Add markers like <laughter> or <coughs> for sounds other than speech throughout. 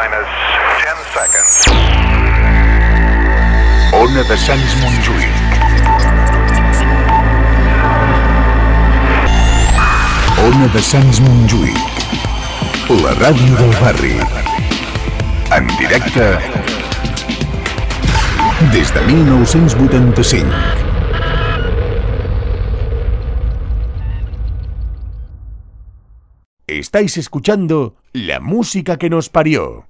minus 10 seconds. Ona de Sants Montjuïc. Ona de Sants Montjuïc. La ràdio del barri. En directe des de 1985. Estáis escuchando la música que nos parió.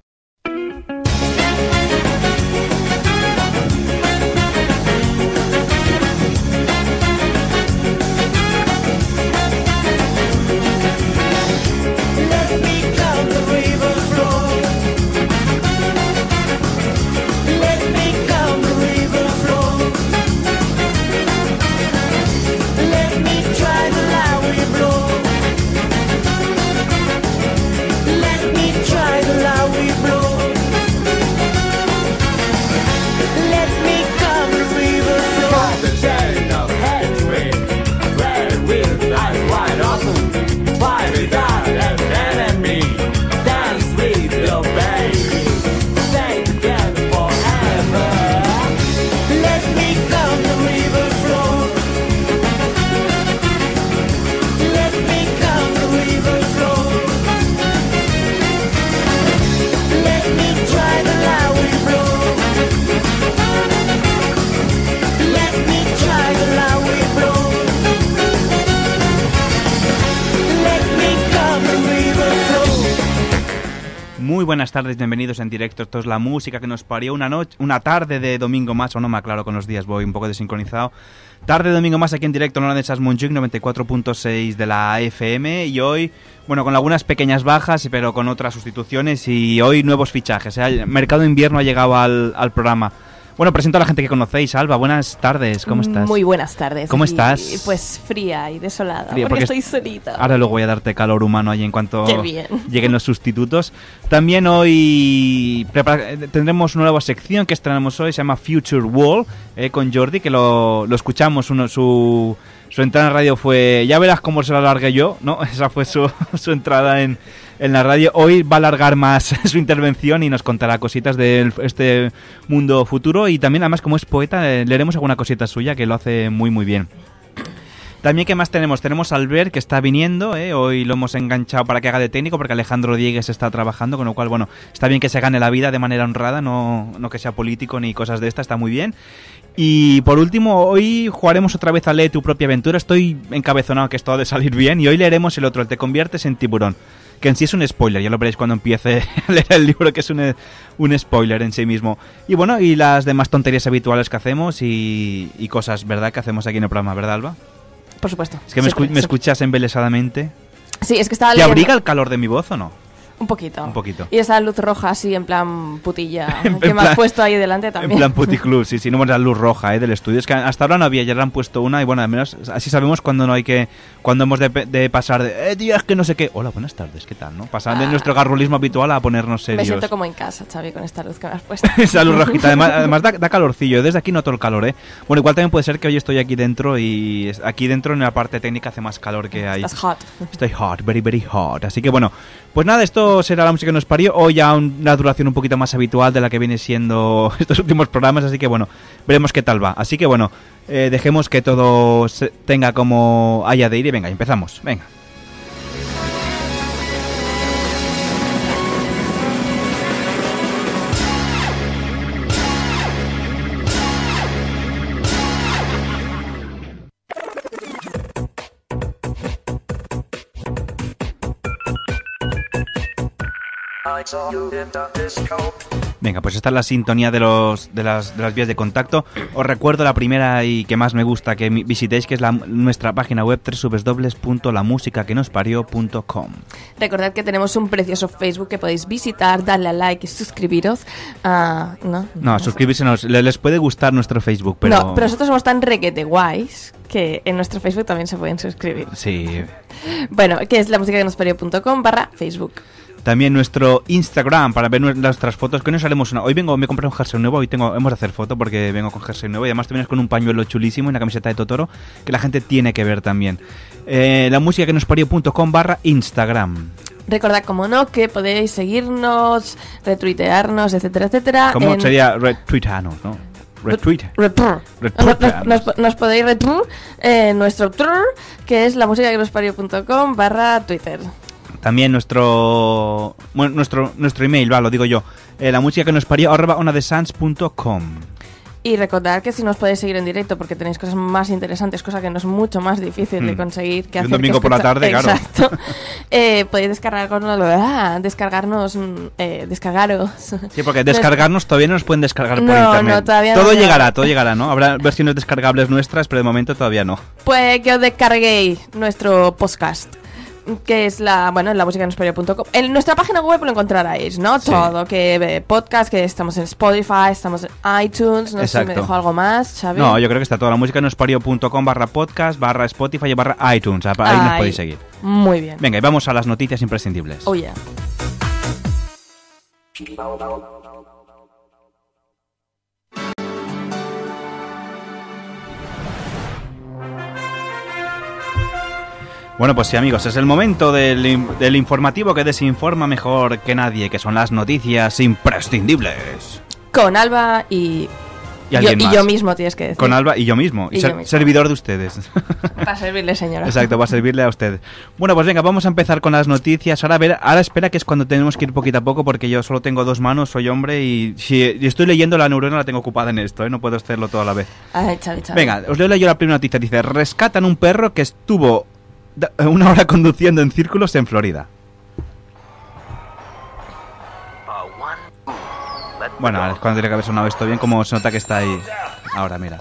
Buenas tardes, bienvenidos en directo. Esto es la música que nos parió una noche, una tarde de domingo más, o no me aclaro con los días, voy un poco desincronizado. Tarde de domingo más aquí en directo en hora de Sas Montjuic 94.6 de la FM y hoy, bueno, con algunas pequeñas bajas, pero con otras sustituciones y hoy nuevos fichajes. ¿eh? El mercado invierno ha llegado al, al programa. Bueno, presento a la gente que conocéis. Alba, buenas tardes, ¿cómo estás? Muy buenas tardes. ¿Cómo estás? Pues fría y desolada. Fría, porque, porque estoy solita. Ahora luego voy a darte calor humano ahí en cuanto lleguen los sustitutos. También hoy eh, tendremos una nueva sección que estrenamos hoy, se llama Future Wall, eh, con Jordi, que lo, lo escuchamos. Uno, su, su entrada en radio fue, ya verás cómo se la alargué yo, ¿no? <laughs> Esa fue su, su entrada en, en la radio. Hoy va a alargar más <laughs> su intervención y nos contará cositas de este mundo futuro. Y también, además, como es poeta, eh, leeremos alguna cosita suya que lo hace muy, muy bien. También, ¿qué más tenemos? Tenemos a Albert que está viniendo, ¿eh? hoy lo hemos enganchado para que haga de técnico porque Alejandro Diegues está trabajando, con lo cual, bueno, está bien que se gane la vida de manera honrada, no, no que sea político ni cosas de esta, está muy bien. Y por último, hoy jugaremos otra vez a Lee tu propia aventura, estoy encabezonado que esto ha de salir bien y hoy leeremos el otro, el Te conviertes en tiburón, que en sí es un spoiler, ya lo veréis cuando empiece <laughs> a leer el libro, que es un, un spoiler en sí mismo. Y bueno, y las demás tonterías habituales que hacemos y, y cosas, ¿verdad?, que hacemos aquí en el programa, ¿verdad, Alba? Por supuesto. Es que me, escu- me escuchas embelesadamente. Sí, es que estaba ¿Te leyendo- abriga el calor de mi voz o no? Un poquito. Un poquito. Y esa luz roja así en plan putilla <laughs> En que me plan- has puesto ahí delante también. En plan puticlub, <laughs> sí, sí, no la luz roja ¿eh? del estudio. Es que hasta ahora no había, ya le han puesto una y bueno, al menos así sabemos cuando no hay que, cuando hemos de, de pasar de, eh, tío, es que no sé qué. Hola, buenas tardes, ¿qué tal? no Pasar de Ah. nuestro garrulismo habitual a ponernos me serios. siento como en casa, Xavi, con esta luz que me has puesto. <laughs> Esa luz rojita, además, además da, da calorcillo, desde aquí noto el calor, ¿eh? Bueno, igual también puede ser que hoy estoy aquí dentro y aquí dentro en la parte técnica hace más calor que ahí. Estás hot. Estoy hot, very, very hot. Así que bueno, pues nada, esto será la música que nos parió. Hoy ya una duración un poquito más habitual de la que viene siendo <laughs> estos últimos programas. Así que bueno, veremos qué tal va. Así que bueno, eh, dejemos que todo se- tenga como haya de ir y venga, empezamos. Venga. Venga, pues esta es la sintonía de, los, de, las, de las vías de contacto. Os recuerdo la primera y que más me gusta que visitéis, que es la- nuestra página web www.lamusicaquenosparió.com. Recordad que tenemos un precioso Facebook que podéis visitar, darle a like y suscribiros. Ah, ¿no? No, suscribirse no, les puede gustar nuestro Facebook, pero... No, pero nosotros somos tan requete guays que en nuestro Facebook también se pueden suscribir. Sí. Bueno, que es la música que nos barra Facebook. También nuestro Instagram para ver nue- nuestras fotos, que no haremos una. Hoy vengo, me he comprado un jersey nuevo, hoy tengo, hemos de hacer foto porque vengo con jersey nuevo y además te vienes con un pañuelo chulísimo y una camiseta de Totoro que la gente tiene que ver también. Eh, la música que nos parió.com barra Instagram. Recordad, como no, que podéis seguirnos, retuitearnos, etcétera, etcétera. ¿Cómo en- sería retweetanos, no? Retweet. Retuitearnos. Nos, nos- nos podéis retur en nuestro tour, que es la música que nos barra Twitter. También nuestro bueno, nuestro nuestro email, va, lo digo yo. Eh, la música que nos parió arroba onadesans.com. Y recordad que si nos podéis seguir en directo porque tenéis cosas más interesantes, cosa que no es mucho más difícil de Hmm. conseguir que un que domingo por la tarde, <laughs> claro. Exacto. Eh, podéis descargarnos, ah, descargarnos, mm, eh, descargaros. Sí, porque descargarnos todavía no nos pueden descargar por internet. no, todavía todo no. llegará, todo llegará, ¿no? Habrá versiones descargables nuestras, pero de momento todavía no. Pues que os descarguéis nuestro podcast. Que es la, bueno, en la música En nuestra página web lo encontraréis, ¿no? Sí. Todo, que eh, podcast, que estamos en Spotify, estamos en iTunes, no sé si me Exacto. dejo algo más, Xavi. No, yo creo que está toda la música en ospario.com barra podcast, barra Spotify y barra iTunes. Ahí nos Ay, podéis seguir. Muy bien. Venga, y vamos a las noticias imprescindibles. Oh, yeah. Bueno, pues sí, amigos, es el momento del, del informativo que desinforma mejor que nadie, que son las noticias imprescindibles. Con Alba y... Y yo, más. y yo mismo, tienes que decir. Con Alba y yo mismo, y, Y ser- yo mismo. servidor de ustedes. Para servirle, señora. Exacto, va a servirle a ustedes. Bueno, pues venga, vamos a empezar con las noticias. Ahora, a ver, ahora espera que es cuando tenemos que ir poquito a poco porque yo solo tengo dos manos, soy hombre y si y estoy leyendo la neurona la tengo ocupada en esto, ¿eh? no puedo hacerlo todo a la vez. Ay, Xavi, Xavi. Venga, os leo yo la primera noticia. Dice, rescatan un perro que estuvo una hora <laughs> conduciendo en círculos en Florida. Bueno, es cuando tiene que haber sonado esto bien, como se nota que está ahí. Ahora, mira.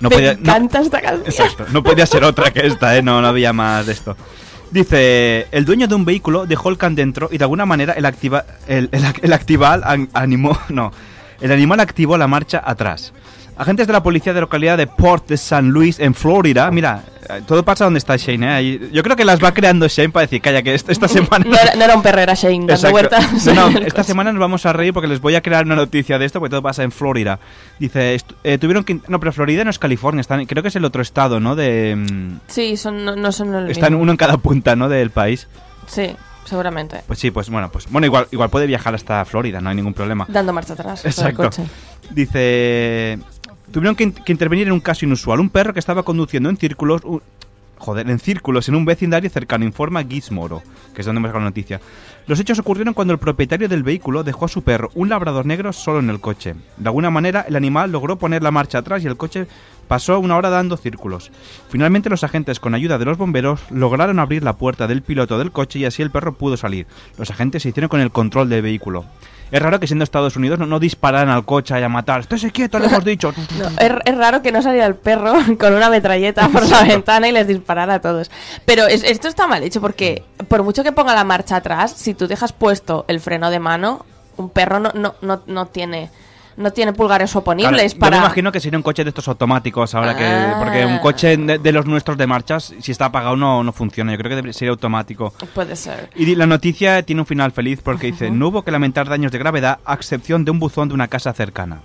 No Me podía, no- encanta esta canción. Exacto, no podía ser otra que esta, ¿eh? No, no había más de esto. Dice, el dueño de un vehículo dejó el can dentro y de alguna manera el, activa, el, el, el actival an- animó, <laughs> no, el animal activó la marcha atrás. Agentes de la policía de la localidad de Port de San Luis, en Florida, mira, eh, todo pasa donde está Shane, ¿eh? Yo creo que las va creando Shane para decir, calla, que esta, <laughs> esta semana... No era, no era un perro, era Shane dando vueltas. No, no, <laughs> esta semana nos vamos a reír porque les voy a crear una noticia de esto porque todo pasa en Florida. Dice, eh, tuvieron que... No, pero Florida no es California, están, creo que es el otro estado, ¿no? De... mm, Sí, son, no, no son el Están mismo. uno en cada punta, ¿no? Del país. Sí, seguramente. Pues sí, pues bueno, pues bueno, igual, igual puede viajar hasta Florida, no hay ningún problema. Dando marcha atrás. Exacto. coche. Dice, tuvieron que, in- que intervenir en un caso inusual. Un perro que estaba conduciendo en círculos, joder, en círculos en un vecindario cercano, informa Gizmoro, que es donde hemos sacado la noticia. Los hechos ocurrieron cuando el propietario del vehículo dejó a su perro, un labrador negro, solo en el coche. De alguna manera, el animal logró poner la marcha atrás y el coche pasó una hora dando círculos. Finalmente, los agentes, con ayuda de los bomberos, lograron abrir la puerta del piloto del coche y así el perro pudo salir. Los agentes se hicieron con el control del vehículo. Es raro que siendo Estados Unidos no, no dispararan al coche y a matar. Estése quieto, le hemos dicho. <laughs> No, es, es raro que no saliera el perro <laughs> con una metralleta por la ventana y les disparara a todos. Pero es- esto está mal hecho porque por mucho que ponga la marcha atrás, si tú dejas puesto el freno de mano, un perro no, no, no, no tiene no tiene pulgares oponibles Claro, para... Yo me imagino que sería un coche de estos automáticos ahora que... Ah. Porque un coche de, de los nuestros de marchas, si está apagado no, no funciona. Yo creo que debería- sería automático. Puede ser. Y la noticia tiene un final feliz porque dice, no hubo que lamentar daños de gravedad a excepción de un buzón de una casa cercana.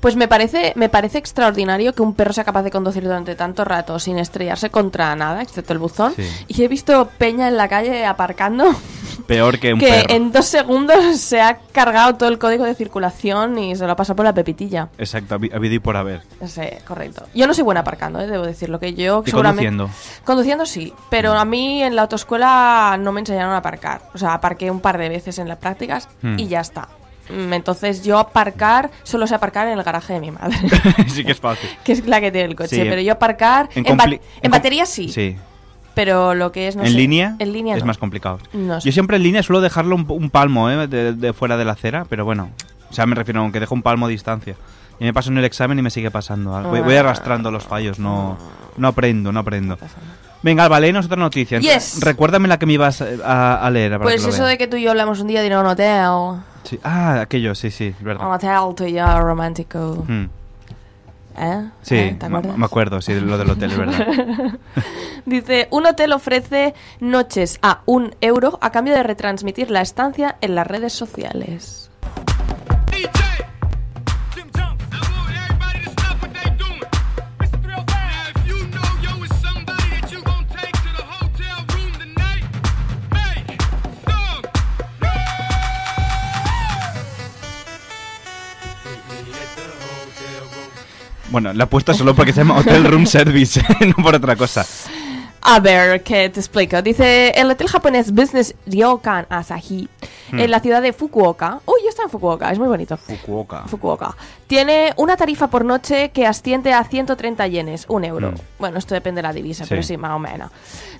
Pues me parece, me parece extraordinario que un perro sea capaz de conducir durante tanto rato sin estrellarse contra nada, excepto el buzón. Sí. Y he visto Peña en la calle aparcando <laughs> Peor que un que perro. en dos segundos se ha cargado todo el código de circulación y se lo ha pasado por la pepitilla. Exacto, habi- habido y por haber. Sí, correcto. Yo no soy buena aparcando, ¿eh? debo decirlo que yo ¿Y seguramente... conduciendo? Conduciendo sí, pero a mí en la autoescuela no me enseñaron a aparcar. O sea, aparqué un par de veces en las prácticas Hmm. y ya está. Mm, Entonces yo aparcar, solo sé aparcar en el garaje de mi madre. <laughs> sí que es fácil. <laughs> que es la que tiene el coche, Sí, pero yo aparcar en, En, ba- en batería sí, Sí. pero lo que es no en sé, línea en línea es no. más complicado. No sé. Yo siempre en línea suelo dejarlo un, un palmo ¿eh? de, de fuera de la acera, pero bueno. O sea, me refiero a que dejo un palmo de distancia. Y me paso en el examen y me sigue pasando. Voy, voy Ah. arrastrando los fallos, no, no aprendo, no aprendo. Venga, Alba, léenos otra noticia. Yes. Recuérdame la que me ibas a, a leer. para Pues que eso vea. de que tú y yo hablamos un día de un hotel, Sí. Ah, aquello, sí, sí, verdad. hotel tú y yo romántico, Mm. ¿eh? Sí, ¿Eh? ¿Te me- acuerdo, sí, lo del hotel, es verdad. <laughs> Dice, un hotel ofrece noches a un euro a cambio de retransmitir la estancia en las redes sociales. Bueno, la he puesto solo porque se llama Hotel Room Service, <laughs> no por otra cosa. A ver, que te explico. Dice, el hotel japonés Business Ryokan Asahi, en la ciudad de Fukuoka. Uy, en Fukuoka, es muy bonito. Fukuoka. Fukuoka. Tiene una tarifa por noche que asciende a 130 yenes, un euro. Mm. Bueno, esto depende de la divisa, Sí. pero sí, más o menos.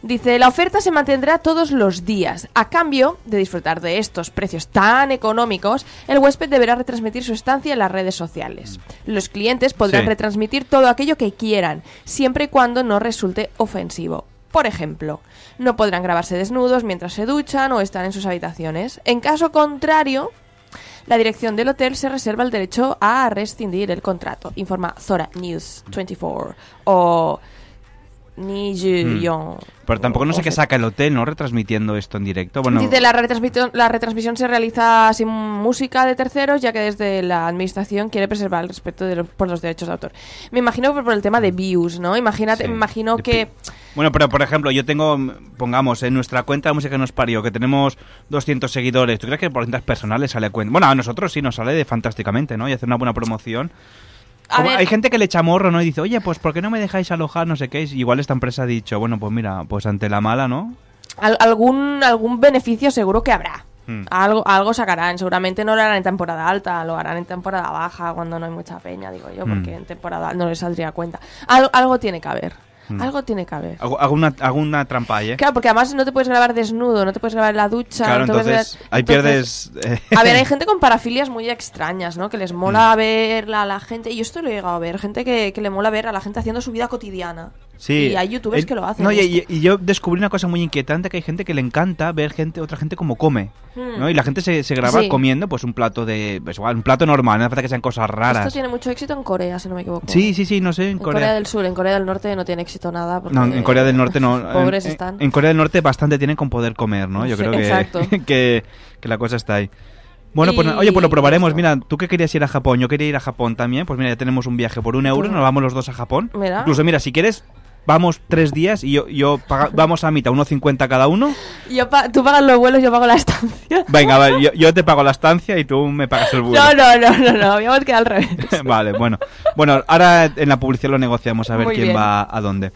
Dice, la oferta se mantendrá todos los días. A cambio de disfrutar de estos precios tan económicos, el huésped deberá retransmitir su estancia en las redes sociales. Los clientes podrán Sí. retransmitir todo aquello que quieran, siempre y cuando no resulte ofensivo. Por ejemplo, no podrán grabarse desnudos mientras se duchan o están en sus habitaciones. En caso contrario, la dirección del hotel se reserva el derecho a rescindir el contrato, informa Zora News 24 o Nijuyon. Pero tampoco no sé qué saca el hotel, ¿no? Retransmitiendo esto en directo. Bueno, Dice la retransmisión, la retransmisión se realiza sin música de terceros, ya que desde la administración quiere preservar el respeto de los- por los derechos de autor. Me imagino que por el tema de views, ¿no? Imagínate, Sí, me imagino que Bueno, pero por ejemplo, yo tengo, pongamos, en nuestra cuenta de música que nos parió, que tenemos 200 seguidores. ¿Tú crees que por cientos personales sale a cuenta? Bueno, a nosotros sí nos sale de fantásticamente, ¿no? Y hacer una buena promoción. A Como ver- hay gente que le echa morro, ¿no? Y dice, oye, pues ¿por qué no me dejáis alojar? No sé qué. Y igual esta empresa ha dicho, bueno, pues mira, pues ante la mala, ¿no? al- algún algún beneficio seguro que habrá. Hmm. Algo, algo sacarán, seguramente no lo harán en temporada alta, lo harán en temporada baja, cuando no hay mucha peña, digo yo, porque Hmm. en temporada no les saldría cuenta. Al- algo tiene que haber, Hmm. algo tiene que haber. Hago, hago una, hago una trampa ahí, ¿eh? Claro, porque además no te puedes grabar desnudo, no te puedes grabar en la ducha. Claro, no entonces grabar- ahí entonces- pierdes... eh, A ver, hay gente con parafilias muy extrañas, ¿no? Que les Mm. mola verla a la gente. Y yo esto lo he llegado a ver. Gente que, que le mola ver a la gente haciendo su vida cotidiana. Sí. Y hay youtubers Eh, que lo hacen. No, y, esto. yo descubrí una cosa muy inquietante, que hay gente que le encanta ver gente, otra gente como come. Hmm. ¿no? Y la gente se, se graba Sí. comiendo pues un plato de... Pues, un plato normal, no hace falta que sean cosas Esto raras. tiene mucho éxito en Corea, si no me equivoco. Sí, sí, sí, no sé, en En Corea. Corea... del Sur, en Corea del Norte no tiene éxito nada. porque No, en Corea del Norte no. <laughs> Pobres en, están. en Corea del Norte bastante tienen con poder comer, ¿no? Yo Sí, creo que, <laughs> que, que la cosa está ahí. Bueno, pues Y oye, pues lo probaremos. eso. Mira, tú que querías ir a Japón, yo quería ir a Japón también. Pues mira, ya tenemos un viaje por un euro, nos vamos los dos a Japón. Mira. Incluso, mira, si quieres, vamos tres días y yo, yo paga- vamos a mitad, 1,50 cada uno. Yo pa- tú pagas los vuelos, yo pago la estancia. Venga, vale, yo, yo te pago la estancia y tú me pagas el vuelo. No, no, no, no, no, habíamos quedado al revés. <laughs> vale, bueno. Bueno, ahora en la publicidad lo negociamos a ver Muy quién bien. va a dónde.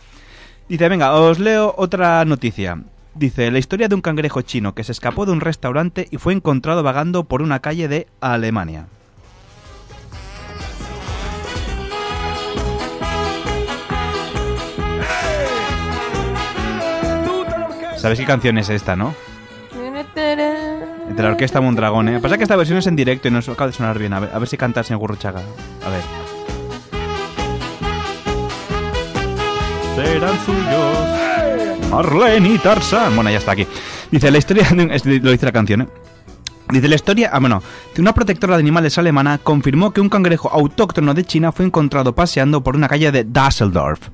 Dice, venga, os leo otra noticia. Dice, la historia de un cangrejo chino que se escapó de un restaurante y fue encontrado vagando por una calle de Alemania. ¿Sabes qué canción es esta, no? De la orquesta Mondragón, ¿eh? Pasa que esta versión es en directo y no acaba de sonar bien. A ver, a ver si cantas en Gurruchaga. A ver. Serán suyos. Marlene y Tarzán. Bueno, ya está aquí. Dice la historia. Lo dice la canción, ¿eh? Dice la historia, ah, bueno, una protectora de animales alemana confirmó que un cangrejo autóctono de China fue encontrado paseando por una calle de Düsseldorf.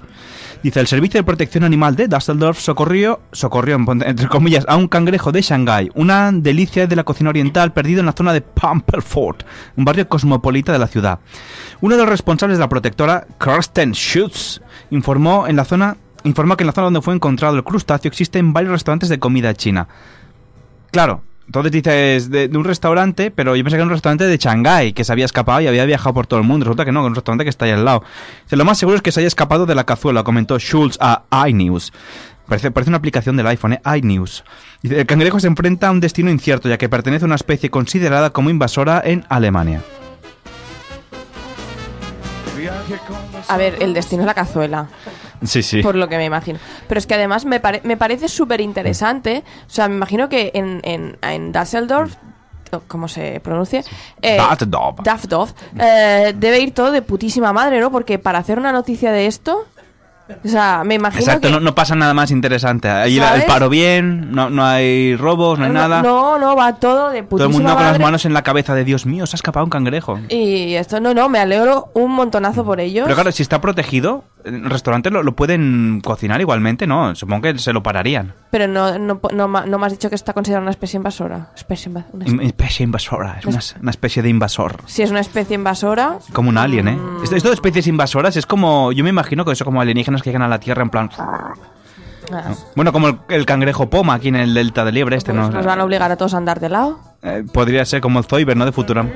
Dice, el Servicio de Protección Animal de Düsseldorf socorrió, socorrió entre comillas, a un cangrejo de Shanghái, una delicia de la cocina oriental perdido en la zona de Pamperfort, un barrio cosmopolita de la ciudad. Uno de los responsables de la protectora, Karsten Schutz, informó en la zona informó que en la zona donde fue encontrado el crustáceo existen varios restaurantes de comida china. Claro, entonces dices de, de un restaurante, pero yo pensé que era un restaurante de Shanghái, que se había escapado y había viajado por todo el mundo. Resulta que no, que es un restaurante que está ahí al lado. Dice, lo más seguro es que se haya escapado de la cazuela, comentó Schultz a iNews. Parece, parece una aplicación del iPhone, ¿eh? iNews. Dice, el cangrejo se enfrenta a un destino incierto, ya que pertenece a una especie considerada como invasora en Alemania. A ver, el destino es la cazuela. Sí, sí. por lo que me imagino. Pero es que además me, pare- me parece súper interesante. O sea, me imagino que en, en, en Düsseldorf, como se pronuncia, eh. Düsseldorf, eh, debe ir todo de putísima madre, ¿no? Porque para hacer una noticia de esto, o sea, me imagino Exacto, que... no, no pasa nada más interesante. Ahí el paro bien, no, no hay robos, no hay nada. No, no, va todo de putísima Todo el mundo con las madre. manos en la cabeza de Dios mío, se ha escapado un cangrejo. Y esto, no, no, me alegro un montonazo por ellos. Pero claro, si está protegido, en el restaurante lo, lo pueden cocinar igualmente, ¿no? Supongo que se lo pararían. Pero no, no, no, no me has dicho que está considerada una especie invasora. Especie inva- una Una especie invasora, es una, una especie de invasor. Si es una especie invasora, Como un alien, ¿eh? Mm. Esto, esto de especies invasoras es como. Yo me imagino que eso como alienígenas que llegan a la Tierra en plan. ah, Bueno, como el, el cangrejo poma aquí en el delta del Liebre, este, pues ¿no? nos van a obligar a todos a andar de lado. Eh, podría ser como el Zoiber, ¿no? De Futurama.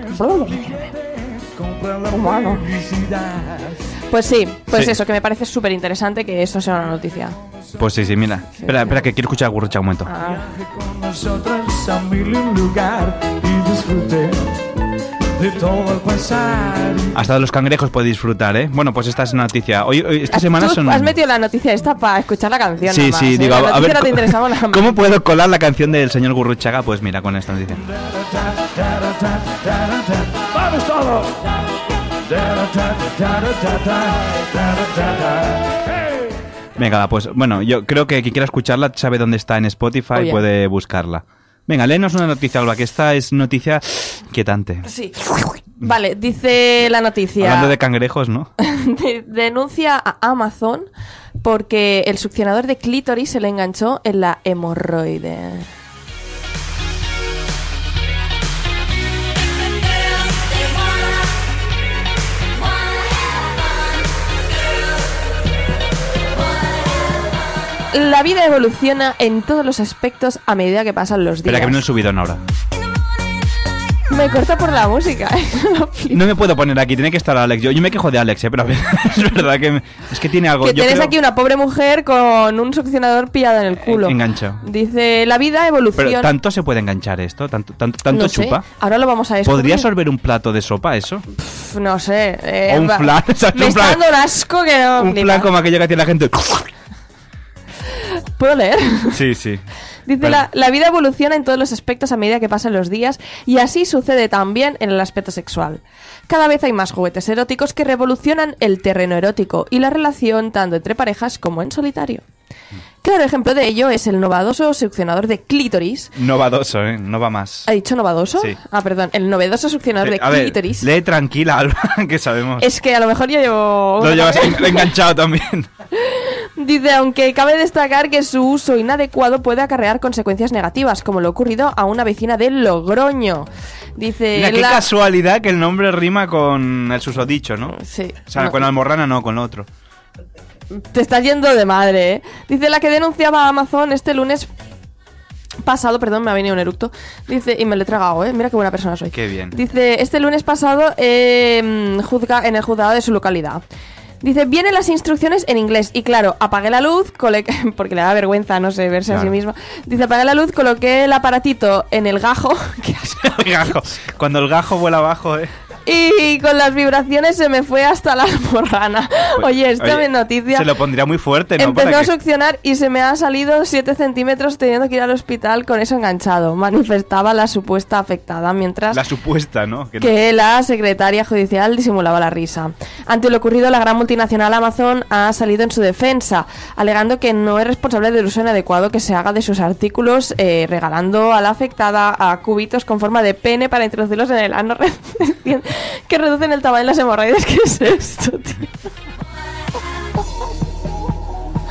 Humano. Pues sí, pues Sí. eso, que me parece súper interesante que eso sea una noticia. Pues sí, sí, mira. Espera, espera, que quiero escuchar a Gurrucha un momento. Ah. De todo el pasar. Hasta de los cangrejos puede disfrutar, ¿eh? Bueno, pues esta es una noticia. Hoy, hoy- esta semana Tú son... has metido la noticia esta para escuchar la canción. Sí, nomás, sí, ¿eh? digo, la a ver, no te. <laughs> ¿cómo puedo colar la canción del señor Gurruchaga? Pues mira, con esta noticia. ¡Vamos todos! Venga, pues bueno, yo creo que quien quiera escucharla sabe dónde está en Spotify y puede buscarla. Venga, léenos una noticia, Alba, que esta es noticia quietante. Sí. Vale, dice la noticia. Hablando de cangrejos, ¿no? <laughs> De- denuncia a Amazon porque el succionador de clítoris se le enganchó en la hemorroide. La vida evoluciona en todos los aspectos a medida que pasan los días. Espera, que viene el subidón ahora. Me corta por la música. <laughs> Flipo. No me puedo poner aquí, tiene que estar Alex. Yo, yo me quejo de Alex, ¿eh? pero a <laughs> ver, es verdad que me- es que tiene algo. que yo tienes creo- aquí una pobre mujer con un succionador pillado en el culo. enganchado. Dice, la vida Pero evoluciona. tanto se puede enganchar esto, tanto, tanto, tanto No sé, chupa. Ahora lo vamos a descubrir. ¿Podría sorber un plato de sopa eso? No sé. eh, O un flan. <laughs> Me Un está flan- dando un asco que no. un como aquello que tiene la gente. ¿Puedo leer? Sí, sí. <laughs> Dice, Vale. la, la vida evoluciona en todos los aspectos a medida que pasan los días y así sucede también en el aspecto sexual. Cada vez hay más juguetes eróticos que revolucionan el terreno erótico y la relación tanto entre parejas como en solitario. Claro ejemplo de ello es el novedoso succionador de clítoris. Novadoso, ¿eh? No va más. ¿Ha dicho novedoso? Sí. Ah, perdón. El novedoso succionador de a ver, clítoris. lee tranquila, Alba, <laughs> que sabemos. Es que a lo mejor yo llevo... Lo llevas enganchado también. <laughs> Dice, aunque cabe destacar que su uso inadecuado puede acarrear consecuencias negativas, como lo ocurrido a una vecina de Logroño. Dice, Mira, qué la- casualidad que el nombre rima con el susodicho, ¿no? Sí. O sea, No, con almorrana no, con lo otro. Te estás yendo de madre, ¿eh? Dice la que denunciaba a Amazon este lunes pasado, perdón, me ha venido un eructo. Dice, y me lo he tragado, ¿eh? Mira qué buena persona soy. Qué bien. Dice, este lunes pasado eh, juzga en el juzgado de su localidad. Dice, vienen las instrucciones en inglés. Y claro, apagué la luz, <laughs> porque le da vergüenza, no sé, verse a sí misma. Dice, apagué la luz, coloqué el aparatito en el gajo. <laughs> Qué asco. El gajo. Cuando el gajo vuela abajo, ¿eh? Y con las vibraciones se me fue hasta la morrana. Oye, esto Oye, es noticia. Se lo pondría muy fuerte, ¿no? Empezó Para a succionar y se me ha salido 7 centímetros teniendo que ir al hospital con eso enganchado. Manifestaba la supuesta afectada mientras La supuesta, ¿no? Que no- la secretaria judicial disimulaba la risa. Ante lo ocurrido, la gran multinacional Amazon ha salido en su defensa, alegando que no es responsable del uso inadecuado que se haga de sus artículos, eh, regalando a la afectada a cubitos con forma de pene para introducirlos en el ano <laughs> recién- <laughs> que reducen el tamaño de las hemorroides. ¿Qué es esto, tío?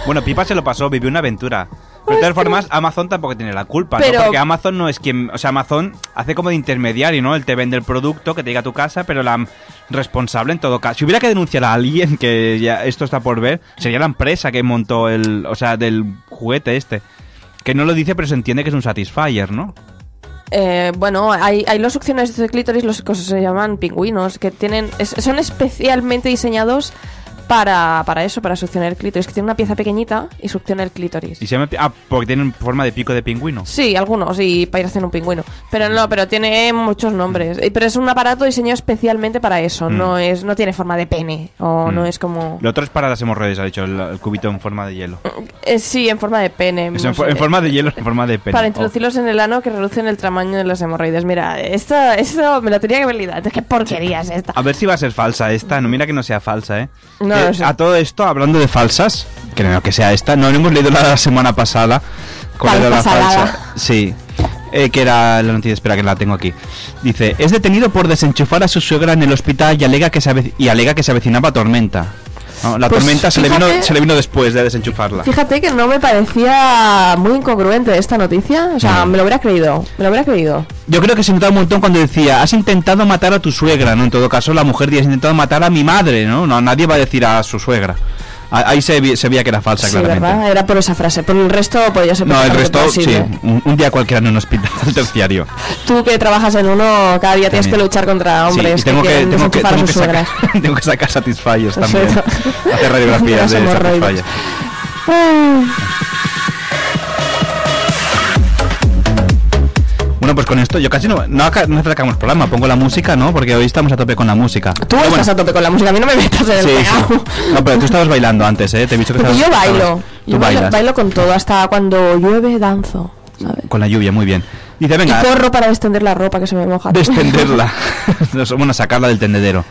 Bueno, Pipa se lo pasó, vivió una aventura. Pero de todas formas, Amazon tampoco tiene la culpa, Pero- ¿no? Porque Amazon no es quien... O sea, Amazon hace como de intermediario, ¿no? Él te vende el producto que te llega a tu casa, pero la responsable en todo caso... Si hubiera que denunciar a alguien, que ya esto está por ver, sería la empresa que montó el... O sea, del juguete este. Que no lo dice, pero se entiende que es un Satisfyer, ¿no? Eh, bueno, hay, los succiones de clítoris, los que se llaman pingüinos, que tienen son especialmente diseñados para, para eso, para succionar el clítoris, que tiene una pieza pequeñita y succiona el clítoris. Y se llama... Ah, porque tienen forma de pico de pingüino. Sí, algunos, y para ir haciendo un pingüino. Pero no, pero tiene muchos nombres. Eh, Pero es un aparato diseñado especialmente para eso, Mm. no es no tiene forma de pene, o Mm. no es como... Lo otro es para las hemorroides, ha dicho, el, el cubito en forma de hielo. Eh, sí, en forma de pene. Es no en, fo- sé. en forma de hielo, en forma de pene. Para Oh. introducirlos en el ano que reducen el tamaño de las hemorroides. Mira, esto, esto me lo tenía que haber liado. Qué porquería es esta. A ver si va a ser falsa esta. No, mira que no sea falsa, ¿eh? No Eh. A todo esto, hablando de falsas, creo que sea esta. No, hemos leído la <laughs> de la semana pasada. ¿Cuál era la falsa? Sí. Eh, que era la noticia, espera que la tengo aquí. Dice, es detenido por desenchufar a su suegra en el hospital y alega que se, y alega que se avecinaba tormenta. No, la Pues, tormenta se le, vino, fíjate- se le vino después de desenchufarla. Fíjate que no me parecía muy incongruente esta noticia. O sea, No. me lo hubiera creído. Me lo hubiera creído. Yo creo que se notaba un montón cuando decía, has intentado matar a tu suegra, ¿no? En todo caso, la mujer dice, has intentado matar a mi madre, ¿no? No, nadie va a decir a su suegra. A- Ahí se, vi- se veía que era falsa, Sí, claramente. ¿verdad? Era por esa frase. Por el resto podía ser No, el resto, sí. Un, un día cualquiera en un hospital <laughs> terciario. Tú que trabajas en uno, cada día tienes que También. luchar contra Sí, hombres y tengo que, que, tengo que, <laughs> tengo que sacar, tengo que sacar Satisfyers también. Hacer radiografías <laughs> de. Satisfyers. Bueno, pues con esto yo casi no, no, no sacamos programa, pongo la música, ¿no? Porque hoy estamos a tope con la música. Tú estás bueno, a tope con la música, a mí no me metas en el Sí, sí. No, pero tú estabas bailando antes, ¿eh? Te he visto que estabas... yo bailo. estabas- Yo bailo, con todo, hasta cuando llueve danzo. ¿sabes? Con la lluvia, muy bien. Dice, Y venga, corro para extender la ropa que se me moja. descenderla. bueno, <laughs> <laughs> sacarla del tendedero.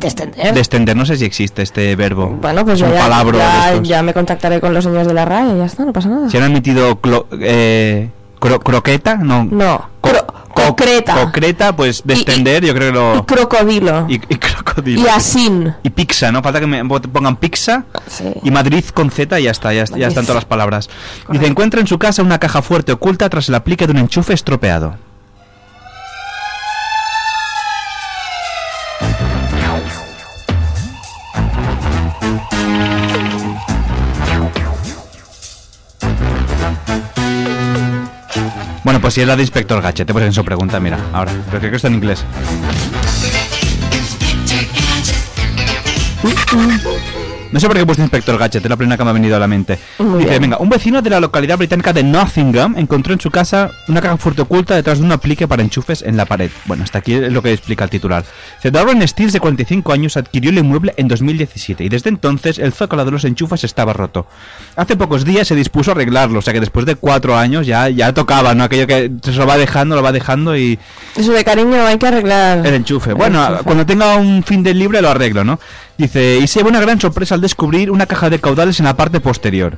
Descender. Descender, no sé si existe este verbo. Bueno, pues ya, ya, ya me contactaré con los señores de la RAE y ya está, no pasa nada. ¿Se han admitido clo- eh, cro- croqueta? No. No, Co- cro- co- concreta. Concreta, pues descender, yo creo que lo... Y crocodilo. Y, y crocodilo. Y asín. Y pizza, ¿no? Falta que me pongan pizza Sí. y Madrid con Z y ya está, ya, están todas las palabras. Dice, Correcto. encuentra en su casa una caja fuerte oculta tras el aplique de un enchufe estropeado. Pues si es la de Inspector Gadget, pues en su pregunta, mira, ahora, pero creo que está en inglés. No sé por qué he puesto Inspector Gadget, es la primera que me ha venido a la mente. Muy Dice, bien. venga, un vecino de la localidad británica de Nottingham encontró en su casa una caja fuerte oculta detrás de un aplique para enchufes en la pared. Bueno, hasta aquí es lo que explica el titular. Dice, Darren Steels, de 45 años, adquirió el inmueble en 2017 y desde entonces el zócalo de los enchufes estaba roto. Hace pocos días se dispuso a arreglarlo, o sea que después de cuatro años ya, ya tocaba, ¿no? Aquello que se lo va dejando, lo va dejando y... Eso de cariño hay que arreglar. El enchufe. El Bueno, enchufe. cuando tenga un fin de libre lo arreglo, ¿no? Dice, y se lleva una gran sorpresa al descubrir una caja de caudales en la parte posterior.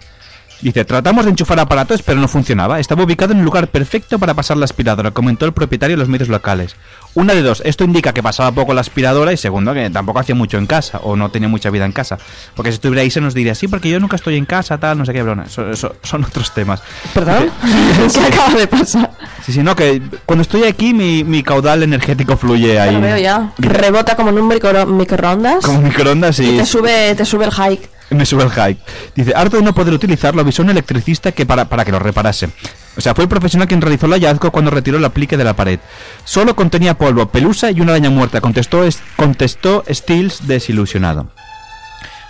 Dice, tratamos de enchufar aparatos, pero no funcionaba. Estaba ubicado en un lugar perfecto para pasar la aspiradora, comentó el propietario de los medios locales. Una de dos, esto indica que pasaba poco la aspiradora y segundo, que tampoco hacía mucho en casa o no tenía mucha vida en casa. Porque si estuviera ahí se nos diría, sí, porque yo nunca estoy en casa, tal, no sé qué, pero no, eso- eso son <laughs> otros temas. ¿Perdón? <laughs> ¿Qué <laughs> acaba de pasar? Sí, sí, no, que cuando estoy aquí mi, mi caudal energético fluye Ya ahí. lo veo ya. Rebota como en un micro, microondas. Como microondas y... y te sube, te sube el hike. Me sube el hype. Dice, harto de no poder utilizarlo, avisó un electricista que para, para que lo reparase. O sea, fue el profesional quien realizó el hallazgo cuando retiró el aplique de la pared. Solo contenía polvo, pelusa y una araña muerta, contestó, es- contestó Stills desilusionado.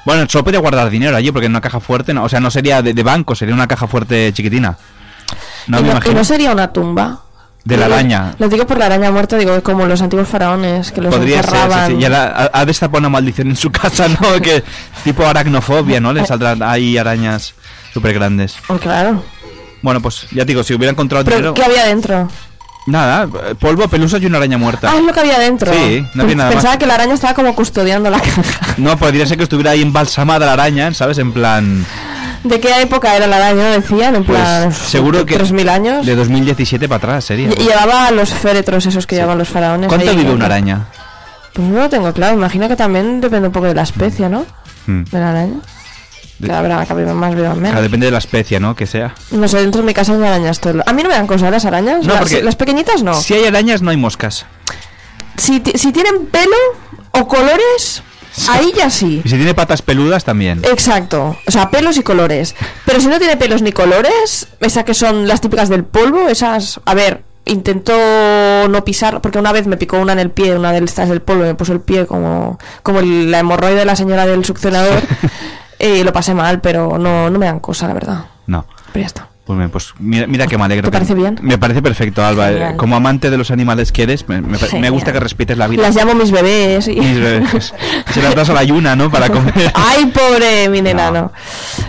Bueno, solo podía guardar dinero allí porque en una caja fuerte, no, o sea, no sería de, de banco, sería una caja fuerte chiquitina. No y, me no, y imagino. no sería una tumba. De la araña. Lo digo por la araña muerta, digo, como los antiguos faraones que los Podría ser, encerraban. sí, sí. Y ahora ha, destapado una maldición en su <laughs> casa, ¿no? <laughs> que tipo aracnofobia, ¿no? Le saldrán ahí arañas súper grandes. Oh, claro. Bueno, pues ya te digo, si hubiera encontrado Pero, dinero... ¿qué había dentro? Nada, polvo, pelusas y una araña muerta. Ah, es lo que había dentro. Sí, no había nada Pensaba más. que la araña estaba como custodiando la <laughs> caja. No, podría ser que estuviera ahí embalsamada la araña, ¿sabes? En plan... ¿De qué época era la araña? Decían, en Pues plan. seguro que... 3.000 años. De 2017 para atrás sería. Y- Llevaba los féretros esos que llevaban los faraones. ¿Cuánto vive ¿no? una araña? Pues no lo tengo claro. Imagino que también depende un poco de la especie, ¿no? Hmm. De la araña. De- Que habrá que más, vivan Claro, menos. depende de la especie, ¿no? Que sea. No sé, dentro de mi casa hay arañas todo. el- A mí no me dan cosas las arañas. No, las, porque- las pequeñitas no. Si hay arañas, no hay moscas. Si, si tienen pelo o colores, ahí ya sí. Y si tiene patas peludas, también. Exacto, o sea, pelos y colores. Pero si no tiene pelos ni colores, esas que son las típicas del polvo, esas, a ver, intento no pisar, porque una vez me picó una en el pie, una de estas del polvo, me puso el pie como, como el- la hemorroide de la señora del succionador, y <laughs> lo pasé mal, pero no, no me dan cosa, la verdad. No. Pero ya está. Pues, me- pues mira, mira que me alegro. ¿Te parece bien? Me parece perfecto, Alba. Eh, Genial. Como amante de los animales que eres, me, me- gusta que respetes la vida. Las llamo mis bebés. Y... Mis bebés. Se las das a la yuna, ¿no? Para comer. <laughs> Ay, pobre mi nena, No. no.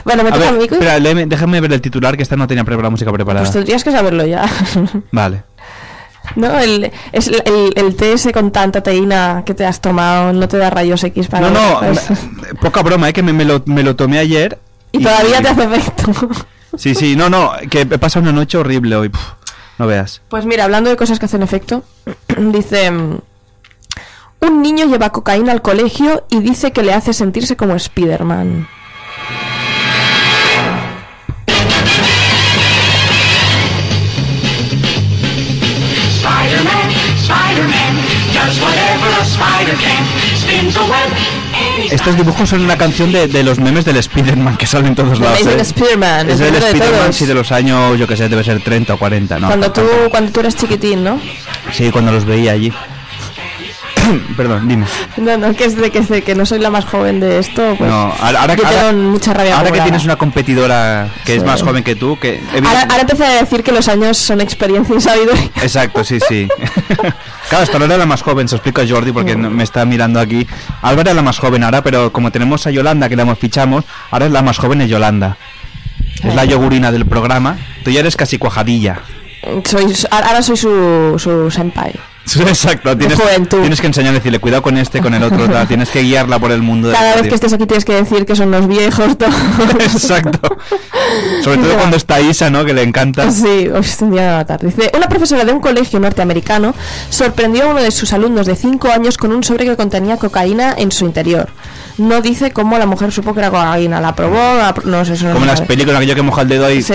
Bueno, me toca a ver, espera, léeme- déjame ver el titular, que esta no tenía la música preparada. Pues tendrías que saberlo ya. <laughs> Vale. No, el, es el, el, el té ese con tanta teína que te has tomado no te da rayos X para No, no, pues- poca broma, ¿eh? Que me, me lo, me lo tomé ayer. Y todavía te hace efecto. Sí, sí, no, no, que he pasado una noche horrible hoy. puf, no veas. Pues mira, hablando de cosas que hacen efecto, <clears throat> dice... Un niño lleva cocaína al colegio y dice que le hace sentirse como Spider-Man. Spider-Man, Spider-Man, does whatever a spider can. Spins a web, Estos dibujos son una canción de, de los memes del Spider-Man que salen en todos lados. ¿eh? Spider-Man, Es el Spider-Man, sí, de los años, yo que sé, debe ser 30 o 40, ¿no? Cuando tú, cuando tú eras chiquitín, ¿no? Sí, cuando los veía allí. <coughs> Perdón, dime. No, no, que es de que, es de que no soy la más joven de esto. Pues, no, ahora, ahora, yo ahora- tengo mucha rabia ahora que tienes una competidora que es más joven que tú, que... Ahora, ahora empecé a decir que los años son experiencia y sabiduría. Exacto, sí, sí. <laughs> claro, hasta ahora era la más joven, se lo explico a Jordi porque no- me está mirando aquí. Álvaro era la más joven ahora, pero como tenemos a Yolanda que la hemos fichamos, ahora es la más joven es Yolanda. Es la yogurina del programa. Tú ya eres casi cuajadilla. Soy, ahora soy su, su senpai. Exacto, tienes, juventud. tienes que enseñar a decirle cuidado con este, con el otro, tal, tienes que guiarla por el mundo. Cada vez radio. que estés aquí tienes que decir que son los viejos <laughs> todos. Exacto. Sobre todo cuando está Isa, ¿no? Que le encanta. Sí, hoy es un día de la tarde. Dice, una profesora de un colegio norteamericano sorprendió a uno de sus alumnos de 5 años con un sobre que contenía cocaína en su interior. No dice cómo la mujer supo que era cocaína. La probó, la no sé, eso no Como en las sabe. películas, aquello que moja el dedo y Sí.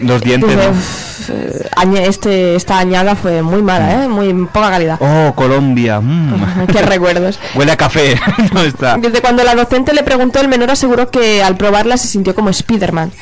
los dientes. ¿no? "Uf, eh, este, esta añada fue muy mala, ¿eh? Muy poca calidad. Oh, Colombia. mm. Qué recuerdos. <laughs> Huele a café. <laughs> no está. Desde cuando la docente le preguntó, el menor aseguró que al probarla se sintió como Spiderman.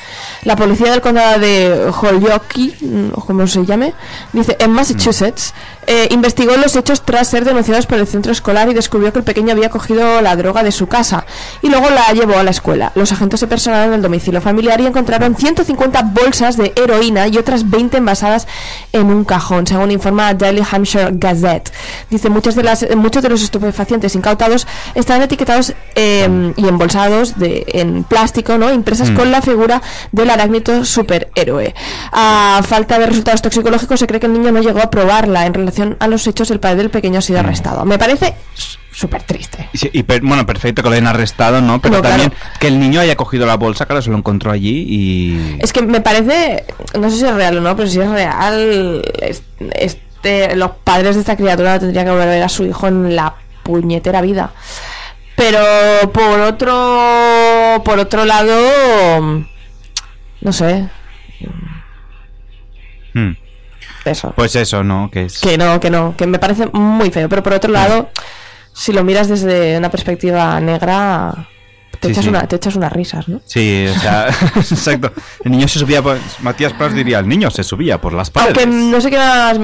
La policía del condado de Holyoke, mm, o como se llame, dice, en Massachusetts, eh, investigó los hechos tras ser denunciados por el centro escolar y descubrió que el pequeño había cogido la droga de su casa y luego la llevó a la escuela. Los agentes se personaron en el domicilio familiar y encontraron 150 bolsas de heroína y otras 20 envasadas en un cajón, según informa Daily Hampshire Gazette. Dice, muchos de, las, muchos de los estupefacientes incautados están etiquetados eh, y embolsados de, en plástico, ¿no? impresas con la figura del arácnido superhéroe. A falta de resultados toxicológicos, se cree que el niño no llegó a probarla. En relación a los hechos, el padre del pequeño ha sido arrestado. Me parece súper triste. Y sí, y per- bueno, perfecto que lo hayan arrestado, ¿no? Pero No, claro. también que el niño haya cogido la bolsa, claro, se lo encontró allí y... Es que me parece, no sé si es real o no, pero si es real, es- los padres de esta criatura tendrían que volver a su hijo en la puñetera vida. Pero por otro, por otro lado, no sé, Hmm. eso. Pues eso, ¿no? Que es... Que no, que no, que me parece muy feo. Pero por otro lado, si lo miras desde una perspectiva negra, te, Sí, echas, sí. Una, te echas unas risas, ¿no? Sí, o sea, <laughs> <laughs> exacto. El niño se subía por... Matías Prats diría, el niño se subía por las paredes. Aunque no sé qué.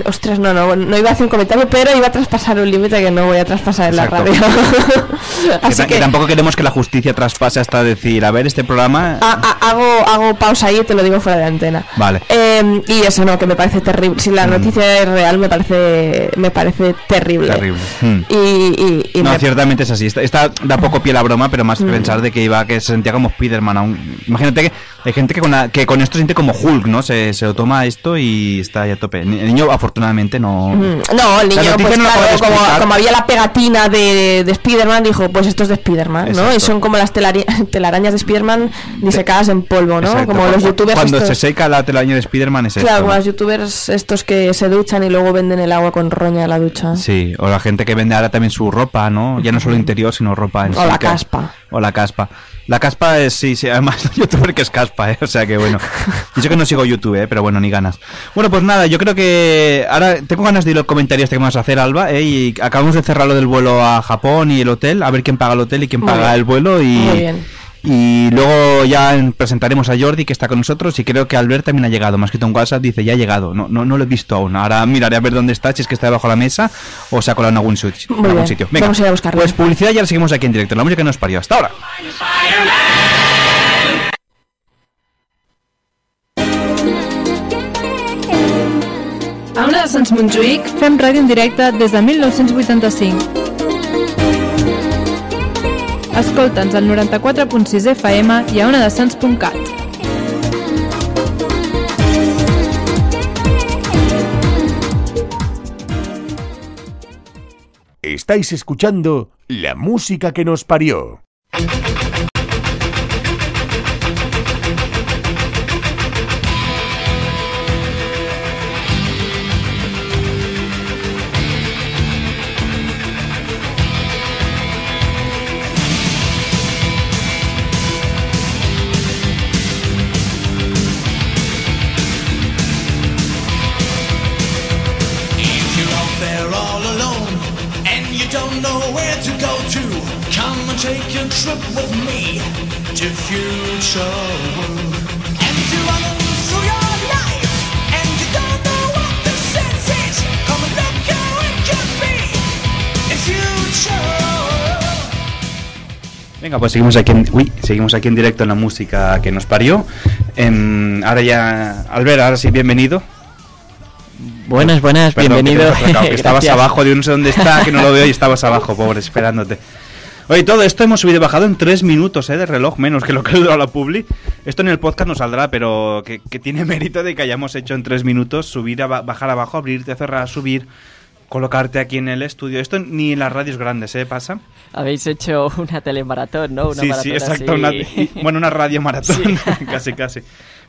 Ostras, no, no, no iba a hacer un comentario, pero iba a traspasar un límite que no voy a traspasar en la radio. <laughs> Así que que tampoco queremos que la justicia traspase hasta decir, a ver, este programa... ha- ha- hago, hago pausa ahí y te lo digo fuera de antena. Vale. Eh, y eso no, que me parece terrible. Si la noticia es real, me parece me parece terrible. Terrible. Mm. Y, y, y no, me- ciertamente es así. Esta, da poco pie a la broma, pero más Mm. pensar de que iba, que se sentía como Spiderman. Imagínate que hay gente que con, la- que con esto siente como Hulk, ¿no? Se, se lo toma esto y está ahí a tope. El niño, afortunadamente, no. Mm, No, el niño, pues no claro, como, había la pegatina de, de Spider-Man, dijo, pues esto es de Spider-Man, ¿no? Exacto. Y son como las <laughs> telarañas de Spider-Man disecadas en polvo, ¿no? Exacto. Como los youtubers Cuando estos- se seca la telaraña de Spiderman es Claro, esto. como ¿no? los youtubers estos que se duchan y luego venden el agua con roña en la ducha. Sí, o la gente que vende ahora también su ropa, ¿no? Ya no solo interior, sino ropa en O sí, la que- caspa. O la caspa. La caspa es, sí, sí, además <laughs> youtuber que es caspa, ¿eh? O sea que bueno. Yo que no sigo YouTube, ¿eh? Pero bueno, ni ganas. Bueno, pues nada, yo creo que ahora tengo ganas de ir a los comentarios que vamos a hacer, Alba, ¿eh? Y acabamos de cerrar lo del vuelo a Japón y el hotel, a ver quién paga el hotel y quién paga el vuelo y... Muy bien. Y luego ya en- presentaremos a Jordi que está con nosotros y creo que Albert también ha llegado. Me ha escrito un WhatsApp, dice ya ha llegado. No, no, no lo he visto aún. Ahora miraré a ver dónde está, si es que está debajo de la mesa o se ha colado en algún, su- en algún bien. sitio. Vamos a ir a buscarlo. Pues publicidad ya la seguimos aquí en directo. La música que nos parió. Hasta ahora. A Ona de Sants Montjuïc fem ràdio en directe des de 1985. Escolta'ns al 94.6 FM i a onadesans.cat. Estáis escuchando la música que nos parió. Venga, pues seguimos aquí, en, uy, seguimos aquí en directo en la música que nos parió. Em, ahora ya, Albert, ahora sí, bienvenido. Buenas, buenas, Perdón, bienvenido. que <laughs> estabas abajo, de no sé dónde está, que no lo veo y estabas abajo, pobre, esperándote. Oye, todo esto hemos subido y bajado en tres minutos, ¿eh? De reloj, menos que lo que dura la publi. Esto en el podcast no saldrá, pero que, que tiene <laughs> mérito de que hayamos hecho en tres minutos subir, a, ba- bajar abajo, abrirte, cerrar, subir, colocarte aquí en el estudio. Esto ni en las radios grandes, ¿eh? Pasa. Habéis hecho una telemaratón, ¿no? Una sí, maratón sí, exacto. así. una- bueno, una radio maratón, Sí. <laughs> casi, casi.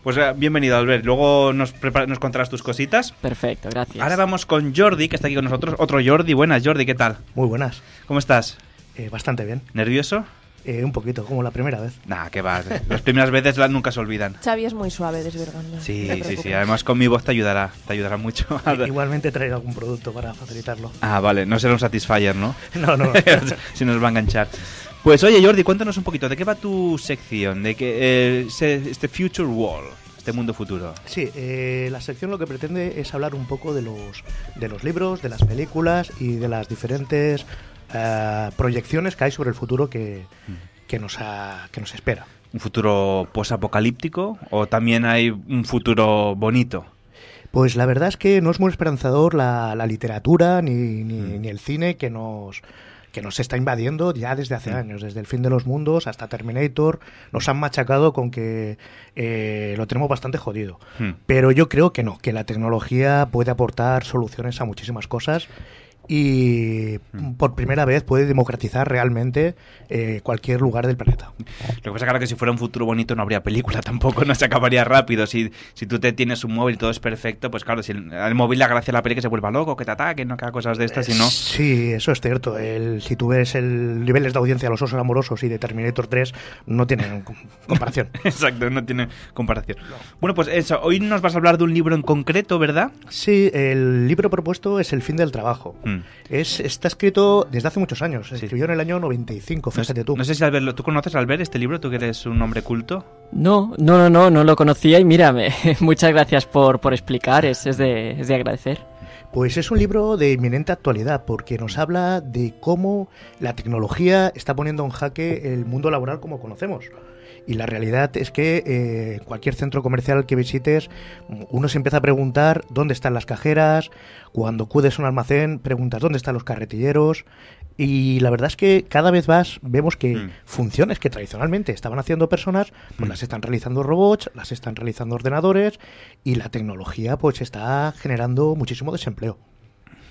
Pues eh, bienvenido, Albert. Luego nos, prepara- nos contarás tus cositas. Perfecto, gracias. Ahora vamos con Jordi, que está aquí con nosotros. Otro Jordi. Buenas, Jordi, ¿qué tal? Muy buenas. ¿Cómo estás? Eh, bastante bien. ¿Nervioso? Eh, un poquito, como la primera vez. Nah, que va. Las primeras veces las nunca se olvidan. Xavi es muy suave desvirgando. Sí, no sí, sí. Además con mi voz te ayudará. Te ayudará mucho. Igualmente traigo algún producto para facilitarlo. ah, vale. No será un Satisfyer, ¿no? <laughs> No, no. <laughs> si nos va a enganchar. Pues oye, Jordi, cuéntanos un poquito. ¿De qué va tu sección? De que eh, este Future Wall, este mundo futuro. Sí, eh, la sección lo que pretende es hablar un poco de los, de los libros, de las películas y de las diferentes eh, proyecciones que hay sobre el futuro que, que, nos, ha- que nos espera. ¿Un futuro posapocalíptico o también hay un futuro bonito? Pues la verdad es que no es muy esperanzador la, la literatura ni, ni- Mm. ni el cine que nos que nos está invadiendo ya desde Mm. hace años, desde el fin de los mundos hasta Terminator, nos han machacado con que eh, lo tenemos bastante jodido. Hmm. Pero yo creo que no, que la tecnología puede aportar soluciones a muchísimas cosas y Mm. por primera vez puede democratizar realmente eh, cualquier lugar del planeta. Lo que pasa claro que si fuera un futuro bonito no habría película <laughs> tampoco, no se acabaría rápido. Si, si tú te tienes un móvil y todo es perfecto, pues claro, si el, al móvil la gracia de la peli que se vuelva loco, que te ataque, no que haga cosas de estas, si no... Sí, eso es cierto. El, si tú ves el niveles de audiencia de los osos amorosos y de Terminator 3, no tienen <laughs> com- comparación. <laughs> Exacto, no tiene comparación. Bueno, pues eso, hoy nos vas a hablar de un libro en concreto, ¿verdad? Sí, el libro propuesto es El fin del trabajo. Mm. Es, está escrito desde hace muchos años. Se escribió en el año 95, No sé, fíjate tú. no sé si Albert, ¿tú conoces Albert este libro? ¿Tú que eres un hombre culto? No, no, no, no, no lo conocía y mírame, <laughs> muchas gracias por, por explicar, es, es, de, es de agradecer. Pues es un libro de inminente actualidad porque nos habla de cómo la tecnología está poniendo en jaque el mundo laboral como conocemos. Y la realidad es que eh, cualquier centro comercial que visites, uno se empieza a preguntar dónde están las cajeras, cuando acudes a un almacén, preguntas dónde están los carretilleros. Y la verdad es que cada vez más vemos que Mm. funciones que tradicionalmente estaban haciendo personas, pues Mm. las están realizando robots, las están realizando ordenadores y la tecnología pues está generando muchísimo desempleo.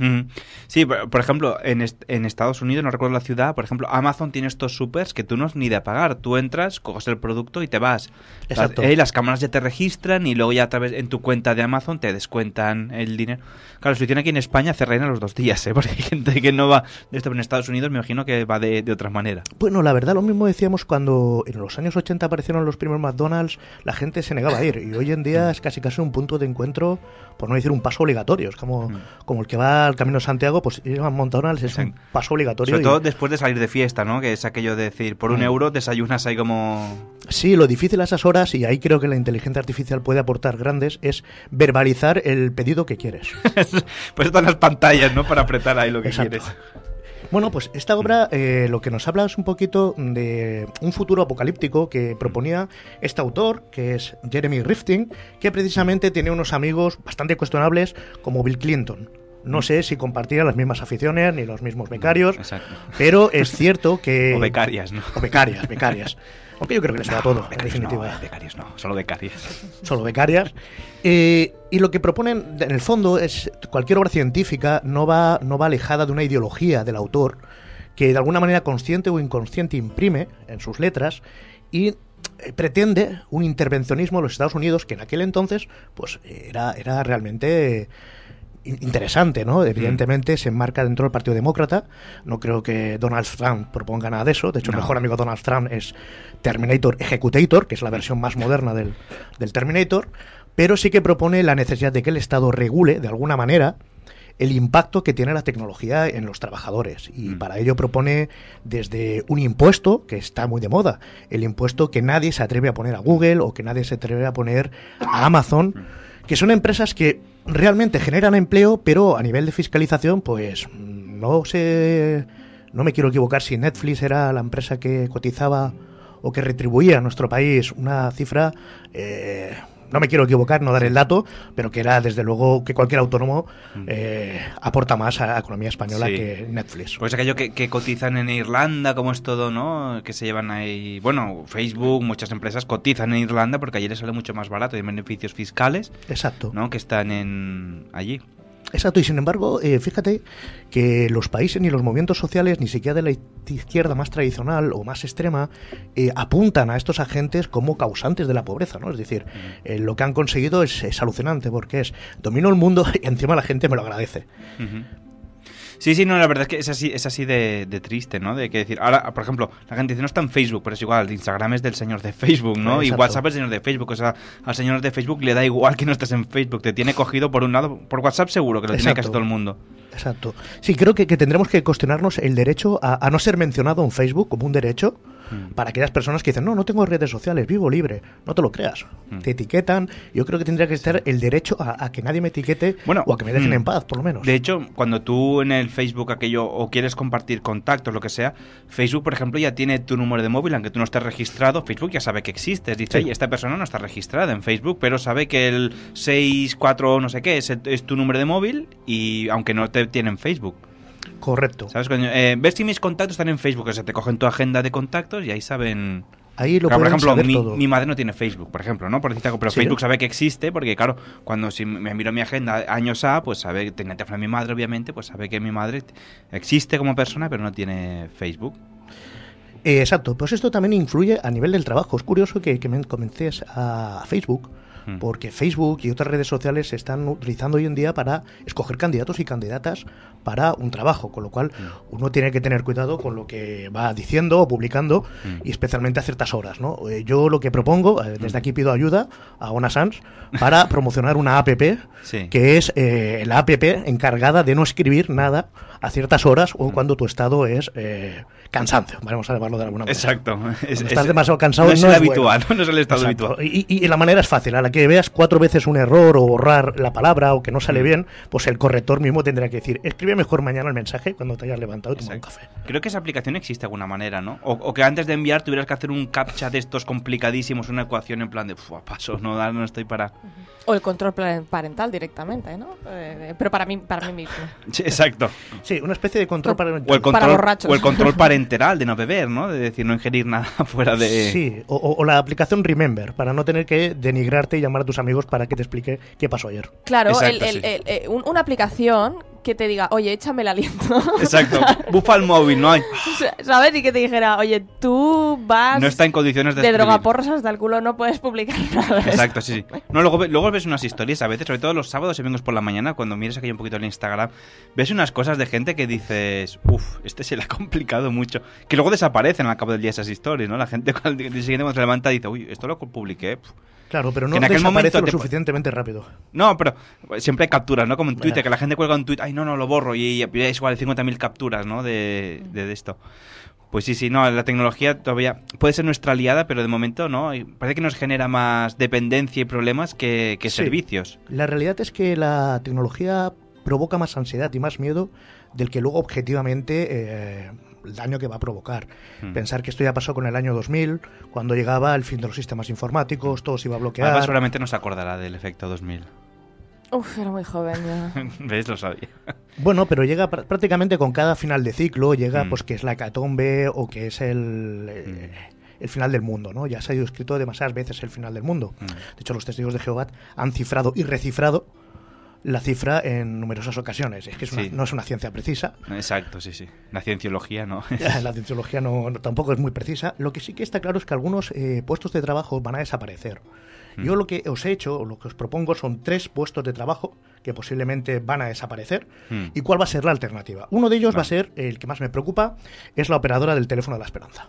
Mm. Sí, por, ejemplo, en, est- en Estados Unidos, no recuerdo la ciudad, por ejemplo, Amazon tiene estos supers que tú no has ni de pagar. Tú entras, coges el producto y te vas. Exacto. Las, eh, las cámaras ya te registran y luego ya a través en tu cuenta de Amazon te descuentan el dinero. Claro, si lo hicieron aquí en España, cerrarían a los dos días, ¿eh? <laughs> porque hay gente que no va de esto, pero en Estados Unidos me imagino que va de, de otra manera. Bueno, la verdad lo mismo decíamos cuando en los años 80 aparecieron los primeros McDonald's, la gente se negaba a ir y hoy en día es casi casi un punto de encuentro, por no decir un paso obligatorio, es como, Mm. como el que va al Camino de Santiago, pues ir a es un paso obligatorio. Sobre y- todo después de salir de fiesta, ¿no? Que es aquello de decir, por un Mm. euro desayunas ahí como... Sí, lo difícil a esas horas, y ahí creo que la inteligencia artificial puede aportar grandes, es verbalizar el pedido que quieres. <laughs> pues están las pantallas, ¿no? Para apretar ahí lo que Exacto. quieres. Bueno, pues esta obra eh, lo que nos habla es un poquito de un futuro apocalíptico que proponía este autor, que es Jeremy Rifting, que precisamente tiene unos amigos bastante cuestionables como Bill Clinton. No sé si compartían las mismas aficiones ni los mismos becarios, Exacto. pero es cierto que... <laughs> O becarias, ¿no? O becarias, becarias. Aunque yo creo que les da todo, en becarios definitiva. No, eh, becarios no, solo becarias. solo becarias. Eh, y lo que proponen, en el fondo, es cualquier obra científica no va, no va alejada de una ideología del autor que de alguna manera consciente o inconsciente imprime en sus letras y eh, pretende un intervencionismo de los Estados Unidos que en aquel entonces pues era, era realmente interesante, ¿no? Evidentemente se enmarca dentro del Partido Demócrata. No creo que Donald Trump proponga nada de eso. De hecho, No. el mejor amigo de Donald Trump es Terminator Executator, que es la versión más moderna del, del Terminator. Pero sí que propone la necesidad de que el Estado regule, de alguna manera, el impacto que tiene la tecnología en los trabajadores. Y Mm. para ello propone desde un impuesto, que está muy de moda, el impuesto que nadie se atreve a poner a Google o que nadie se atreve a poner a Amazon, que son empresas que realmente generan empleo, pero a nivel de fiscalización, pues no sé, no me quiero equivocar si Netflix era la empresa que cotizaba o que retribuía a nuestro país una cifra, eh, no me quiero equivocar, no dar el dato, pero que era desde luego que cualquier autónomo eh, aporta más a la economía española Sí. que Netflix. Pues aquello que, que cotizan en Irlanda, como es todo, ¿no? Que se llevan ahí. Bueno, Facebook, muchas empresas cotizan en Irlanda porque allí les sale mucho más barato y hay beneficios fiscales, Exacto. ¿no? Que están en allí. Exacto, y sin embargo, eh, fíjate que los países ni los movimientos sociales, ni siquiera de la izquierda más tradicional o más extrema, eh, apuntan a estos agentes como causantes de la pobreza, ¿no? Es decir, eh, lo que han conseguido es, alucinante porque es domino el mundo <laughs> y encima la gente me lo agradece. Sí, sí, no, la verdad es que es así, es así de, de triste, ¿no? De que decir, ahora, por ejemplo, la gente dice, no está en Facebook, pero es igual, Instagram es del señor de Facebook, ¿no? Y Exacto. WhatsApp es del señor de Facebook, o sea, al señor de Facebook le da igual que no estés en Facebook, te tiene cogido por un lado, por WhatsApp seguro que lo tiene Exacto. casi todo el mundo. Exacto. Sí, creo que, que tendremos que cuestionarnos el derecho a, a no ser mencionado en Facebook como un derecho Mm. para aquellas personas que dicen, no, no tengo redes sociales, vivo libre. No te lo creas. Mm. Te etiquetan. Yo creo que tendría que estar el derecho a, a que nadie me etiquete Bueno, o a que me dejen mm. en paz, por lo menos. De hecho, cuando tú en el Facebook aquello o quieres compartir contactos, lo que sea, Facebook, por ejemplo, ya tiene tu número de móvil, aunque tú no estés registrado, Facebook ya sabe que existes. Dice, Sí. "Oye, esta persona no está registrada en Facebook, pero sabe que el 64 no sé qué es, el- es tu número de móvil y aunque no te tiene en Facebook. Correcto. ¿Sabes? Eh, ves si mis contactos están en Facebook, o sea, te cogen tu agenda de contactos y ahí saben... Ahí lo Claro, por ejemplo, saber mi, todo. mi madre no tiene Facebook, por ejemplo, ¿no? Por algo, pero Sí. Facebook sabe que existe porque, claro, cuando si me miro mi agenda años A, pues sabe que tenía teléfono de mi madre, obviamente, pues sabe que mi madre existe como persona, pero no tiene Facebook. Eh, exacto, pues esto también influye a nivel del trabajo. Es curioso que, que me comences a Facebook, Mm. porque Facebook y otras redes sociales se están utilizando hoy en día para escoger candidatos y candidatas para un trabajo, con lo cual Mm. uno tiene que tener cuidado con lo que va diciendo o publicando, Mm. y especialmente a ciertas horas. ¿no? Eh, yo lo que propongo, eh, desde aquí pido ayuda a Ona Sans para <laughs> promocionar una app Sí. que es eh, la app encargada de no escribir nada a ciertas horas Mm. o cuando tu estado es eh, cansancio, vamos a llamarlo de alguna manera. Exacto. Es- Cuando es- estás demasiado cansado no es no el es bueno. habitual, <laughs> no es el estado Exacto. habitual. Y, y- y la manera es fácil. A la que veas cuatro veces un error o borrar la palabra o que no Mm. sale bien, pues el corrector mismo tendrá que decir, escribe mejor mañana el mensaje cuando te hayas levantado y tomado un café. Creo que esa aplicación existe de alguna manera, ¿no? O, o que antes de enviar tuvieras que hacer un captcha de estos complicadísimos, una ecuación en plan de, "Uf, a paso, no, da- no estoy para... O el control paren- parental directamente, ¿no? Eh, pero para mí, para mí mismo. <laughs> Sí, exacto. Sí, una especie de control para... O el, Para control, borrachos. o el control <laughs> parenteral de no beber, ¿no? De decir, no ingerir nada <laughs> fuera de... Sí, o, o- o la aplicación Remember, para no tener que denigrarte y llamar a tus amigos para que te explique qué pasó ayer. Claro, Exacto, el- el- sí. el- eh, un- una aplicación que te diga, oye, échame el aliento. <laughs> Exacto. <laughs> Bufa el móvil, no hay. ¿Sabes? Y que te dijera, oye, tú vas No está en condiciones de de drogaporros hasta el culo, no puedes publicar <laughs> nada. Exacto, sí, sí. No, luego, luego ves unas historias a veces, sobre todo los sábados y domingos por la mañana, cuando mires aquello un poquito en Instagram, ves unas cosas de gente que dices, uff, este se le ha complicado mucho. Que luego desaparecen al cabo del día esas historias, ¿no? La gente cuando, el día siguiente cuando se levanta dice, uy, esto lo publiqué. pf". Claro, pero no en aquel momento lo te- suficientemente rápido. No, pero siempre hay capturas, ¿no? Como en Twitter, que la gente cuelga un tweet, ay, no, no, lo borro, y, y es igual 50.000 capturas, ¿no? De, de, de esto. Pues sí, sí, no, la tecnología todavía puede ser nuestra aliada, pero de momento no. y Parece que nos genera más dependencia y problemas que, que Sí. servicios. La realidad es que la tecnología provoca más ansiedad y más miedo del que luego objetivamente eh, el daño que va a provocar. Hmm. Pensar que esto ya pasó con el año 2000, cuando llegaba el fin de los sistemas informáticos, todo se iba a bloquear. Además, seguramente no se acordará del efecto 2000. Uf, era muy joven ya. <laughs> ¿Ves? Lo sabía. Bueno, pero llega pr- prácticamente con cada final de ciclo, llega Mm. pues que es la hecatombe o que es el, eh, el final del mundo, ¿no? Ya se ha ido escrito demasiadas veces el final del mundo. Mm. De hecho, los testigos de Jehová han cifrado y recifrado la cifra en numerosas ocasiones. Es que es una- Sí. no es una ciencia precisa. Exacto, sí, sí. La cienciología, ¿no? <laughs> La <laughs> cienciología no, no- tampoco es muy precisa. Lo que sí que está claro es que algunos eh, puestos de trabajo van a desaparecer. Mm. Yo lo que os he hecho, o lo que os propongo, son tres puestos de trabajo que posiblemente van a desaparecer. Mm. ¿Y cuál va a ser la alternativa? Uno de ellos va a ser, el que más me preocupa, es la operadora del teléfono de la esperanza.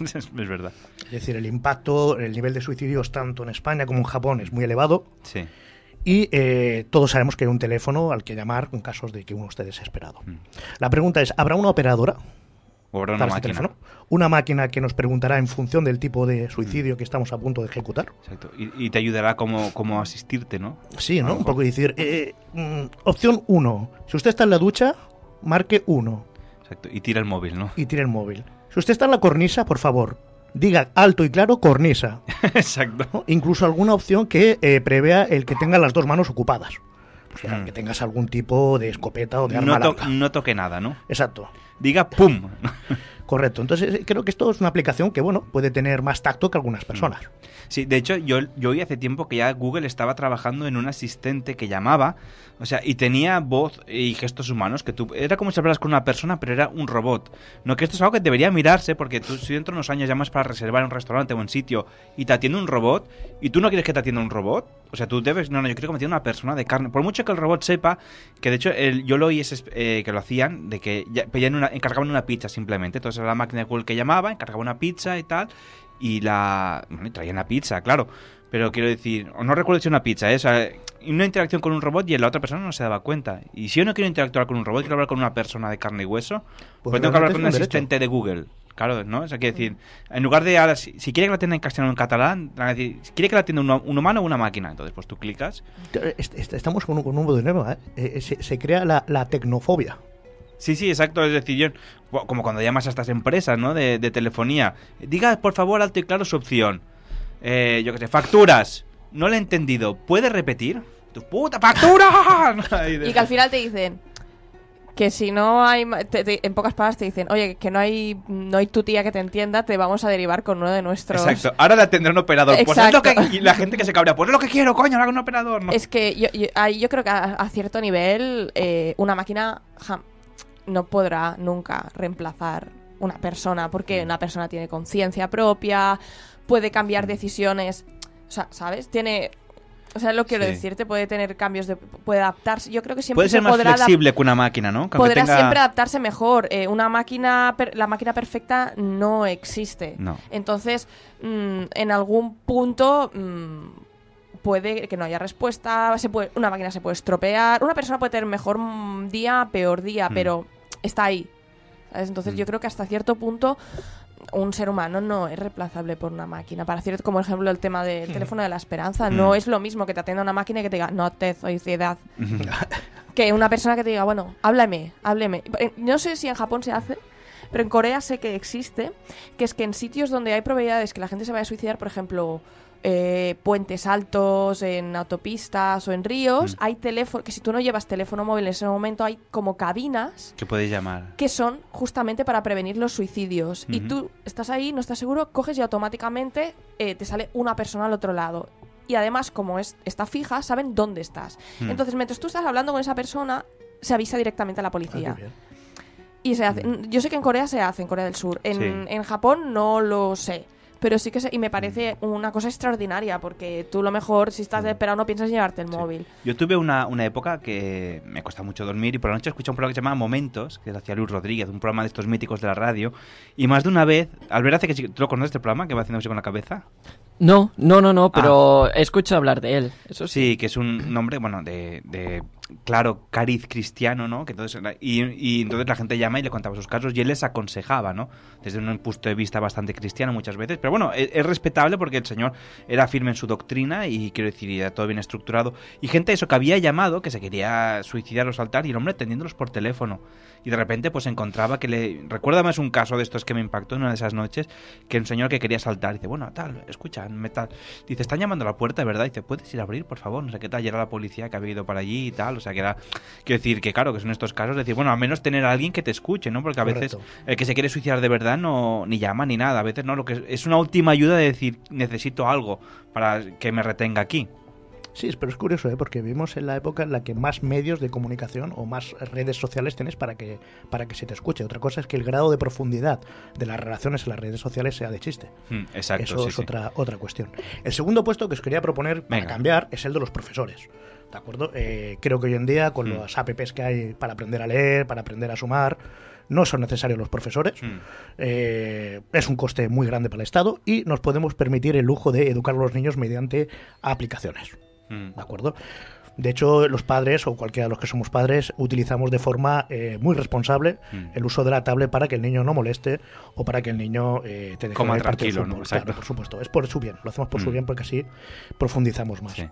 es, <laughs> es verdad. Es decir, el impacto, el nivel de suicidios tanto en España como en Japón es muy elevado. Sí. Y eh, todos sabemos que hay un teléfono al que llamar en casos de que uno esté desesperado. La pregunta es, ¿habrá una operadora O habrá una para este máquina. teléfono? Una máquina que nos preguntará en función del tipo de suicidio que estamos a punto de ejecutar. Exacto. Y, y te ayudará como, como asistirte, ¿no? Sí, ¿no? Un poco decir, eh, mm, opción 1. Si usted está en la ducha, marque 1 Exacto. Y tira el móvil, ¿no? y tire el móvil. Si usted está en la cornisa, por favor, diga alto y claro cornisa. <laughs> Exacto. ¿no? Incluso alguna opción que eh, prevea el que tenga las dos manos ocupadas. O sea, Mm. que tengas algún tipo de escopeta o de No, arma to- larga. no toque nada, ¿no? Exacto. Diga ¡pum! <laughs> Correcto. Entonces, eh, creo que esto es una aplicación que, bueno, puede tener más tacto que algunas personas. Sí, de hecho, yo, yo oí hace tiempo que ya Google estaba trabajando en un asistente que llamaba, o sea, y tenía voz y gestos humanos, que tú, era como si hablaras con una persona, pero era un robot. No, que esto es algo que debería mirarse, porque tú si dentro de unos años llamas para reservar un restaurante o un sitio y te atiende un robot, y tú no quieres que te atienda un robot, o sea, tú debes, no, no, yo quiero que me atienda una persona de carne. Por mucho que el robot sepa, que de hecho el, yo lo oí ese, eh, que lo hacían, de que ya, pedían una, encargaban una pizza simplemente, entonces era la máquina de Google que llamaba, encargaba una pizza y tal, y la. Bueno, y traían la pizza, claro. Pero quiero decir, no recuerdo si una pizza, ¿eh? o sea, una interacción con un robot y la otra persona no se daba cuenta. Y si yo no quiero interactuar con un robot, quiero hablar con una persona de carne y hueso, pues, Pues tengo que hablar con un asistente de Google. Claro, ¿no? O sea, quiero decir, en lugar de ahora, si, si quiere que la atienda en castellano o en catalán, decir, si quiere que la atienda un, un humano o una máquina. Entonces, pues tú clicas. Est- est- Estamos con un, con un problema, ¿eh? Eh, se, se crea la, la tecnofobia. Sí, sí, exacto. Es decir, yo, como cuando llamas a estas empresas, ¿no? De, de telefonía. Diga, por favor, alto y claro su opción. Eh, yo qué sé, facturas. No le he entendido. ¿Puede repetir? ¡Tu puta factura! <laughs> Y que al final te dicen que si no hay, te- te- en pocas palabras te dicen, oye, que no hay, no hay tu tía que te entienda, te vamos a derivar con uno de nuestros. Exacto. Ahora la tendrá un operador. Pues es lo que, y la gente que se cabrea. Pues es lo que quiero, coño, haga un operador. ¿no? Es que yo, yo, ahí yo creo que a, a cierto nivel eh, una máquina no podrá nunca reemplazar una persona Mm. porque una persona tiene conciencia propia, puede cambiar decisiones, o sea, ¿sabes? Tiene... O sea, lo quiero Sí. decirte, puede tener cambios, de, puede adaptarse. Yo creo que siempre Puede se ser más podrá flexible que una máquina, ¿no? Que podrá tenga- siempre adaptarse mejor. Eh, una máquina, la máquina perfecta no existe. No. Entonces, mm, en algún punto mm, puede que no haya respuesta, se puede, una máquina se puede estropear, una persona puede tener mejor mm, día, peor día, Mm. pero está ahí. ¿sabes? Entonces Mm. yo creo que hasta cierto punto un ser humano no es reemplazable por una máquina. Para cierto, como ejemplo el tema del teléfono de la esperanza, no Mm. es lo mismo que te atienda una máquina y que te diga, no te doy ciudad <laughs> que una persona que te diga, bueno, háblame, hábleme. Eh, No sé si en Japón se hace, pero en Corea sé que existe, que es que en sitios donde hay probabilidades que la gente se vaya a suicidar, por ejemplo, eh, puentes altos, en autopistas o en ríos, hay teléfono, que si tú no llevas teléfono móvil en ese momento, hay como cabinas Que podéis llamar. que son justamente para prevenir los suicidios. Y tú estás ahí, no estás seguro, coges y automáticamente eh, te sale una persona al otro lado. Y además, como es, está fija, saben dónde estás. Hmm. Entonces, mientras tú estás hablando con esa persona, se avisa directamente a la Ah, policía. bien. y se hace. Yo sé que en Corea se hace, en Corea del Sur. En, Sí. en Japón no lo sé. Pero sí que sé, y me parece una cosa extraordinaria, porque tú lo mejor, si estás desesperado, no piensas en llevarte el móvil. Yo tuve una, una época que me costaba mucho dormir y por la noche escuchaba un programa que se llamaba Momentos, que hacía Luis Rodríguez, un programa de estos míticos de la radio. Y más de una vez, Albert hace que sí- ¿tú lo conoces este programa que va haciendo así con la cabeza? No, no, no, no, pero escucho hablar de él. Eso sí. Sí, que es un nombre, bueno, de, de claro, cariz cristiano, ¿no? Que entonces, y, y entonces la gente llama y le contaba sus casos y él les aconsejaba, ¿no? Desde un punto de vista bastante cristiano muchas veces. Pero bueno, es, es respetable porque el señor era firme en su doctrina y quiero decir, era todo bien estructurado. Y gente eso que había llamado, que se quería suicidar o saltar y el hombre atendiéndolos por teléfono. Y de repente pues encontraba que le... Recuérdame es un caso de estos que me impactó en una de esas noches, que un señor que quería saltar, dice, bueno, tal, escucha, tal. Dice, están llamando a la puerta, ¿verdad? Dice, ¿puedes ir a abrir, por favor? No sé qué tal. Era la policía que había ido para allí y tal. O sea, que era... Quiero decir que, claro, que son estos casos, decir, bueno, al menos tener a alguien que te escuche, ¿no? Porque a veces el que se quiere suicidar de verdad no ni llama ni nada. A veces no, lo que es, es una última ayuda de decir, necesito algo para que me retenga aquí. Sí, pero es curioso, ¿eh? porque vivimos en la época en la que más medios de comunicación o más redes sociales tienes para que, para que se te escuche. Otra cosa es que el grado de profundidad de las relaciones en las redes sociales sea de chiste. Hmm, exacto, Eso sí, es sí. Otra, otra cuestión. El segundo puesto que os quería proponer para Venga. cambiar es el de los profesores. ¿De acuerdo? Eh, creo que hoy en día, con Mm. las apps que hay para aprender a leer, para aprender a sumar, no son necesarios los profesores. Hmm. Eh, es un coste muy grande para el Estado y nos podemos permitir el lujo de educar a los niños mediante aplicaciones. Mm. ¿De acuerdo? De hecho, los padres o cualquiera de los que somos padres utilizamos de forma eh, muy responsable Mm. el uso de la tablet para que el niño no moleste o para que el niño eh, te deje Coma ver tranquilo, ¿no? fútbol. Exacto. Claro, por supuesto. Es por su bien. Lo hacemos por su Mm. bien porque así profundizamos más. Sí.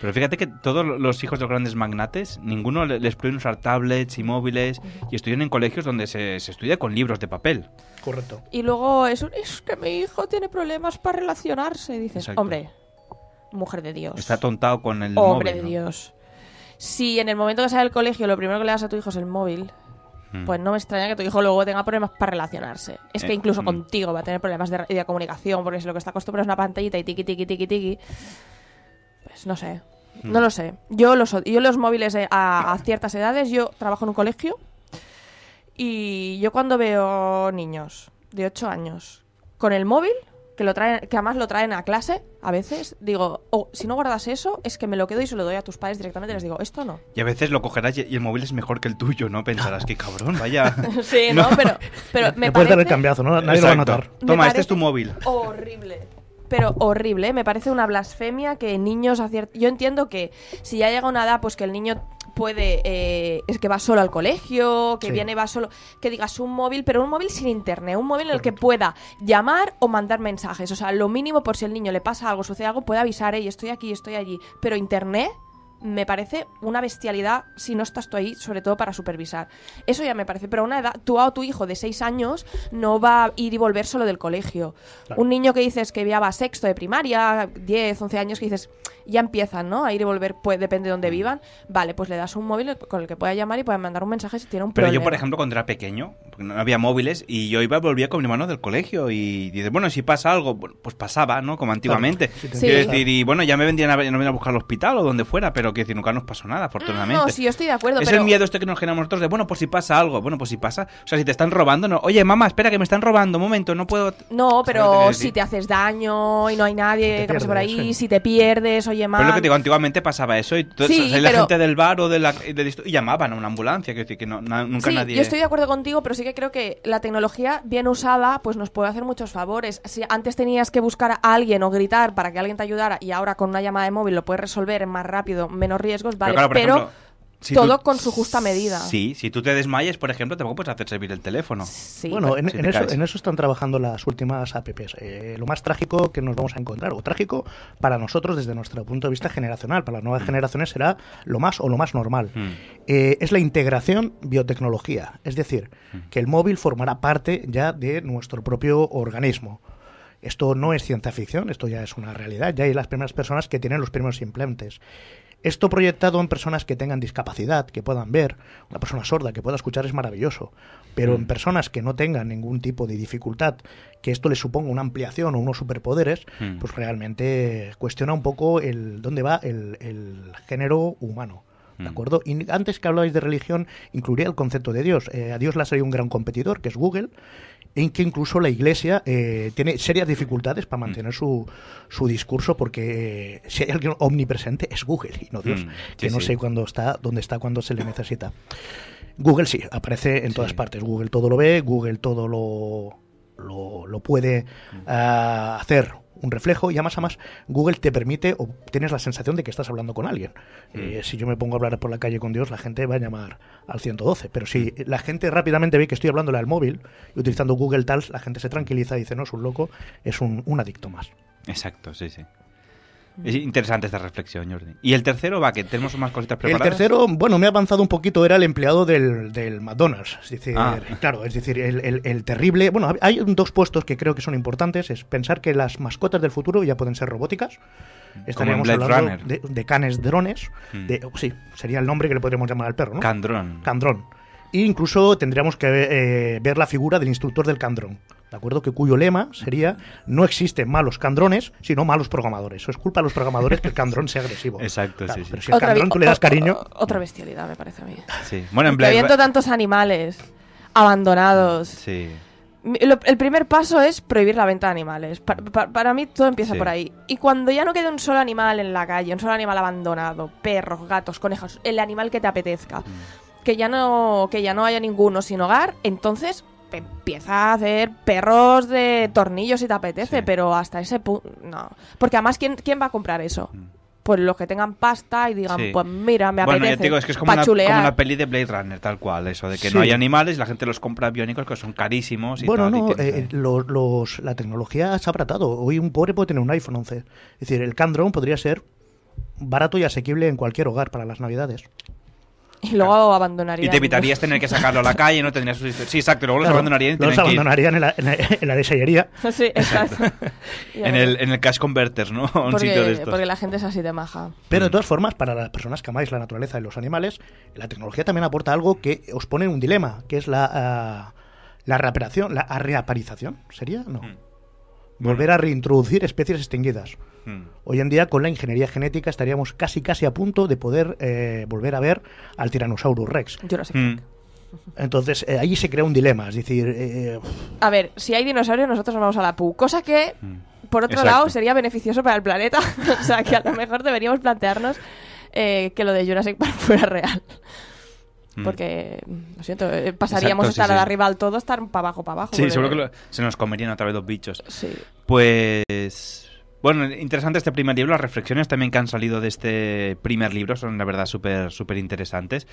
Pero fíjate que todos los hijos de los grandes magnates, ninguno le- les prohíben usar tablets y móviles y estudian en colegios donde se, se estudia con libros de papel. Correcto. Y luego es, un- es que mi hijo tiene problemas para relacionarse. Y dices, Exacto. hombre, mujer de Dios. Está tontado con el Hombre móvil. de ¿no? Dios. Si en el momento que sale del colegio lo primero que le das a tu hijo es el móvil, Mm. pues no me extraña que tu hijo luego tenga problemas para relacionarse. Es que Eh, incluso mm. contigo va a tener problemas de, de comunicación, porque si lo que está acostumbrado es una pantallita y tiqui, tiqui, tiqui, tiqui, pues no sé. Mm. No lo sé. Yo los, yo los móviles eh, a, a ciertas edades, yo trabajo en un colegio y yo cuando veo niños de 8 años con el móvil, que lo traen, que además lo traen a clase, a veces, digo, oh, si no guardas eso, es que me lo quedo y se lo doy a tus padres directamente y les digo, esto no. Y a veces lo cogerás y el móvil es mejor que el tuyo, ¿no? Pensarás que cabrón, vaya. <laughs> Sí, ¿no? Pero, pero me puedes dar el parece cambiazo, ¿no? Nadie lo va a notar. Me Toma, este es parece tu móvil. horrible. Pero horrible, ¿eh? me parece una blasfemia que niños a Yo entiendo que si ya llega una edad, pues que el niño puede... eh, es que va solo al colegio, que Sí. viene, va solo... Que digas un móvil, pero un móvil sin internet, un móvil en el que pueda llamar o mandar mensajes. O sea, lo mínimo por si el niño le pasa algo, sucede algo, puede avisar, y estoy aquí, estoy allí. Pero internet... Me parece una bestialidad si no estás tú ahí, sobre todo para supervisar. Eso ya me parece, pero a una edad, tú a tu hijo de 6 años no va a ir y volver solo del colegio. Claro. Un niño que dices que ya va a sexto de primaria, 10, 11 años, que dices, ya empiezan, ¿no? A ir y volver, pues depende de dónde vivan. Vale, pues le das un móvil con el que pueda llamar y pueda mandar un mensaje si tiene un Pero problema. yo, por ejemplo, cuando era pequeño, porque no había móviles, y yo iba y volvía con mi hermano del colegio, y dices, bueno, si pasa algo, pues pasaba, ¿no? Como antiguamente. sí Sí. Entiendo. decir, y bueno, ya me vendrían a, no a buscar al hospital o donde fuera, pero quiero decir, nunca nos pasó nada, afortunadamente. No, sí, yo estoy de acuerdo, es pero... el miedo este que nos generamos nosotros de, bueno, pues si pasa algo, bueno, pues si pasa, o sea, si te están robando, no, oye, mamá, espera que me están robando, un momento, no puedo... No, ¿Sabes lo que pero quiero si te haces daño y no hay nadie te que pase por ahí, sí. si te pierdes, oye, Pero es lo que te digo, antiguamente pasaba eso y todo, Sí, salía la pero- gente del bar o de la, y de y llamaban a una ambulancia, quiero decir que no, na- nunca Sí, nadie... yo estoy de acuerdo contigo, pero sí que creo que la tecnología bien usada pues nos puede hacer muchos favores. Si antes tenías que buscar a alguien o gritar para que alguien te ayudara y ahora con una llamada de móvil lo puedes resolver más rápido, menos riesgos, vale, claro, pero ejemplo, si todo tú- con su justa medida. Sí, si tú te desmayes, por ejemplo, tampoco puedes hacer servir el teléfono. Sí. Bueno, en, si en te eso, en eso están trabajando las últimas apps. Eh, lo más trágico que nos vamos a encontrar, o trágico para nosotros desde nuestro punto de vista generacional, para las nuevas generaciones será lo más o lo más normal. Mm. Eh, es la integración biotecnología, es decir, que el móvil formará parte ya de nuestro propio organismo. Esto no es ciencia ficción, esto ya es una realidad, ya hay las primeras personas que tienen los primeros implantes. Esto proyectado en personas que tengan discapacidad, que puedan ver, una persona sorda que pueda escuchar es maravilloso, pero en personas que no tengan ningún tipo de dificultad, que esto les suponga una ampliación o unos superpoderes, Mm. pues realmente cuestiona un poco el dónde va el, el género humano. ¿De Mm. acuerdo? Y antes que hablabais de religión, incluiría el concepto de Dios. Eh, a Dios le ha salido un gran competidor, que es Google, en que incluso la Iglesia eh, tiene serias dificultades para mantener su, su discurso, porque eh, si hay alguien omnipresente es Google y no Dios, Mm, que no sí. sé cuándo está, dónde está, cuándo se le necesita. Google sí, aparece en todas Sí. partes. Google todo lo ve, Google todo lo, lo, lo puede ah, hacer un reflejo y además, además Google te permite o tienes la sensación de que estás hablando con alguien. Eh, si yo me pongo a hablar por la calle con Dios, la gente va a llamar al 112. Pero si la gente rápidamente ve que estoy hablándole al móvil y utilizando Google Tals, la gente se tranquiliza y dice, no, es un loco, es un, un adicto más. Exacto, sí, sí. Es interesante esta reflexión, Jordi. Y el tercero, va, que tenemos más cositas El preparadas. tercero, bueno, me ha avanzado un poquito, era el empleado del, del McDonald's. Es decir, Ah. claro, es decir, el, el- el terrible. Bueno, hay dos puestos que creo que son importantes. Es pensar que las mascotas del futuro ya pueden ser robóticas. Estaríamos hablando de, de canes drones. Mm. De, sí, sería el nombre que le podríamos llamar al perro, ¿no? Candrón. Candrón. E incluso tendríamos que eh, ver la figura del instructor del candrón. ¿De acuerdo? Que cuyo lema sería: no existen malos candrones, sino malos programadores. Eso es culpa de los programadores que el candrón sea agresivo. Exacto, Claro, sí, sí. Pero si al Otra candrón tú le das cariño. otra bestialidad, me parece a mí. Sí. Bueno, en habiendo Runner- tantos animales abandonados. Sí. Lo- El primer paso es prohibir la venta de animales. Pa- pa- para mí todo empieza Sí. por ahí. Y cuando ya no quede un solo animal en la calle, un solo animal abandonado, perros, gatos, conejos, el animal que te apetezca, Mm. que ya no que ya no haya ninguno sin hogar, entonces empieza a hacer perros de tornillos si te apetece, Sí. pero hasta ese punto no, porque además quién quién va a comprar eso? Mm. pues los que tengan pasta y digan, Sí. pues mira, me bueno, apetece ya te digo, es que es como una, como una peli de Blade Runner, tal cual. Eso de que Sí. no hay animales y la gente los compra biónicos que son carísimos y Bueno, tal. y no, eh, los, los- la tecnología se ha abratado. Hoy un pobre puede tener un iPhone 11. Es decir, el Candrone podría ser barato y asequible en cualquier hogar para las navidades. Y <laughs> luego abandonaría. Y te evitarías tener que sacarlo a la calle, no tendrías sus... Sí, exacto, y luego los Claro, abandonarían y los abandonarían en la, en la, en la desellería. <laughs> sí, exacto. <laughs> En el, en el Cash Converters, ¿no? Un porque, sitio de estos. porque la gente es así de maja. Pero de todas formas, para las personas que amáis la naturaleza y los animales, la tecnología también aporta algo que os pone en un dilema, que es la, ah, la reaparización, la reaparización, ¿sería? No. Mm. Volver a reintroducir especies extinguidas. Mm. Hoy en día, con la ingeniería genética, estaríamos casi casi a punto de poder eh, volver a ver al Tyrannosaurus Rex. Jurassic Mm. Entonces, eh, ahí se crea un dilema, es decir, eh, A ver, si hay dinosaurios, nosotros nos vamos a la PU. Cosa que, por otro. Exacto. lado, sería beneficioso para el planeta. <laughs> o sea, que a lo mejor deberíamos plantearnos eh, que lo de Jurassic Park fuera real. Mm. Porque, lo siento, eh, pasaríamos Exacto, estar sí. arriba al todo, estar para abajo, para abajo. Sí, porque- seguro que lo- se nos comerían otra vez los bichos. Sí. Pues... Bueno, interesante este primer libro. Las reflexiones también que han salido de este primer libro son, la verdad, súper súper interesantes.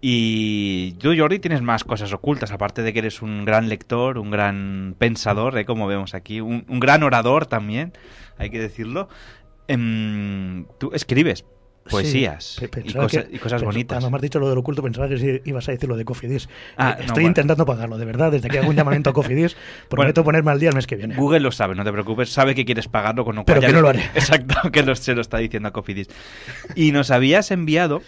Y tú, Jordi, tienes más cosas ocultas, aparte de que eres un gran lector, un gran pensador, ¿eh? como vemos aquí, un, un gran orador también, hay que decirlo. Em, tú escribes poesías sí, y, pensaba cosa- que- y cosas bonitas. Cuando me has dicho lo del oculto, pensaba que ibas a decir lo de Cofidis. Ah, Eh, no, Estoy bueno. intentando pagarlo, de verdad. Desde aquí hago un llamamiento a Cofidis. <laughs> Prometo ponerme al día el mes que viene. Google lo sabe, no te preocupes, sabe que quieres pagarlo, con lo Pero cual ya que no lo haré. <laughs> Exacto, que lo- se lo está diciendo a Cofidis. Y nos habías enviado,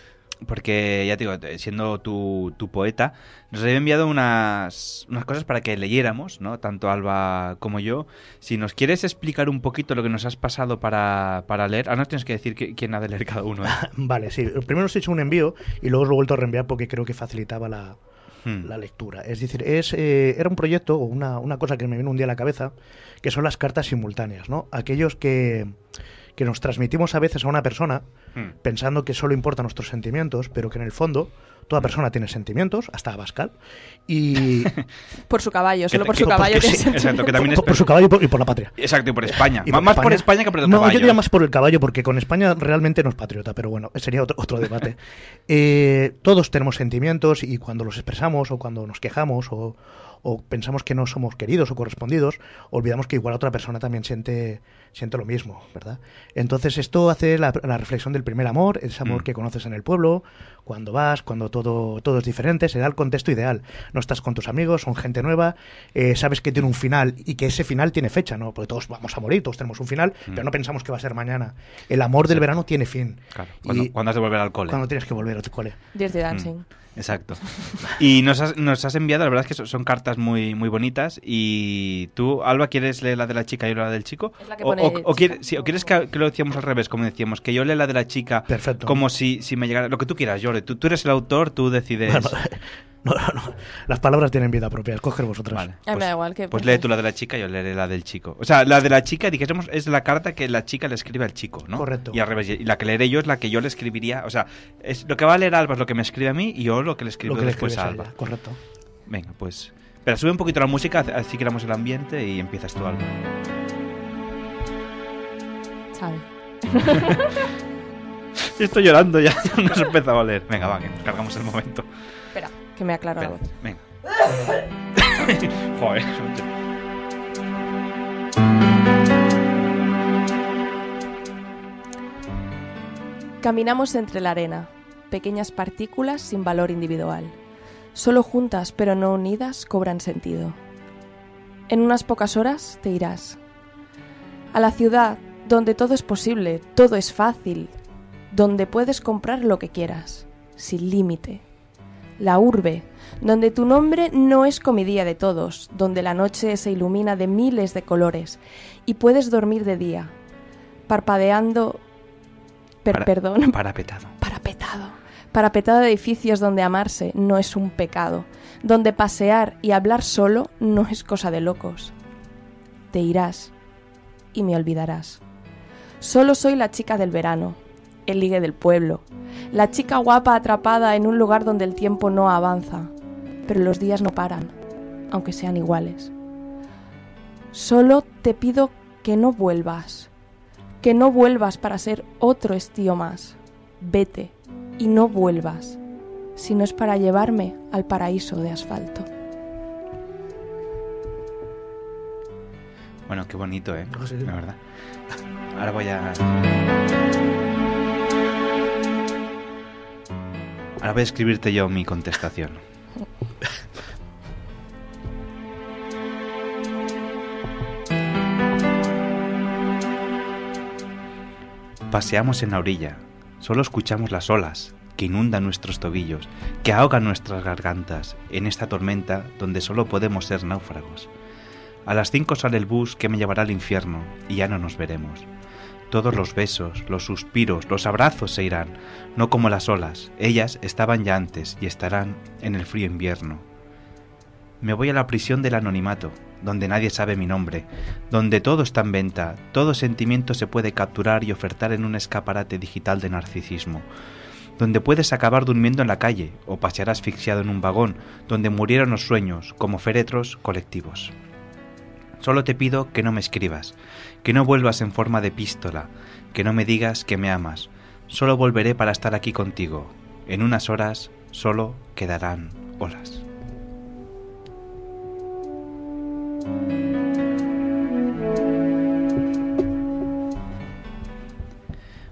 porque ya te digo, te- siendo tu, tu poeta, nos había enviado unas, unas cosas para que leyéramos, ¿no? Tanto Alba como yo. Si nos quieres explicar un poquito lo que nos has pasado para, para leer, ahora nos tienes que decir qui- quién ha de leer cada uno. ¿eh? <laughs> Vale, sí. Primero os he hecho un envío y luego os lo he vuelto a reenviar porque creo que facilitaba la, Hmm. la lectura. Es decir, es, eh, era un proyecto o una, una cosa que me vino un día a la cabeza, que son las cartas simultáneas, ¿no? Aquellos que, que nos transmitimos a veces a una persona Hmm. pensando que solo importan nuestros sentimientos, pero que en el fondo toda persona tiene sentimientos, hasta Abascal, y... <laughs> Por su caballo, solo por su caballo. Exacto, que también es... por, por su caballo y por, y por la patria. Exacto, y por España. Y más por España que por el no, caballo. yo diría más por el caballo, porque con España realmente no es patriota, pero bueno, sería otro, otro debate. <laughs> Eh, todos tenemos sentimientos y cuando los expresamos o cuando nos quejamos o, o pensamos que no somos queridos o correspondidos, olvidamos que igual otra persona también siente, siente lo mismo, ¿verdad? Entonces esto hace la, la reflexión del primer amor, ese amor Mm. que conoces en el pueblo, cuando vas, cuando todo, todo es diferente, se da el contexto ideal. No estás con tus amigos, son gente nueva, eh, sabes que tiene un final y que ese final tiene fecha, ¿no? Porque todos vamos a morir, todos tenemos un final, pero no pensamos que va a ser mañana. El amor del Mm. Sí. verano tiene fin. Claro, cuando, Y cuando has de volver al cole. cuando tienes que volver a tu cole. Dirty Dancing. Mm, Exacto. Y nos has, nos has enviado, la verdad es que son, son cartas muy, muy bonitas. Y tú, Alba, ¿quieres leer la de la chica y yo la del chico? Es la que o, pone o- o chica. quiere- sí, o quieres que, que lo decíamos al revés, como decíamos, que yo lea la de la chica Perfecto. como si, si me llegara... Lo que tú quieras, Tú, tú eres el autor, tú decides... Bueno, <laughs> no, no, no. Las palabras tienen vida propia, escoger vosotras. Vale. A mí me da igual que- Pues lee tú la de la chica y yo leeré la del chico. O sea, la de la chica, dijésemos, es la carta que la chica le escribe al chico, ¿no? Correcto. Y al revés. Y la que leeré yo es la que yo le escribiría. O sea, es lo que va a leer Alba es lo que me escribe a mí y yo lo que le escribo que después a a Alba. ella, correcto. Venga, pues. Pero sube un poquito la música, así creamos el ambiente y empiezas tú, Alba. Sabe. <laughs> <laughs> Estoy llorando ya, <laughs> no se empezado a leer. Venga, va, que nos cargamos el momento. Espera, que me aclaro la Espera, voz. venga. <laughs> Joder. Caminamos entre la arena, pequeñas partículas sin valor individual. Solo juntas pero no unidas cobran sentido. En unas pocas horas te irás. A la ciudad donde todo es posible, todo es fácil, donde puedes comprar lo que quieras, sin límite. La urbe, donde tu nombre no es comidía de todos, donde la noche se ilumina de miles de colores y puedes dormir de día, parpadeando... per- Para- perdón, <laughs> Parapetado. parapetado. Parapetado de edificios donde amarse no es un pecado, donde pasear y hablar solo no es cosa de locos. Te irás y me olvidarás. Solo soy la chica del verano, el ligue del pueblo, la chica guapa atrapada en un lugar donde el tiempo no avanza, pero los días no paran, aunque sean iguales. Solo te pido que no vuelvas, que no vuelvas para ser otro estío más. Vete y no vuelvas, si no es para llevarme al paraíso de asfalto. Bueno, qué bonito, ¿eh? Sí. La verdad. Ahora voy a... Ahora voy a escribirte yo mi contestación. Paseamos en la orilla, solo escuchamos las olas que inundan nuestros tobillos, que ahogan nuestras gargantas en esta tormenta donde solo podemos ser náufragos. A las 5 sale el bus que me llevará al infierno y ya no nos veremos. Todos los besos, los suspiros, los abrazos se irán, no como las olas. Ellas estaban ya antes y estarán en el frío invierno. Me voy a la prisión del anonimato, donde nadie sabe mi nombre, donde todo está en venta, todo sentimiento se puede capturar y ofertar en un escaparate digital de narcisismo, donde puedes acabar durmiendo en la calle o pasear asfixiado en un vagón, donde murieron los sueños como féretros colectivos. Solo te pido que no me escribas, que no vuelvas en forma de epístola, que no me digas que me amas. Solo volveré para estar aquí contigo. En unas horas solo quedarán olas.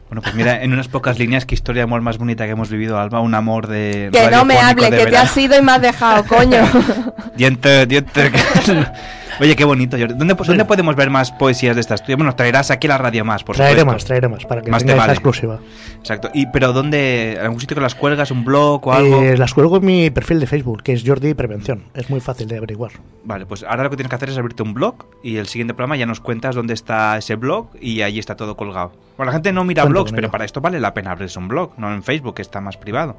Bueno, pues mira, en unas pocas líneas, qué historia de amor más bonita que hemos vivido, Alba. Un amor de. Que no me hable, que te verdad. has ido y me has dejado, coño. <laughs> Diente, diente. <laughs> Oye, qué bonito. Jordi. ¿Dónde, ¿Dónde podemos ver más poesías de estas tuyas? Bueno, traerás aquí la radio más, por traeré supuesto. más, traeré más, para que Más te tengáis la vale. exclusiva. Exacto. Y, pero ¿dónde? ¿Algún sitio que las cuelgas? ¿Un blog o algo? Eh, las cuelgo en mi perfil de Facebook, que es Jordi Prevención. Es muy fácil de averiguar. Vale, pues ahora lo que tienes que hacer es abrirte un blog y el siguiente programa ya nos cuentas dónde está ese blog y ahí está todo colgado. Bueno, la gente no mira Cuento blogs, pero para esto vale la pena abrirse un blog, no en Facebook, que está más privado.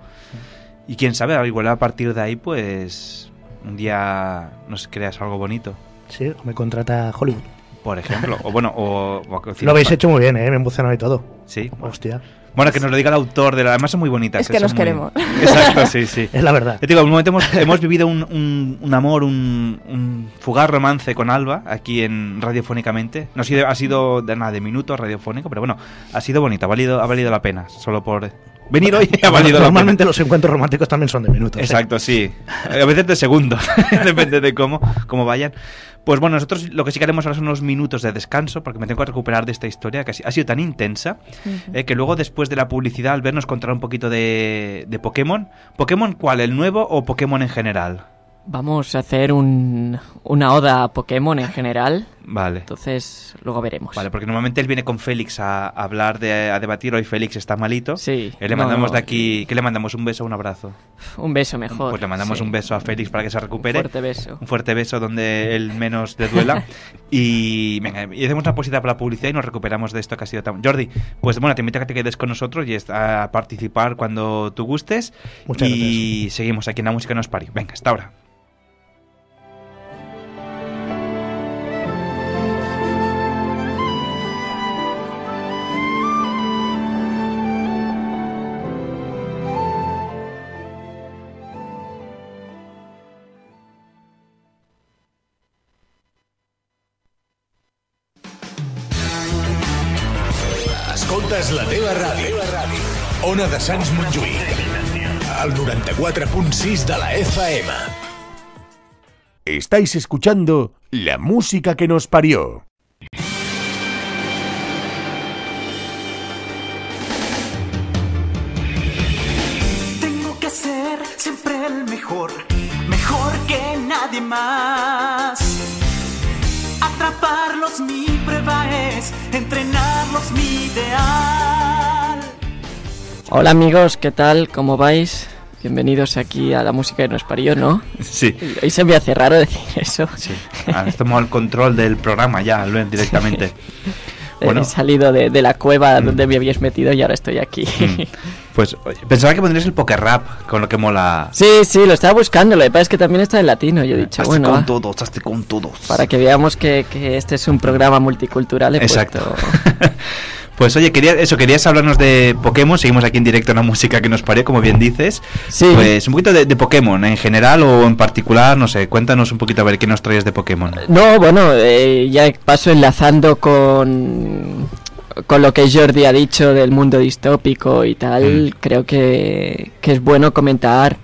Y quién sabe, igual a partir de ahí, pues un día nos creas algo bonito, Sí, me contrata Hollywood. por ejemplo. o bueno, o... o Lo habéis hecho muy bien, ¿eh? Me emocionado y todo. Sí. Hostia. Bueno, que nos lo diga el autor de la... Además son muy bonitas. Es que son nos muy- queremos. Exacto, <laughs> sí, sí. Es la verdad. Yo te digo, en un momento hemos, hemos vivido un, un- un amor, un, un fugaz romance con Alba aquí en Radiofónicamente. No ha sido, ha sido de nada, de minutos radiofónico, pero bueno, ha sido bonito, ha valido, ha valido la pena. Solo por venir hoy ha valido la Normalmente pena. los encuentros románticos también son de minutos. ¿eh? Exacto, sí. A veces de segundos, <laughs> depende de cómo, cómo vayan. Pues bueno, nosotros lo que sí que haremos ahora son unos minutos de descanso, porque me tengo que recuperar de esta historia que ha si- ha sido tan intensa, eh, que luego después de la publicidad, al vernos contar un poquito de, de Pokémon. ¿Pokémon cuál? ¿El nuevo o Pokémon en general? Vamos a hacer un, una oda a Pokémon en general. Vale. Entonces, luego veremos. Vale, porque normalmente él viene con Félix a, a hablar, de, a debatir. Hoy Félix está malito. Sí. Eh, le no, mandamos no, de aquí. ¿Qué le mandamos? ¿Un beso o un abrazo? Un beso mejor. Pues le mandamos sí. un beso a Félix para que se recupere. fuerte beso. Un fuerte beso donde él menos le duela. <laughs> y venga, y hacemos una posita para la publicidad y nos recuperamos de esto que ha sido tan. Jordi, pues bueno, te invito a que te quedes con nosotros y a participar cuando tú gustes. Muchas y seguimos aquí en la música nos parió. Venga, hasta ahora. Escoltes la teva ràdio. Ona de Sants Montjuïc. El 94.6 de la FM. Estáis escuchando la música que nos parió. Tengo que ser siempre el mejor, mejor que nadie más. Atraparlos mi prueba es, entrenarlos mi ideal. Hola amigos, ¿qué tal? ¿Cómo vais? Bienvenidos aquí a la música que nos parió, ¿no? Sí. Hoy se me hace raro decir eso. Sí. Has tomado el control del programa ya, Luen, directamente. <laughs> Bueno. He salido de, de la cueva Mm. donde me habías metido y ahora estoy aquí. <laughs> Pues oye, pensaba que pondrías el poker rap, con lo que mola. sí, sí, lo estaba buscando. Lo que pasa es que también está en latino. Yo he dicho, Hazte bueno, con todos, hazte con todos. para que veamos que, que este es un programa multicultural. he Exacto. puesto- <laughs> pues oye, quería, eso, querías hablarnos de Pokémon. Seguimos aquí en directo en la música que nos parió, como bien dices. Sí. Pues un poquito de, de Pokémon, en general o en particular, no sé, cuéntanos un poquito a ver qué nos traes de Pokémon. No, bueno, eh, ya paso enlazando con con lo que Jordi ha dicho del mundo distópico y tal, Mm. creo que, que es bueno comentar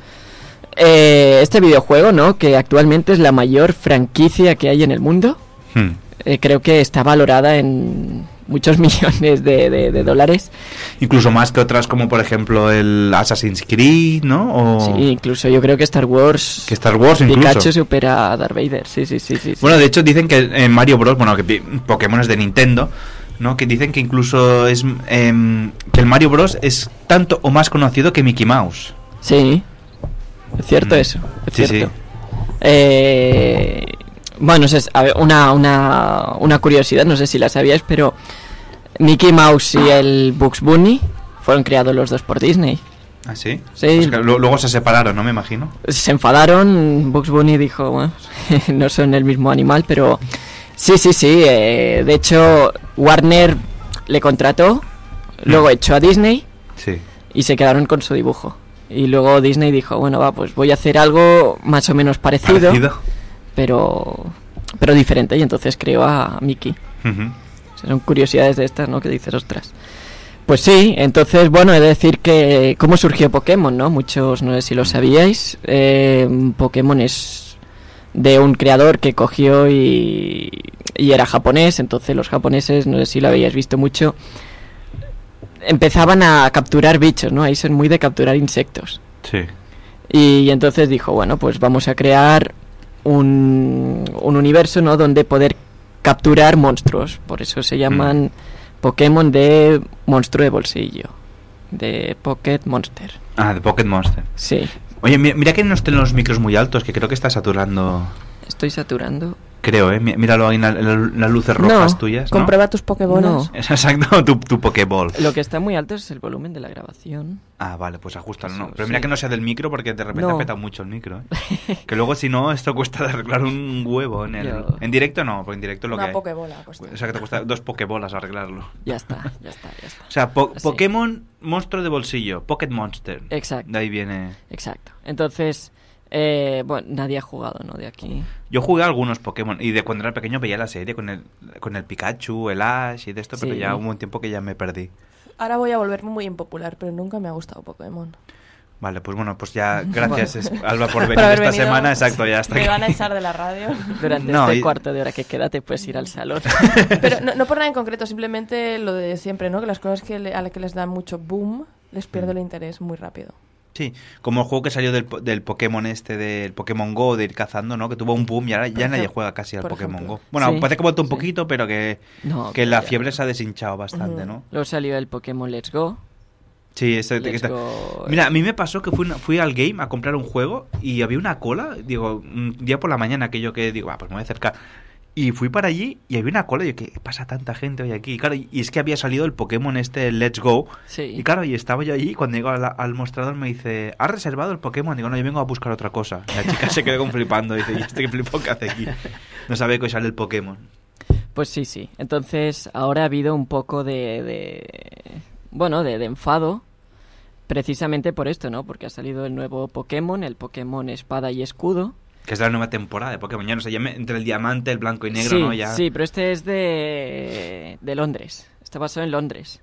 eh, este videojuego, ¿no? Que actualmente es la mayor franquicia que hay en el mundo. Hmm. Eh, creo que está valorada en muchos <laughs> millones de, de- de dólares. Incluso más que otras como por ejemplo el Assassin's Creed, ¿no? O Sí, incluso yo creo que Star Wars... que Star Wars incluso. Pikachu supera a Darth Vader, sí, sí, sí, sí. Bueno, de hecho dicen que en Mario Bros, bueno, que Pokémon es de Nintendo, ¿no? Que dicen que incluso es em, que el Mario Bros es tanto o más conocido que Mickey Mouse. Sí, es cierto Mm. eso, es Sí, cierto. sí. Eh, bueno, no sé, a ver, una, una, una curiosidad, no sé si la sabíais, pero Mickey Mouse y el Bugs Bunny fueron creados los dos por Disney. ¿Ah, sí? Sí. Pues que luego se separaron, ¿no? Me imagino. Se enfadaron, Bugs Bunny dijo, bueno, <laughs> no son el mismo animal, pero sí, sí, sí. eh, de hecho, Warner le contrató, luego echó a Disney Sí. y se quedaron con su dibujo. Y luego Disney dijo, bueno, va, pues voy a hacer algo más o menos parecido, Parecido. Pero pero diferente. Y entonces creó a Mickey. O sea, son curiosidades de estas, ¿no? Que dices, ostras. Pues sí, entonces, bueno, he de decir que cómo surgió Pokémon, ¿no? Muchos, no sé si lo sabíais. eh, Pokémon es de un creador que cogió y, y era japonés, entonces los japoneses, no sé si lo habíais visto mucho, empezaban a capturar bichos, ¿no? Ahí son muy de capturar insectos. Sí. Y entonces dijo, bueno, pues vamos a crear un, un universo, ¿no? Donde poder capturar monstruos. Por eso se llaman Pokémon de monstruo de bolsillo. De Pocket Monster. Ah, de Pocket Monster. Sí. Oye, mi- mira que no estén los micros muy altos, que creo que está saturando. Estoy saturando. Creo, ¿eh? Mi- Míralo ahí en la- en las luces rojas tuyas. ¿no? Comprueba tus Pokébolas. No. Es <laughs> exacto, tu, tu Pokéball. Lo que está muy alto es el volumen de la grabación. Ah, vale, pues ajustalo, Eso, no. Pero mira sí. que no sea del micro porque de repente No. ha petado mucho el micro, ¿eh? <laughs> que luego si no, esto cuesta de arreglar un huevo en el... Yo- En directo no, porque en directo lo Una que. Pokébola, pues. O sea, que te cuesta dos Pokébolas arreglarlo. Ya está, ya está, ya está. O sea, po- Así. Pokémon monstruo de bolsillo, Pocket Monster. Exacto. De ahí viene... Exacto. Entonces, eh, bueno, nadie ha jugado, ¿no? De aquí. Yo jugué a algunos Pokémon y de cuando era pequeño veía la serie con el, con el Pikachu, el Ash y de esto, pero Sí. ya hubo un tiempo que ya me perdí. Ahora voy a volverme muy impopular, pero nunca me ha gustado Pokémon. Vale, pues bueno, pues ya <laughs> gracias Alba por <laughs> venir Por esta venido. semana, exacto, ya está Me aquí. van a echar de la radio. <laughs> Durante No, este y- cuarto de hora que queda te puedes ir al salón. Pero no, no por nada en concreto, simplemente lo de siempre, ¿no? Que las cosas que le- a las que les dan mucho boom, les pierdo el interés muy rápido. Sí, como el juego que salió del, del Pokémon este, del Pokémon Go, de ir cazando, ¿no? Que tuvo un boom y ahora ya nadie juega casi al Pokémon ejemplo. Go. Bueno, Sí, parece que ha vuelto un sí. poquito, pero que, No, que la fiebre se ha deshinchado bastante, Ujú. ¿no? Luego salió el Pokémon Let's Go. Sí, este, que está- Go. Mira, a mí me pasó que fui, fui al game a comprar un juego y había una cola, digo, un día por la mañana que yo que digo, ah, pues me voy a acercar. Y fui para allí y había una cola y yo, ¿qué pasa tanta gente hoy aquí? Y claro, y es que había salido el Pokémon este, Let's Go. Sí. Y claro, y estaba yo allí y cuando llego al, al mostrador me dice, ¿has reservado el Pokémon? Digo, no, yo vengo a buscar otra cosa. Y la chica se quedó con flipando. Dice, ¿y este qué flipo que hace aquí? No sabe que hoy sale el Pokémon. Pues sí, sí. Entonces, ahora ha habido un poco de. de- bueno, de, de enfado. Precisamente por esto, ¿no? Porque ha salido el nuevo Pokémon, el Pokémon Espada y Escudo. Que es la nueva temporada de Pokémon. Ya no sé, ya me- entre el diamante, el blanco y negro, sí, ¿no? Ya... sí, pero este es de. de Londres. Está basado en Londres.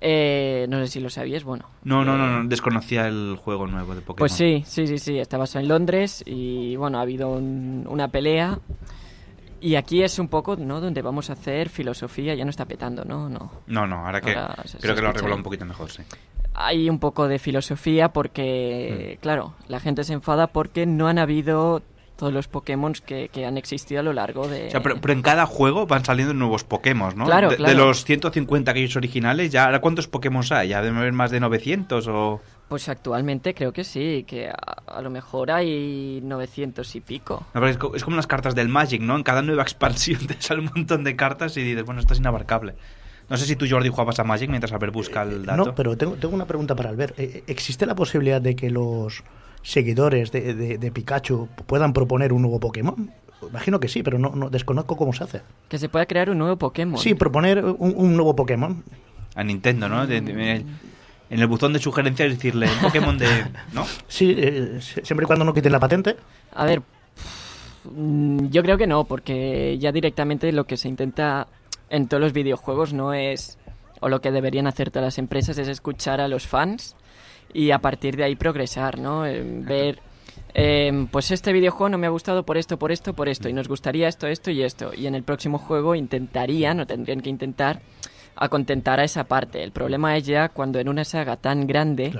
Eh, no sé si lo sabías, bueno. No, no, no, eh, no, desconocía el juego nuevo de Pokémon. Pues sí, sí, sí, sí, está basado en Londres y bueno, ha habido un- una pelea y aquí es un poco, ¿no? Donde vamos a hacer filosofía, ya no está petando, ¿no? No. No, no, ahora que Ahora se- creo se que lo arregló un poquito mejor, sí. Hay un poco de filosofía porque, Mm. claro, la gente se enfada porque no han habido todos los Pokémon que, que han existido a lo largo de... O sea, pero, pero en cada juego van saliendo nuevos Pokémon, ¿no? Claro, de, claro. de los 150 aquellos originales, ¿ya ahora cuántos Pokémon hay? ¿Ya deben haber más de 900 o...? Pues actualmente creo que sí, que a, a lo mejor hay 900 y pico. No, es, es como las cartas del Magic, ¿no? En cada nueva <laughs> expansión te sale un montón de cartas y dices, bueno, esto es inabarcable. No sé si tú, Jordi, jugabas a Magic mientras Albert busca el dato. No, pero tengo, tengo una pregunta para Albert. Eh, ¿Existe la posibilidad de que los seguidores de, de- de Pikachu puedan proponer un nuevo Pokémon? Imagino que sí, pero no, no desconozco cómo se hace. Que se pueda crear un nuevo Pokémon. Sí, proponer un, un nuevo Pokémon. A Nintendo, ¿no? De- de- en el buzón de sugerencias decirle un Pokémon de... ¿No? Sí, eh, si- siempre y cuando no quiten la patente. A ver, mm, yo creo que no, porque ya directamente lo que se intenta en todos los videojuegos no es, o lo que deberían hacer todas las empresas es escuchar a los fans y a partir de ahí progresar, ¿no? Eh, ver, eh, pues este videojuego no me ha gustado por esto, por esto, por esto, y nos gustaría esto, esto y esto. Y en el próximo juego intentarían, o tendrían que intentar, a contentar a esa parte. El problema es ya cuando en una saga tan grande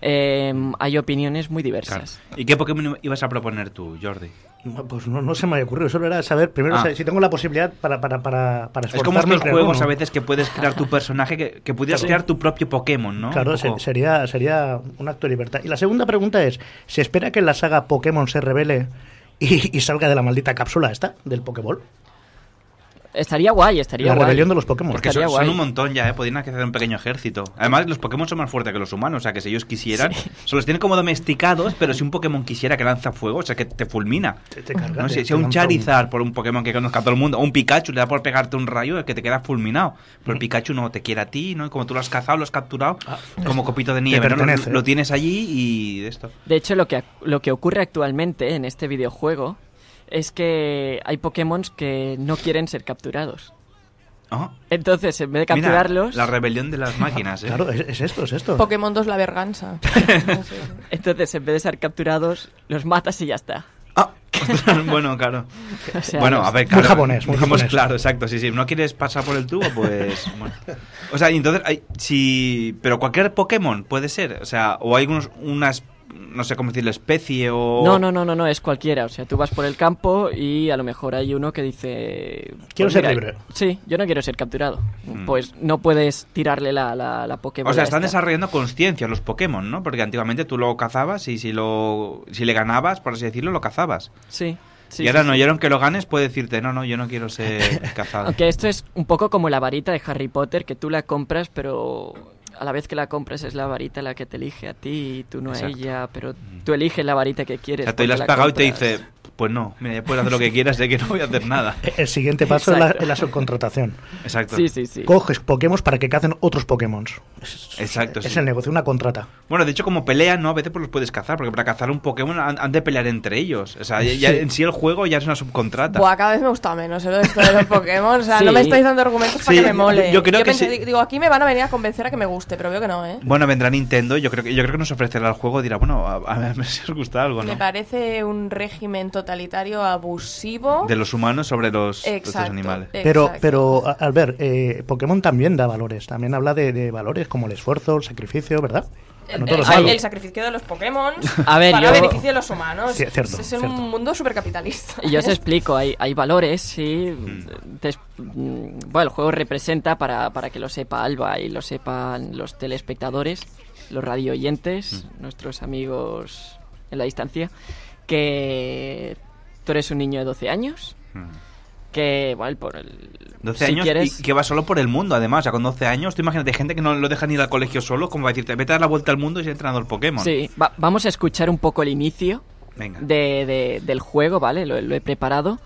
eh, hay opiniones muy diversas. ¿Y qué Pokémon ibas a proponer tú, Jordi? Pues no, no se me había ocurrido, solo era saber, primero, Ah. si tengo la posibilidad para, para, para, para Es como estos juegos uno. a veces que puedes crear tu personaje, que, que pudieras Claro. crear tu propio Pokémon, ¿no? Claro, se- sería, sería un acto de libertad. Y la segunda pregunta es, ¿se espera que la saga Pokémon se revele y, y salga de la maldita cápsula esta, del Pokéball? Estaría guay, estaría La guay. rebelión de los Pokémon. Porque son, son un montón ya, ¿eh? Podrían hacer un pequeño ejército. Además, los Pokémon son más fuertes que los humanos, o sea, que si ellos quisieran, se los tienen como domesticados, pero si un Pokémon quisiera que lanza fuego, o sea, que te fulmina. te carga, ¿no? te- Si, te si a un Charizard por un Pokémon que conozca a todo el mundo, o un Pikachu le da por pegarte un rayo, es que te queda fulminado. Pero el Pikachu no te quiere a ti, ¿no? Y como tú lo has cazado, lo has capturado, como copito de nieve, ¿no? Lo- tienes allí y de esto. De hecho, lo que, lo que ocurre actualmente en este videojuego es que hay Pokémon que no quieren ser capturados. Ah. Entonces, en vez de Mira, capturarlos... la rebelión de las <laughs> máquinas, ¿eh? Claro, es, es esto, es esto. Pokémon 2 la verganza. <laughs> Entonces, en vez de ser capturados, los matas y ya está. <laughs> bueno, claro. O sea, bueno, a ver, Muy claro, japonés, muy japonés. claro, exacto, sí, sí. ¿No quieres pasar por el tubo? Pues... bueno. O sea, entonces, hay, si... Pero cualquier Pokémon puede ser, o sea, o hay unos, unas, no sé cómo decirlo, especie o... No, no, no, no, no, es cualquiera. O sea, tú vas por el campo y a lo mejor hay uno que dice... Quiero pues ser mira, libre. Sí, yo no quiero ser capturado. Mm. Pues no puedes tirarle la, la, la Pokébola O sea, están esta. desarrollando conciencia los Pokémon, ¿no? Porque antiguamente tú lo cazabas y si lo si le ganabas, por así decirlo, lo cazabas. Sí. sí, y ahora sí, no, sí. y ahora aunque lo ganes puede decirte, no, no, yo no quiero ser <laughs> cazado. Aunque esto es un poco como la varita de Harry Potter, que tú la compras, pero a la vez que la compras es la varita la que te elige a ti y tú no Exacto. a ella, pero tú eliges la varita que O quieres. sea, tú le has la pagado y te dice, pues no, mira, ya puedes hacer lo que quieras, sé que no voy a hacer nada. <laughs> El siguiente paso es la, Exacto. es la subcontratación. Exacto. Sí, sí, sí. Coges Pokémon para que cacen otros Pokémon. Exacto, Es sí. el negocio, una contrata. Bueno, de hecho, como pelean, ¿no? A veces pues los puedes cazar, porque para cazar un Pokémon han, han de pelear entre ellos. O sea, ya, ya en sí el juego ya es una subcontrata. Buah, cada vez me gusta menos ¿eh? lo de esto de los Pokémon. O sea, no me estáis dando argumentos para que me mole. yo creo que pensé- sí. Digo, aquí me van a venir a convencer a que me guste, pero veo que no, ¿eh? Bueno, vendrá Nintendo, yo creo que yo creo que nos ofrecerá el juego y dirá, bueno, a, a ver <laughs> si os gusta algo, ¿no? Me parece un régimen totalitario abusivo. De los humanos sobre los, los Exacto. animales. Pero, Exacto. pero a- Albert, eh, Pokémon también da valores. También habla de, de valores como el esfuerzo, el sacrificio, ¿verdad? El, No todo el- es sacrificio de los Pokémon <laughs> A ver, para yo- beneficio de los humanos. Sí, cierto, es cierto. un mundo supercapitalista. Y yo os <laughs> explico, hay, hay valores, sí. Mm. des- mm, bueno, el juego representa para, para que lo sepa Alba y lo sepan los telespectadores, los radio oyentes, Mm. nuestros amigos en la distancia, que tú eres un niño de 12 años, que, bueno, por el... 12 si años quieres- y que va solo por el mundo, además. O sea, con 12 años, tú imagínate gente que no lo dejan ir al colegio solo, como va a decirte, vete a dar la vuelta al mundo y ser entrenador Pokémon. Sí, va- vamos a escuchar un poco el inicio Venga. de, de- del juego, ¿vale? Lo, lo he preparado.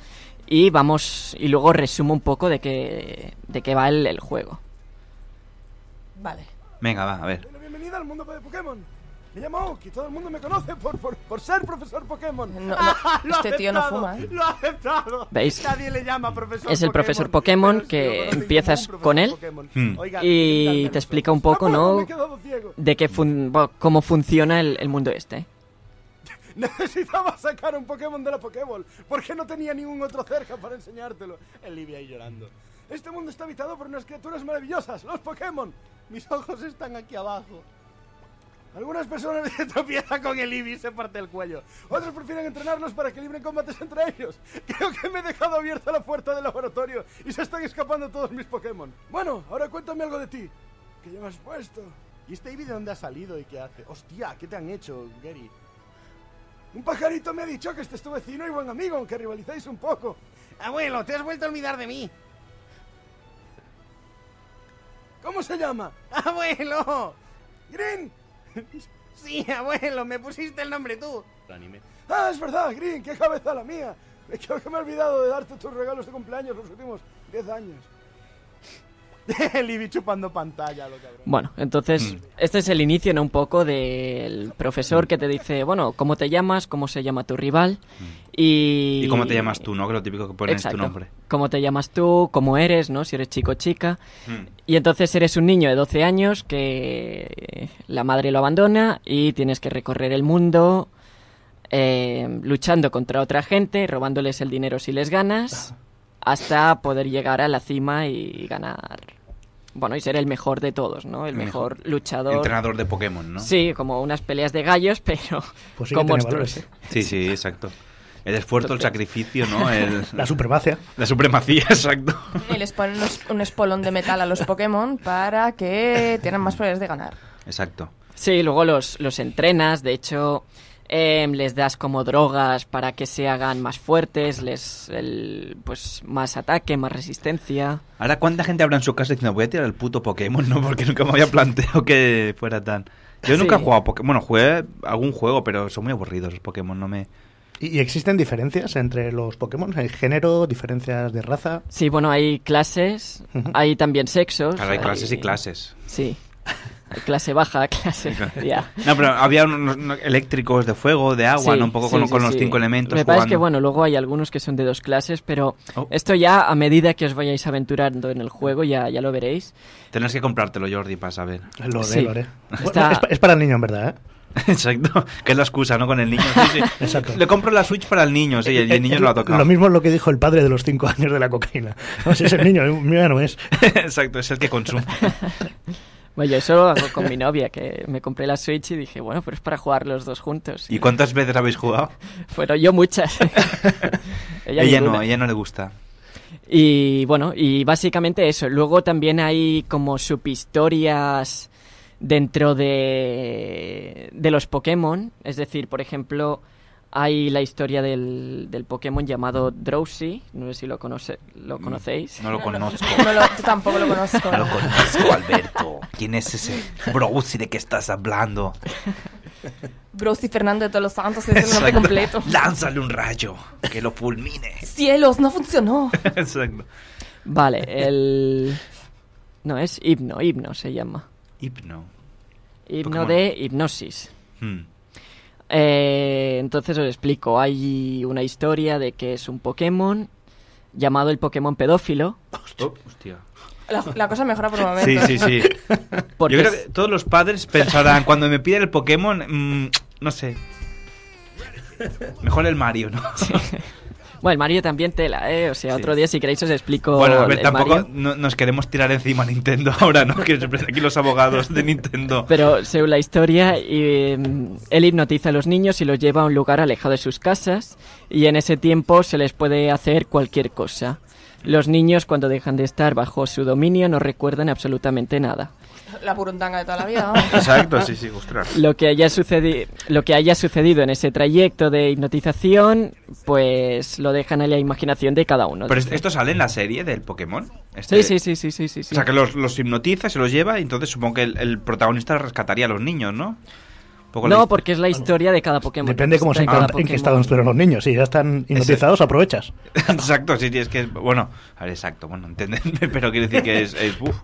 Y vamos, y luego resumo un poco de qué, de qué va el, el juego. Vale. Venga, va, a ver. Bienvenida al mundo de Pokémon. Me llamo Oak y todo el mundo me conoce por, por, por ser profesor Pokémon. No, no, <laughs> Lo este tío no fuma, ¿eh? Lo ha aceptado. ¿Veis? Nadie le llama profesor Es el profesor Pokémon que empiezas con él. Hmm. Y te explica un poco, ¿no? De qué fun- cómo funciona el, el mundo este. <laughs> Necesitaba sacar un Pokémon de la Pokéball porque no tenía ningún otro cerca para enseñártelo. El Libby ahí llorando. Este mundo está habitado por unas criaturas maravillosas, los Pokémon. Mis ojos están aquí abajo. Algunas personas <laughs> se tropiezan con el Eevee y se parte el cuello. Otros prefieren entrenarlos para que libren combates entre ellos. <laughs> Creo que me he dejado abierta la puerta del laboratorio y se están escapando todos mis Pokémon. Bueno, ahora cuéntame algo de ti. ¿Qué llevas puesto? ¿Y este Eevee de dónde ha salido y qué hace? Hostia, ¿qué te han hecho, Gary? Un pajarito me ha dicho que este es tu vecino y buen amigo, aunque rivalizáis un poco. Abuelo, te has vuelto a olvidar de mí. ¿Cómo se llama? <laughs> Abuelo. Green. <laughs> Sí, abuelo, me pusiste el nombre tú. Ah, es verdad, Green, qué cabeza la mía. Creo que me he olvidado de darte tus regalos de cumpleaños los últimos 10 años. <laughs> El Ibi chupando pantalla, lo cabrón. Bueno, entonces, Mm. este es el inicio, ¿no? Un poco del profesor que te dice, bueno, ¿cómo te llamas? ¿Cómo se llama tu rival? Y... Mm. ¿Y cómo te llamas tú, no? Que lo típico que pones Exacto. tu nombre. ¿Cómo te llamas tú? ¿Cómo eres, no? Si eres chico o chica. Mm. Y entonces eres un niño de 12 años que la madre lo abandona y tienes que recorrer el mundo eh, luchando contra otra gente, robándoles el dinero si les ganas, hasta poder llegar a la cima y ganar. Bueno, y ser el mejor de todos, ¿no? El, El mejor, mejor luchador. Entrenador de Pokémon, ¿no? Sí, como unas peleas de gallos, <laughs> pero Pues sí con monstruos. valores, ¿eh? Sí, sí, exacto. El esfuerzo, el sacrificio, ¿no? El- La <laughs> supremacia. La supremacía, <laughs> exacto. Y les ponen un espolón de metal a los Pokémon para que tengan más probabilidades de ganar. Exacto. Sí, luego los, los entrenas, de hecho, em, les das como drogas para que se hagan más fuertes, les el, pues más ataque, más resistencia. Ahora, ¿cuánta gente habrá en su casa diciendo voy a tirar el puto Pokémon, no? <laughs> Porque nunca me había planteado que fuera tan... Yo nunca he Sí. jugado a Pokémon. Bueno, jugué algún juego, pero son muy aburridos los Pokémon, no me... ¿Y, existen diferencias entre los Pokémon? ¿Hay género, diferencias de raza? Sí, bueno, hay clases, hay también sexos. Claro, hay clases y clases. Sí. <laughs> Clase baja, <laughs> clase media. No, pero había unos, eléctricos de fuego, de agua, Sí, ¿no? Un poco sí, con, sí, con los sí. cinco elementos Me parece que, bueno, luego hay algunos que son de dos clases, pero Oh. esto ya a medida que os vayáis aventurando en el juego ya, ya lo veréis. Tendrás que comprártelo, Jordi, para saber. Lo haré, Sí. lo haré. <laughs> Está- Bueno, es, pa- es para el niño, en verdad, ¿eh? <laughs> Exacto. Que es la excusa, ¿no? Con el niño. Sí, sí. Exacto. Le compro la Switch para el niño, sí, y el, el niño Eh, no lo ha tocado. Lo mismo es lo que dijo el padre de los cinco años de la cocaína. No, si es el niño, el mío ya no es. Exacto, es el que consume. Bueno, yo eso lo hago con mi novia, que me compré la Switch y dije, bueno, pero es para jugar los dos juntos. ¿Y cuántas veces habéis jugado? <laughs> Fueron yo muchas. <laughs> Ella, Ella, no, ella no le gusta. Y bueno, y básicamente eso. Luego también hay como subhistorias dentro de, de los Pokémon. Es decir, por ejemplo, hay la historia del, del Pokémon llamado Drowsy. No sé si lo, conoce, lo conocéis. No lo conozco. No lo- yo tampoco lo conozco. No lo conozco, Alberto. ¿Quién es ese Browsy de que estás hablando? Bruce y Fernando de todos los santos es el nombre completo. Lánzale un rayo que lo fulmine. Cielos, no funcionó. Exacto. Vale, el... No, es Hipno, Hipno se llama. Hipno. Hipno Pokémon. de hipnosis. Hmm. Eh, entonces os explico. Hay una historia de que es un Pokémon llamado el Pokémon pedófilo. Hostia. La, la cosa mejora por un momento. Sí, sí, sí. <laughs> Porque Yo creo es- que todos los padres pensarán, cuando me piden el Pokémon, mm, no sé. Mejor el Mario, ¿no? <laughs> Bueno, el Mario también tela, ¿eh? O sea, Sí. otro día si queréis os explico Bueno, a ver, el tampoco Mario. no- nos queremos tirar encima a Nintendo <laughs> ahora, ¿no? Que aquí los abogados de Nintendo. Pero según la historia, y, mm, él hipnotiza a los niños y los lleva a un lugar alejado de sus casas y en ese tiempo se les puede hacer cualquier cosa. Los niños cuando dejan de estar bajo su dominio no recuerdan absolutamente nada. La purundanga de toda la vida. vamos. Exacto, sí, sí, ostras. Lo que haya sucedi- lo que haya sucedido en ese trayecto de hipnotización, pues lo dejan a la imaginación de cada uno. Pero es- esto sale en la serie del Pokémon. Sí, Este- sí, sí, sí, sí, sí, sí. O sea, que los, los hipnotiza, se los lleva y entonces supongo que el, el protagonista rescataría a los niños, ¿no? No, porque es la historia de cada Pokémon. Depende cómo se cada en qué estado estuvieron los niños. Si ya están hipnotizados, aprovechas. <laughs> Exacto, sí, sí, es que... Bueno, a ver, exacto, bueno, entendedme, <laughs> pero quiero decir que es... es uf.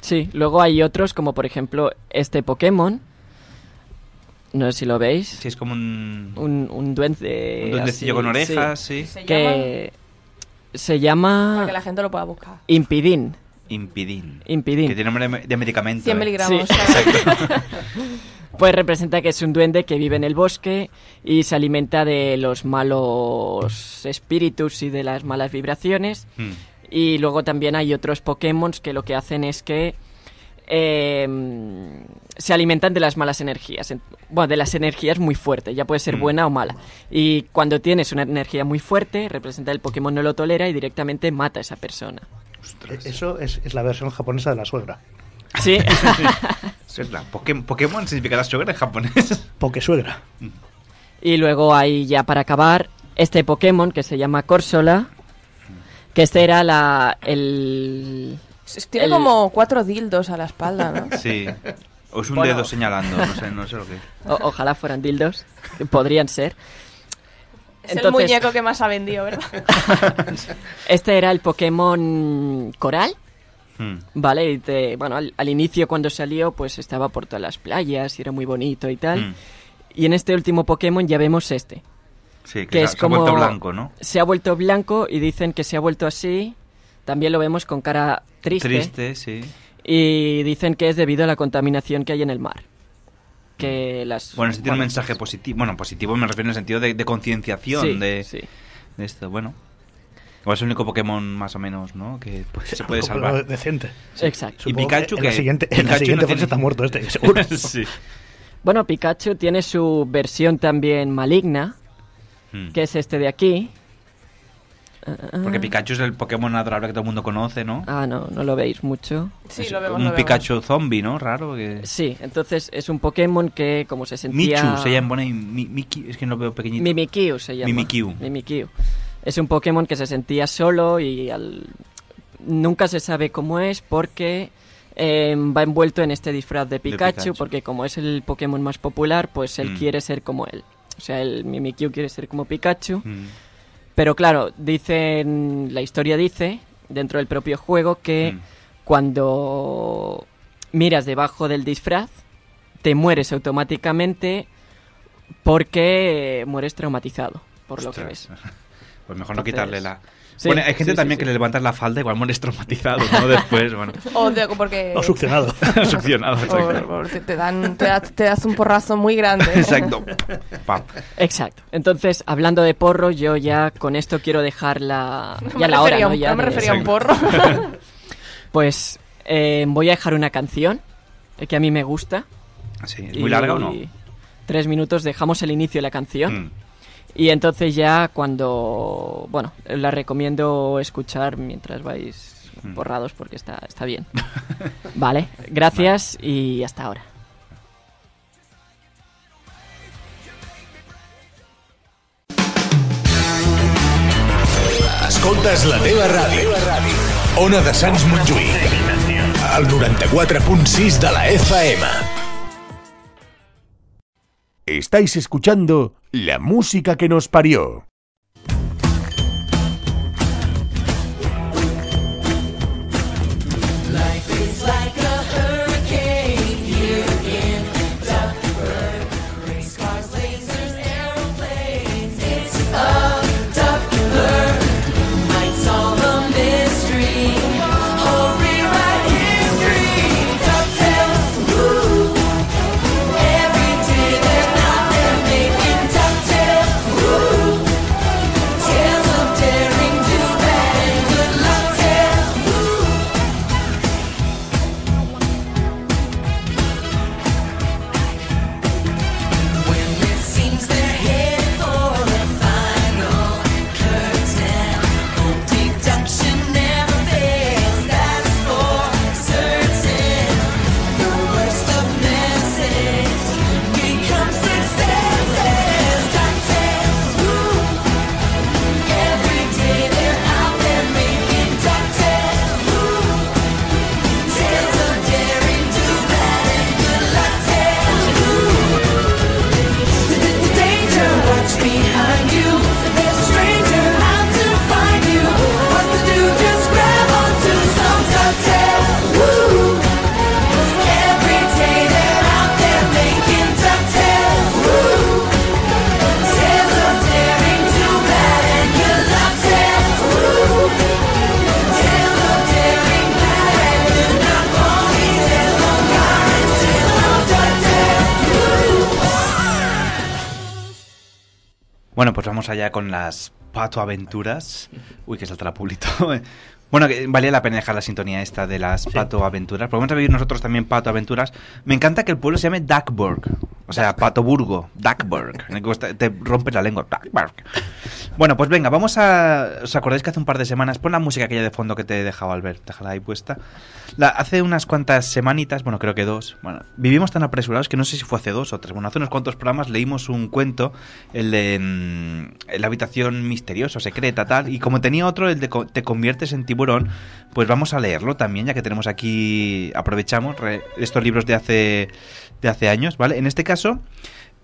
Sí, luego hay otros como por ejemplo este Pokémon. No sé si lo veis. Sí, es como un... Un, un duende. Un duendecillo así, con orejas, sí. Se Que se Para llama que la gente lo pueda buscar. Impidin. Impidin. Impidin. Que tiene nombre de- medicamento. 100 ¿eh? miligramos. Sí. <laughs> Pues representa que es un duende que vive en el bosque y se alimenta de los malos espíritus y de las malas vibraciones. Hmm. Y luego también hay otros Pokémon que lo que hacen es que eh, se alimentan de las malas energías. En- Bueno, de las energías muy fuertes, ya puede ser Mm. buena o mala. Y cuando tienes una energía muy fuerte, representa el Pokémon no lo tolera y directamente mata a esa persona. Ostras. Eso es, es la versión japonesa de la suegra. Sí. <laughs> Suegra. Poké- Pokémon significará suegra en japonés. <laughs> Pokesuegra. y luego hay ya para acabar este Pokémon que se llama Corsola, que este era la el Es- Tiene El- como cuatro dildos a la espalda, ¿no? <laughs> Sí. O es un Bueno. dedo señalando, no sé, no sé lo que es. o- ojalá fueran dildos, podrían ser. Es el muñeco que más ha vendido, ¿verdad? <laughs> Este era el Pokémon Coral, Hmm. Vale, y te- bueno, al, al inicio cuando salió, pues estaba por todas las playas y era muy bonito y tal. Hmm. Y en este último Pokémon ya vemos este. Sí, que, que se, es se ha como vuelto blanco, ¿no? Se ha vuelto blanco y dicen que se ha vuelto así. También lo vemos con cara triste. Triste, sí. Y dicen que es debido a la contaminación que hay en el mar. Que las Bueno, este tiene un mensaje positivo. Bueno, positivo me refiero en el sentido de, de concienciación Sí, de, sí. de esto. Bueno. O es el único Pokémon más o menos, ¿no? Que pues, se puede salvar. decente. Exacto. Y Pikachu que en la siguiente, en la Pikachu siguiente no fase tiene- está muerto este, seguro. <laughs> sí. Bueno, Pikachu tiene su versión también maligna, Hmm. que es este de aquí. Porque Ah. Pikachu es el Pokémon adorable que todo el mundo conoce, ¿no? Ah, no, no lo veis mucho. Sí, Es lo vemos, un lo vemos. Pikachu zombie, ¿no? Raro que... Sí, entonces es un Pokémon que como se sentía... Michu se llama, ahí, Mi- Miki, es que no lo veo pequeñito. Mimikyu se llama. Mimikyu. Mimikyu. Es un Pokémon que se sentía solo y al- nunca se sabe cómo es porque eh, va envuelto en este disfraz de Pikachu, Pikachu. porque como es el Pokémon más popular, pues él Mm. quiere ser como él. O sea, el Mimikyu quiere ser como Pikachu. Mm. Pero claro, dicen, la historia dice, dentro del propio juego, que Mm. cuando miras debajo del disfraz, te mueres automáticamente porque mueres traumatizado, por lo que ves. <laughs> Pues mejor no quitarle la... Sí, bueno, hay gente sí, también sí, que sí. le levantas la falda, igual mueres <laughs> traumatizado, ¿no? Después, bueno. <laughs> O de- porque... O succionado. Succionado, o- exacto. o te, te dan, te, das, te das un porrazo muy grande. <laughs> Exacto. Pam. Exacto. Entonces, hablando de porro, yo ya con esto quiero dejar la, No ya la hora, refería a ¿no? un- Ya no me de- refería a un porro. Pues eh, voy a dejar una canción que a mí me gusta. Sí, ¿es muy larga o no? Tres minutos, dejamos el inicio de la canción. Mm. Y entonces ya cuando... Bueno, la recomiendo escuchar mientras vais Mm. borrados porque está, está bien. <laughs> vale, gracias y hasta ahora. Escoltes la teva ràdio. Ona de Sants Montjuïc. El 94.6 de la FM. Estáis escuchando la música que nos parió. Allá con las Pato Aventuras. Uy, que salta la pulito. Bueno, que valía la pena dejar la sintonía esta de las Pato Aventuras. Porque vamos a vivir nosotros también Pato Aventuras. Me encanta que el pueblo se llame Duckburg. O sea, Patoburgo. Duckburg. Te rompes la lengua. Duckburg. Bueno, pues venga, vamos a... ¿Os acordáis que hace un par de semanas... Pon la música aquella de fondo que te he dejado, Albert. Déjala ahí puesta. La- hace unas cuantas semanitas, bueno, creo que dos. Bueno, vivimos tan apresurados que no sé si fue hace dos o tres. Bueno, hace unos cuantos programas leímos un cuento, el de mm, la habitación misteriosa, secreta, tal. Y como tenía otro, el de co- te conviertes en tiburón, pues vamos a leerlo también, ya que tenemos aquí, aprovechamos re- estos libros de hace, de hace años, ¿vale? En este caso,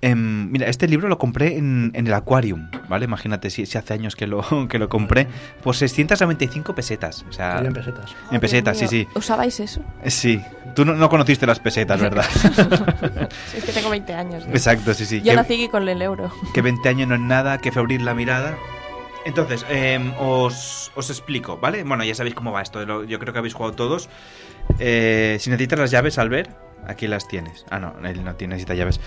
Em, mira, este libro lo compré en, en el Aquarium, ¿vale? Imagínate si, si hace años que lo, <laughs> que lo compré por 695 pesetas. O sea, Serían pesetas. En pesetas, sí, sí. ¿Usabais eso? Eh, Sí. Tú no, no conociste las pesetas, ¿verdad? <laughs> Sí, <laughs> es que tengo 20 años. ¿no? Exacto, sí, sí. Yo Que- nací con el euro. que 20 años no es nada, que febril la mirada. Entonces, em, os, os explico, ¿vale? Bueno, ya sabéis cómo va esto, yo creo que habéis jugado todos. Eh, si necesitas las llaves, Albert, aquí las tienes. Ah, no, él no tiene, necesita llaves.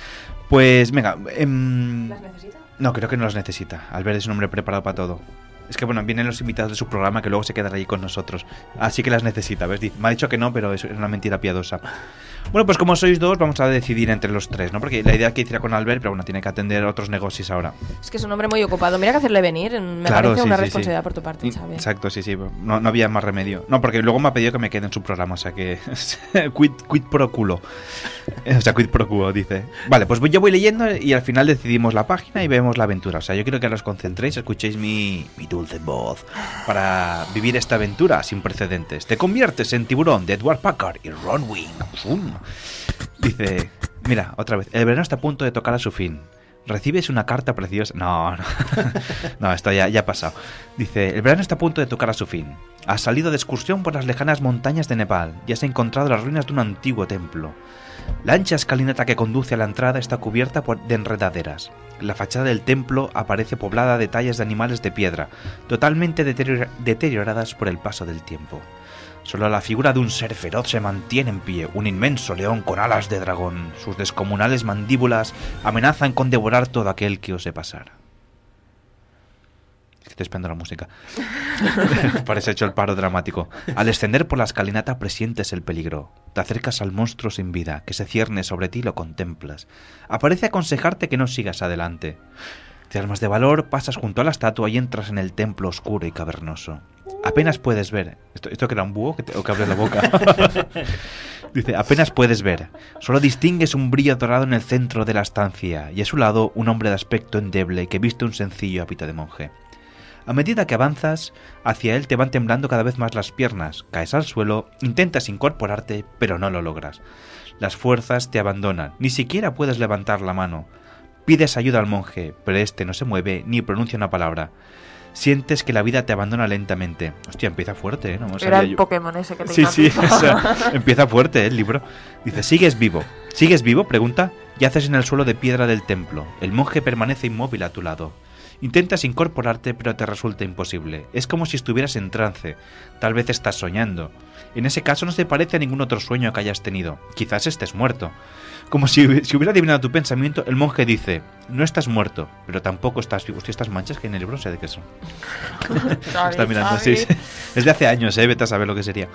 Pues, venga. em, necesita? no, creo que no las necesita. Albert es un hombre preparado para todo. Es que, bueno, vienen los invitados de su programa que luego se quedan allí con nosotros. Así que las necesita, ¿ves? Me ha dicho que no, pero es una mentira piadosa. Bueno, pues como sois dos, vamos a decidir entre los tres, ¿no? Porque la idea que hiciera con Albert, pero bueno, tiene que atender otros negocios ahora. Es que es un hombre muy ocupado. Mira que hacerle venir. Me Claro, parece sí, una sí, sí. responsabilidad por tu parte, Mm, ¿sabes? Exacto, sí, sí. No, no había más remedio. No, porque luego me ha pedido que me quede en su programa, o sea que. <laughs> quid, quid pro culo. <laughs> O sea, quid pro quo, dice. Vale, pues yo voy leyendo y al final decidimos la página y vemos la aventura. O sea, yo quiero que ahora os concentréis, escuchéis mi, mi voz para vivir esta aventura sin precedentes. Te conviertes en tiburón de Edward Packard y Ron Wing. Zoom. Dice. Mira, otra vez. El verano está a punto de tocar a su fin. Recibes una carta preciosa. No, no. <laughs> no, esto ya, ya ha pasado. Dice, el verano está a punto de tocar a su fin. Has salido de excursión por las lejanas montañas de Nepal y has encontrado las ruinas de un antiguo templo. La ancha escalinata que conduce a la entrada está cubierta por- de enredaderas. La fachada del templo aparece poblada de tallas de animales de piedra, totalmente deteriora- deterioradas por el paso del tiempo. Solo la figura de un ser feroz se mantiene en pie, un inmenso león con alas de dragón. Sus descomunales mandíbulas amenazan con devorar todo aquel que ose pasar. Estoy la música. <laughs> Parece hecho el paro dramático. Al descender por la escalinata presientes el peligro. Te acercas al monstruo sin vida, que se cierne sobre ti y lo contemplas. Aparece aconsejarte que no sigas adelante. Te armas de valor, pasas junto a la estatua y entras en el templo oscuro y cavernoso. Apenas puedes ver. ¿Esto, que era un búho que o que abre la boca? <laughs> Dice, apenas puedes ver. Solo distingues un brillo dorado en el centro de la estancia y a su lado un hombre de aspecto endeble que viste un sencillo hábito de monje. A medida que avanzas hacia él te van temblando cada vez más las piernas, caes al suelo, intentas incorporarte, pero no lo logras. Las fuerzas te abandonan, ni siquiera puedes levantar la mano. Pides ayuda al monje, pero este no se mueve ni pronuncia una palabra. Sientes que la vida te abandona lentamente. Hostia, empieza fuerte, ¿eh? No Era el yo. Pokémon ese que te Sí, sí, hipnotiza. o sea, empieza fuerte ¿eh? el libro. Dice, ¿sigues vivo? ¿Sigues vivo? Pregunta. Yaces en el suelo de piedra del templo. El monje permanece inmóvil a tu lado. Intentas incorporarte, pero te resulta imposible. Es como si estuvieras en trance. Tal vez estás soñando. En ese caso no se parece a ningún otro sueño que hayas tenido. Quizás estés muerto. Como si, hubi- si hubiera adivinado tu pensamiento, el monje dice, no estás muerto, pero tampoco estás vivo. Hostia, estas manchas que en el sé de qué son. <laughs> Está mirando, sí, sí. Es de hace años, ¿eh? Vete a saber lo que sería.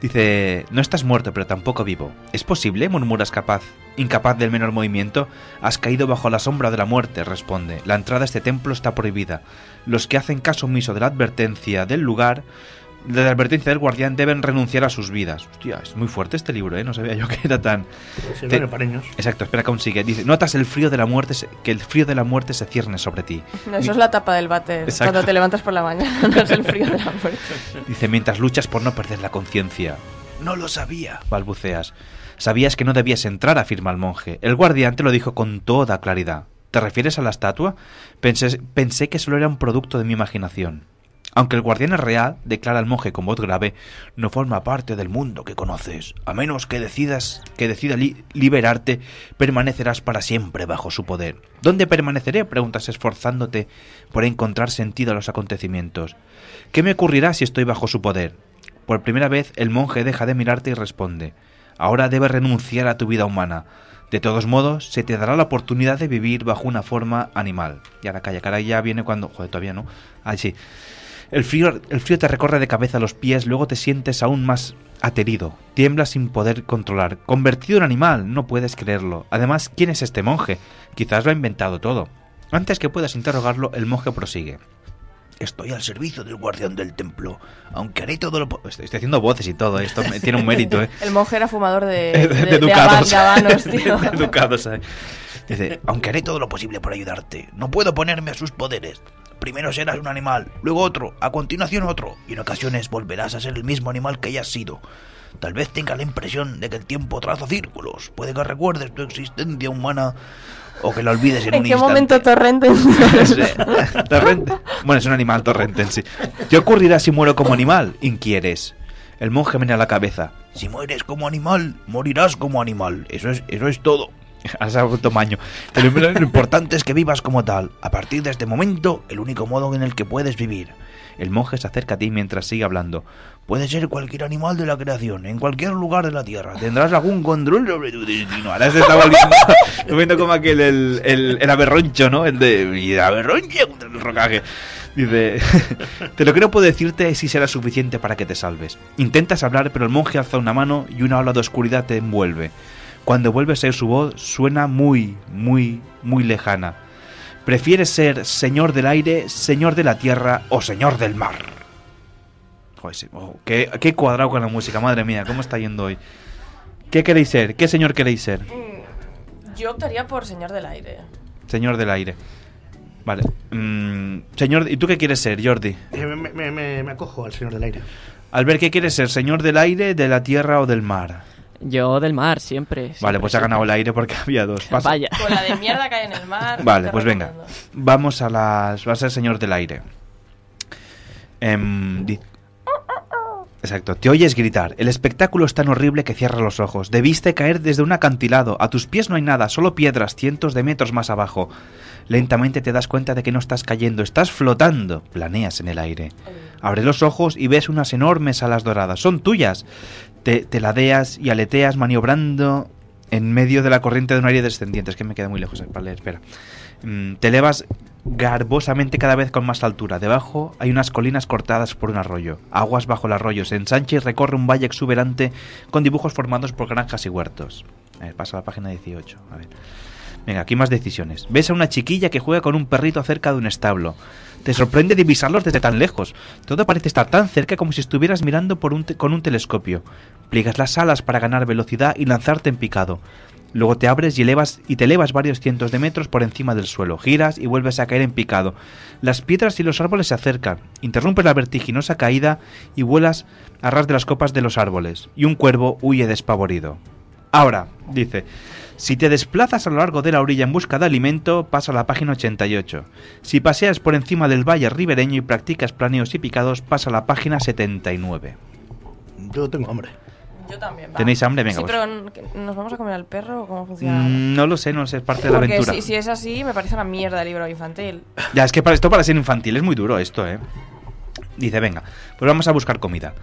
Dice, no estás muerto, pero tampoco vivo. ¿Es posible? murmuras capaz, incapaz del menor movimiento. Has caído bajo la sombra de la muerte, responde. La entrada a este templo está prohibida. Los que hacen caso omiso de la advertencia del lugar, de la advertencia del guardián, deben renunciar a sus vidas. Hostia, es muy fuerte este libro, ¿eh? No sabía yo <laughs> que era tan... Se Te-. Exacto, espera que aún sigue. Dice, notas el frío de la muerte, se- que el frío de la muerte se cierne sobre ti. No, eso es la tapa del. Exacto. Cuando te levantas por la mañana, <laughs> no es el frío de la muerte. <laughs> Dice, mientras luchas por no perder la conciencia. No lo sabía, balbuceas. Sabías que no debías entrar, afirma el monje. El guardián te lo dijo con toda claridad. ¿Te refieres a la estatua? Pensé, pensé que solo era un producto de mi imaginación. Aunque el guardián real, declara el monje con voz grave, no forma parte del mundo que conoces. A menos que decidas que decida li- liberarte, permanecerás para siempre bajo su poder. ¿Dónde permaneceré? preguntas esforzándote por encontrar sentido a los acontecimientos. ¿Qué me ocurrirá si estoy bajo su poder? Por primera vez el monje deja de mirarte y responde, ahora debes renunciar a tu vida humana. De todos modos, se te dará la oportunidad de vivir bajo una forma animal. Y ahora calla, cara ya viene cuando... Joder, todavía no. Ah, sí. El frío, el frío te recorre de cabeza a los pies, luego te sientes aún más aterido. Tiemblas sin poder controlar. Convertido en animal, no puedes creerlo. Además, ¿quién es este monje? Quizás lo ha inventado todo. Antes que puedas interrogarlo, el monje prosigue. Estoy al servicio del guardián del templo, aunque haré todo lo... Estoy, estoy haciendo voces y todo, esto me- tiene un mérito, ¿eh? <laughs> El monje era fumador de, <laughs> de, de, de de ducados. haban- de habanos, <laughs> tío. De- de ducados, ¿sabes? Dice, aunque haré todo lo posible por ayudarte, no puedo ponerme a sus poderes. Primero serás un animal, luego otro, a continuación otro, y en ocasiones volverás a ser el mismo animal que hayas sido. Tal vez tenga la impresión de que el tiempo traza círculos. Puede que recuerdes tu existencia humana o que la olvides en, ¿En un qué instante. momento torrente? <laughs> <laughs> Torrente. Bueno, es un animal torrente en sí. ¿Qué ocurrirá si muero como animal? Inquieres. El monje menea la cabeza. Si mueres como animal, morirás como animal. Eso es, eso es todo. <laughs> Has vuelto maño. Pero lo importante es que vivas como tal. A partir de este momento, el único modo en el que puedes vivir. El monje se acerca a ti mientras sigue hablando. Puede ser cualquier animal de la creación, en cualquier lugar de la Tierra. Tendrás algún control sobre tu destino. Ahora se está volviendo, <laughs> viendo como aquel, el, el, el aberroncho, ¿no? El de... Y el aberroncho contra el rocaje. Dice, <laughs> te lo que no puedo decirte si será suficiente para que te salves. Intentas hablar, pero el monje alza una mano y una ola de oscuridad te envuelve. Cuando vuelves a oír su voz, suena muy, muy, muy lejana. ¿Prefieres ser señor del aire, señor de la tierra o señor del mar? Joder, sí, oh, qué, qué cuadrado con la música, madre mía, ¿cómo está yendo hoy? ¿Qué queréis ser? ¿Qué señor queréis ser? Mm, Yo optaría por Señor del Aire. Señor del aire. Vale. Mm, señor, ¿y tú qué quieres ser, Jordi? Eh, me, me- me- me acojo al señor del aire. Albert, ¿qué quieres ser? ¿Señor del aire, de la tierra o del mar? Yo del mar, siempre. Vale, siempre, pues ha ganado el aire porque <laughs> había dos. Pasa. Vaya. Con la de mierda que hay en el mar. Vale, pues venga. Vamos a las. Va a ser señor del aire. Em, di- Exacto, te oyes gritar. El espectáculo es tan horrible que cierra los ojos. Debiste caer desde un acantilado. A tus pies no hay nada, solo piedras, cientos de metros más abajo. Lentamente te das cuenta de que no estás cayendo, estás flotando. Planeas en el aire. Abres los ojos y ves unas enormes alas doradas. Son tuyas. Te, ladeas y aleteas maniobrando en medio de la corriente de un aire descendiente. Es que me queda muy lejos para leer, espera. Mm, Te elevas garbosamente cada vez con más altura. Debajo hay unas colinas cortadas por un arroyo. Aguas bajo el arroyo. Se ensancha y recorre un valle exuberante con dibujos formados por granjas y huertos. A ver, pasa a la página 18. A ver. Venga, aquí más decisiones. Ves a una chiquilla que juega con un perrito cerca de un establo. Te sorprende divisarlos desde tan lejos. Todo parece estar tan cerca como si estuvieras mirando por con un telescopio. Pliegas las alas para ganar velocidad y lanzarte en picado. Luego te abres y, elevas, y te elevas varios cientos de metros por encima del suelo. Giras y vuelves a caer en picado. Las piedras y los árboles se acercan. Interrumpes la vertiginosa caída y vuelas a ras de las copas de los árboles. Y un cuervo huye despavorido. Ahora, dice, si te desplazas a lo largo de la orilla en busca de alimento, pasa a la página 88. Si paseas por encima del valle ribereño y practicas planeos y picados, pasa a la página 79. Yo tengo hambre. Yo también. va. ¿Tenéis hambre? Venga, Sí, pues. pero ¿nos vamos a comer al perro o cómo funciona? Mm, no lo sé, no sé, es parte de la Porque aventura. si, si es así, me parece una mierda el libro infantil. Ya, es que para esto para ser infantil es muy duro esto, ¿eh? Dice, venga, pues vamos a buscar comida.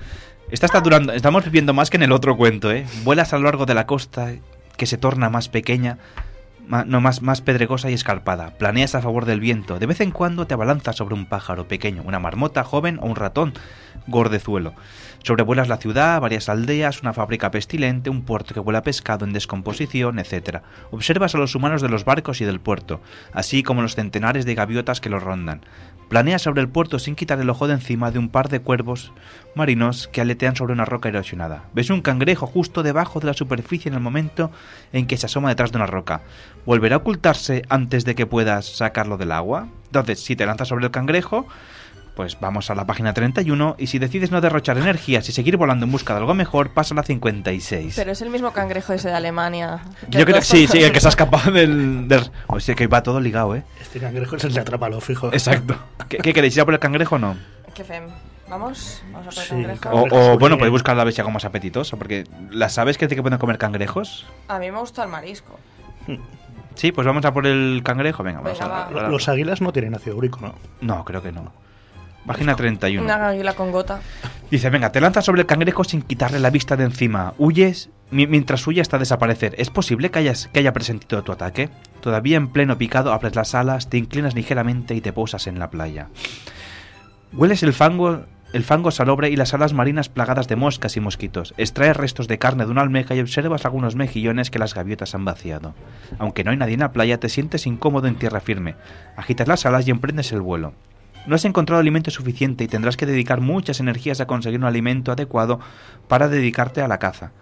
Esta está durando, estamos viviendo más que en el otro cuento, ¿eh? Vuelas a lo largo de la costa que se torna más pequeña, ma- no más, más pedregosa y escarpada. Planeas a favor del viento. De vez en cuando te abalanzas sobre un pájaro pequeño, una marmota joven o un ratón gordezuelo. Sobrevuelas la ciudad, varias aldeas, una fábrica pestilente, un puerto que huele a pescado en descomposición, etc. Observas a los humanos de los barcos y del puerto, así como los centenares de gaviotas que los rondan. Planeas sobre el puerto sin quitar el ojo de encima de un par de cuervos marinos que aletean sobre una roca erosionada. Ves un cangrejo justo debajo de la superficie en el momento en que se asoma detrás de una roca. ¿Volverá a ocultarse antes de que puedas sacarlo del agua? Entonces, si te lanzas sobre el cangrejo, pues vamos a la página 31 y si decides no derrochar energías y seguir volando en busca de algo mejor, pasa a la 56. Pero es el mismo cangrejo ese de Alemania. Yo creo que sí, sí, el que se ha escapado del... del... O sea, que va todo ligado, ¿eh? Este cangrejo es el de atrápalo, fijo. Exacto. <laughs> ¿Qué, qué queréis? ¿Ir a por el cangrejo o no? ¿Qué fem? ¿Vamos? ¿Vamos a por el Sí, cangrejo? O, Cangrejo, o, muy bueno, podéis buscar la bestia como más apetitosa, porque las aves que que pueden comer cangrejos. A mí me gusta el marisco. Sí, pues vamos a por el cangrejo. Venga, vamos Venga, a... va. a- Los águilas no tienen ácido úrico, ¿no? No, creo que no. Página 31. Una águila con gota. Dice, venga, te lanzas sobre el cangrejo sin quitarle la vista de encima. Huyes mi- mientras huye hasta desaparecer. ¿Es posible que, hayas, que haya presentido tu ataque? Todavía en pleno picado abres las alas, te inclinas ligeramente y te posas en la playa. Hueles el fango, el fango salobre y las alas marinas plagadas de moscas y mosquitos. Extraes restos de carne de una almeja y observas algunos mejillones que las gaviotas han vaciado. Aunque no hay nadie en la playa, te sientes incómodo en tierra firme. Agitas las alas y emprendes el vuelo. No has encontrado alimento suficiente y tendrás que dedicar muchas energías a conseguir un alimento adecuado para dedicarte a la caza.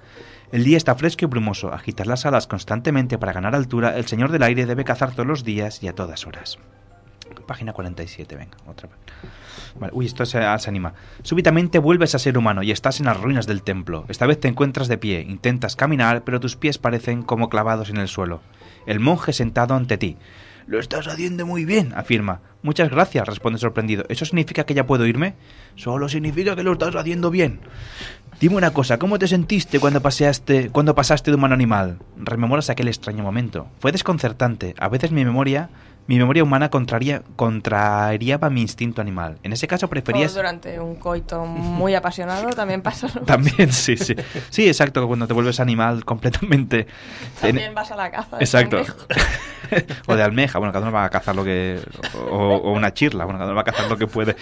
El día está fresco y brumoso. Agitas las alas constantemente para ganar altura. El señor del aire debe cazar todos los días y a todas horas. Página 47, venga, otra vez. Uy, esto se, se anima. Súbitamente vuelves a ser humano y estás en las ruinas del templo. Esta vez te encuentras de pie, intentas caminar, pero tus pies parecen como clavados en el suelo. El monje sentado ante ti. Lo estás haciendo muy bien, afirma. Muchas gracias, responde sorprendido. ¿Eso significa que ya puedo irme? Solo significa que lo estás haciendo bien. Dime una cosa, ¿cómo te sentiste cuando paseaste, cuando pasaste de humano a animal? Rememoras aquel extraño momento. Fue desconcertante. A veces mi memoria, mi memoria humana contraría, contrariaba mi instinto animal. En ese caso O preferías... durante un coito muy apasionado también pasa lo <laughs> También, sí, sí. Sí, exacto, cuando te vuelves animal completamente... También vas a la caza. Exacto. <laughs> o de almeja, bueno, cada uno va a cazar lo que... O, o una chirla, bueno, cada uno va a cazar lo que puede.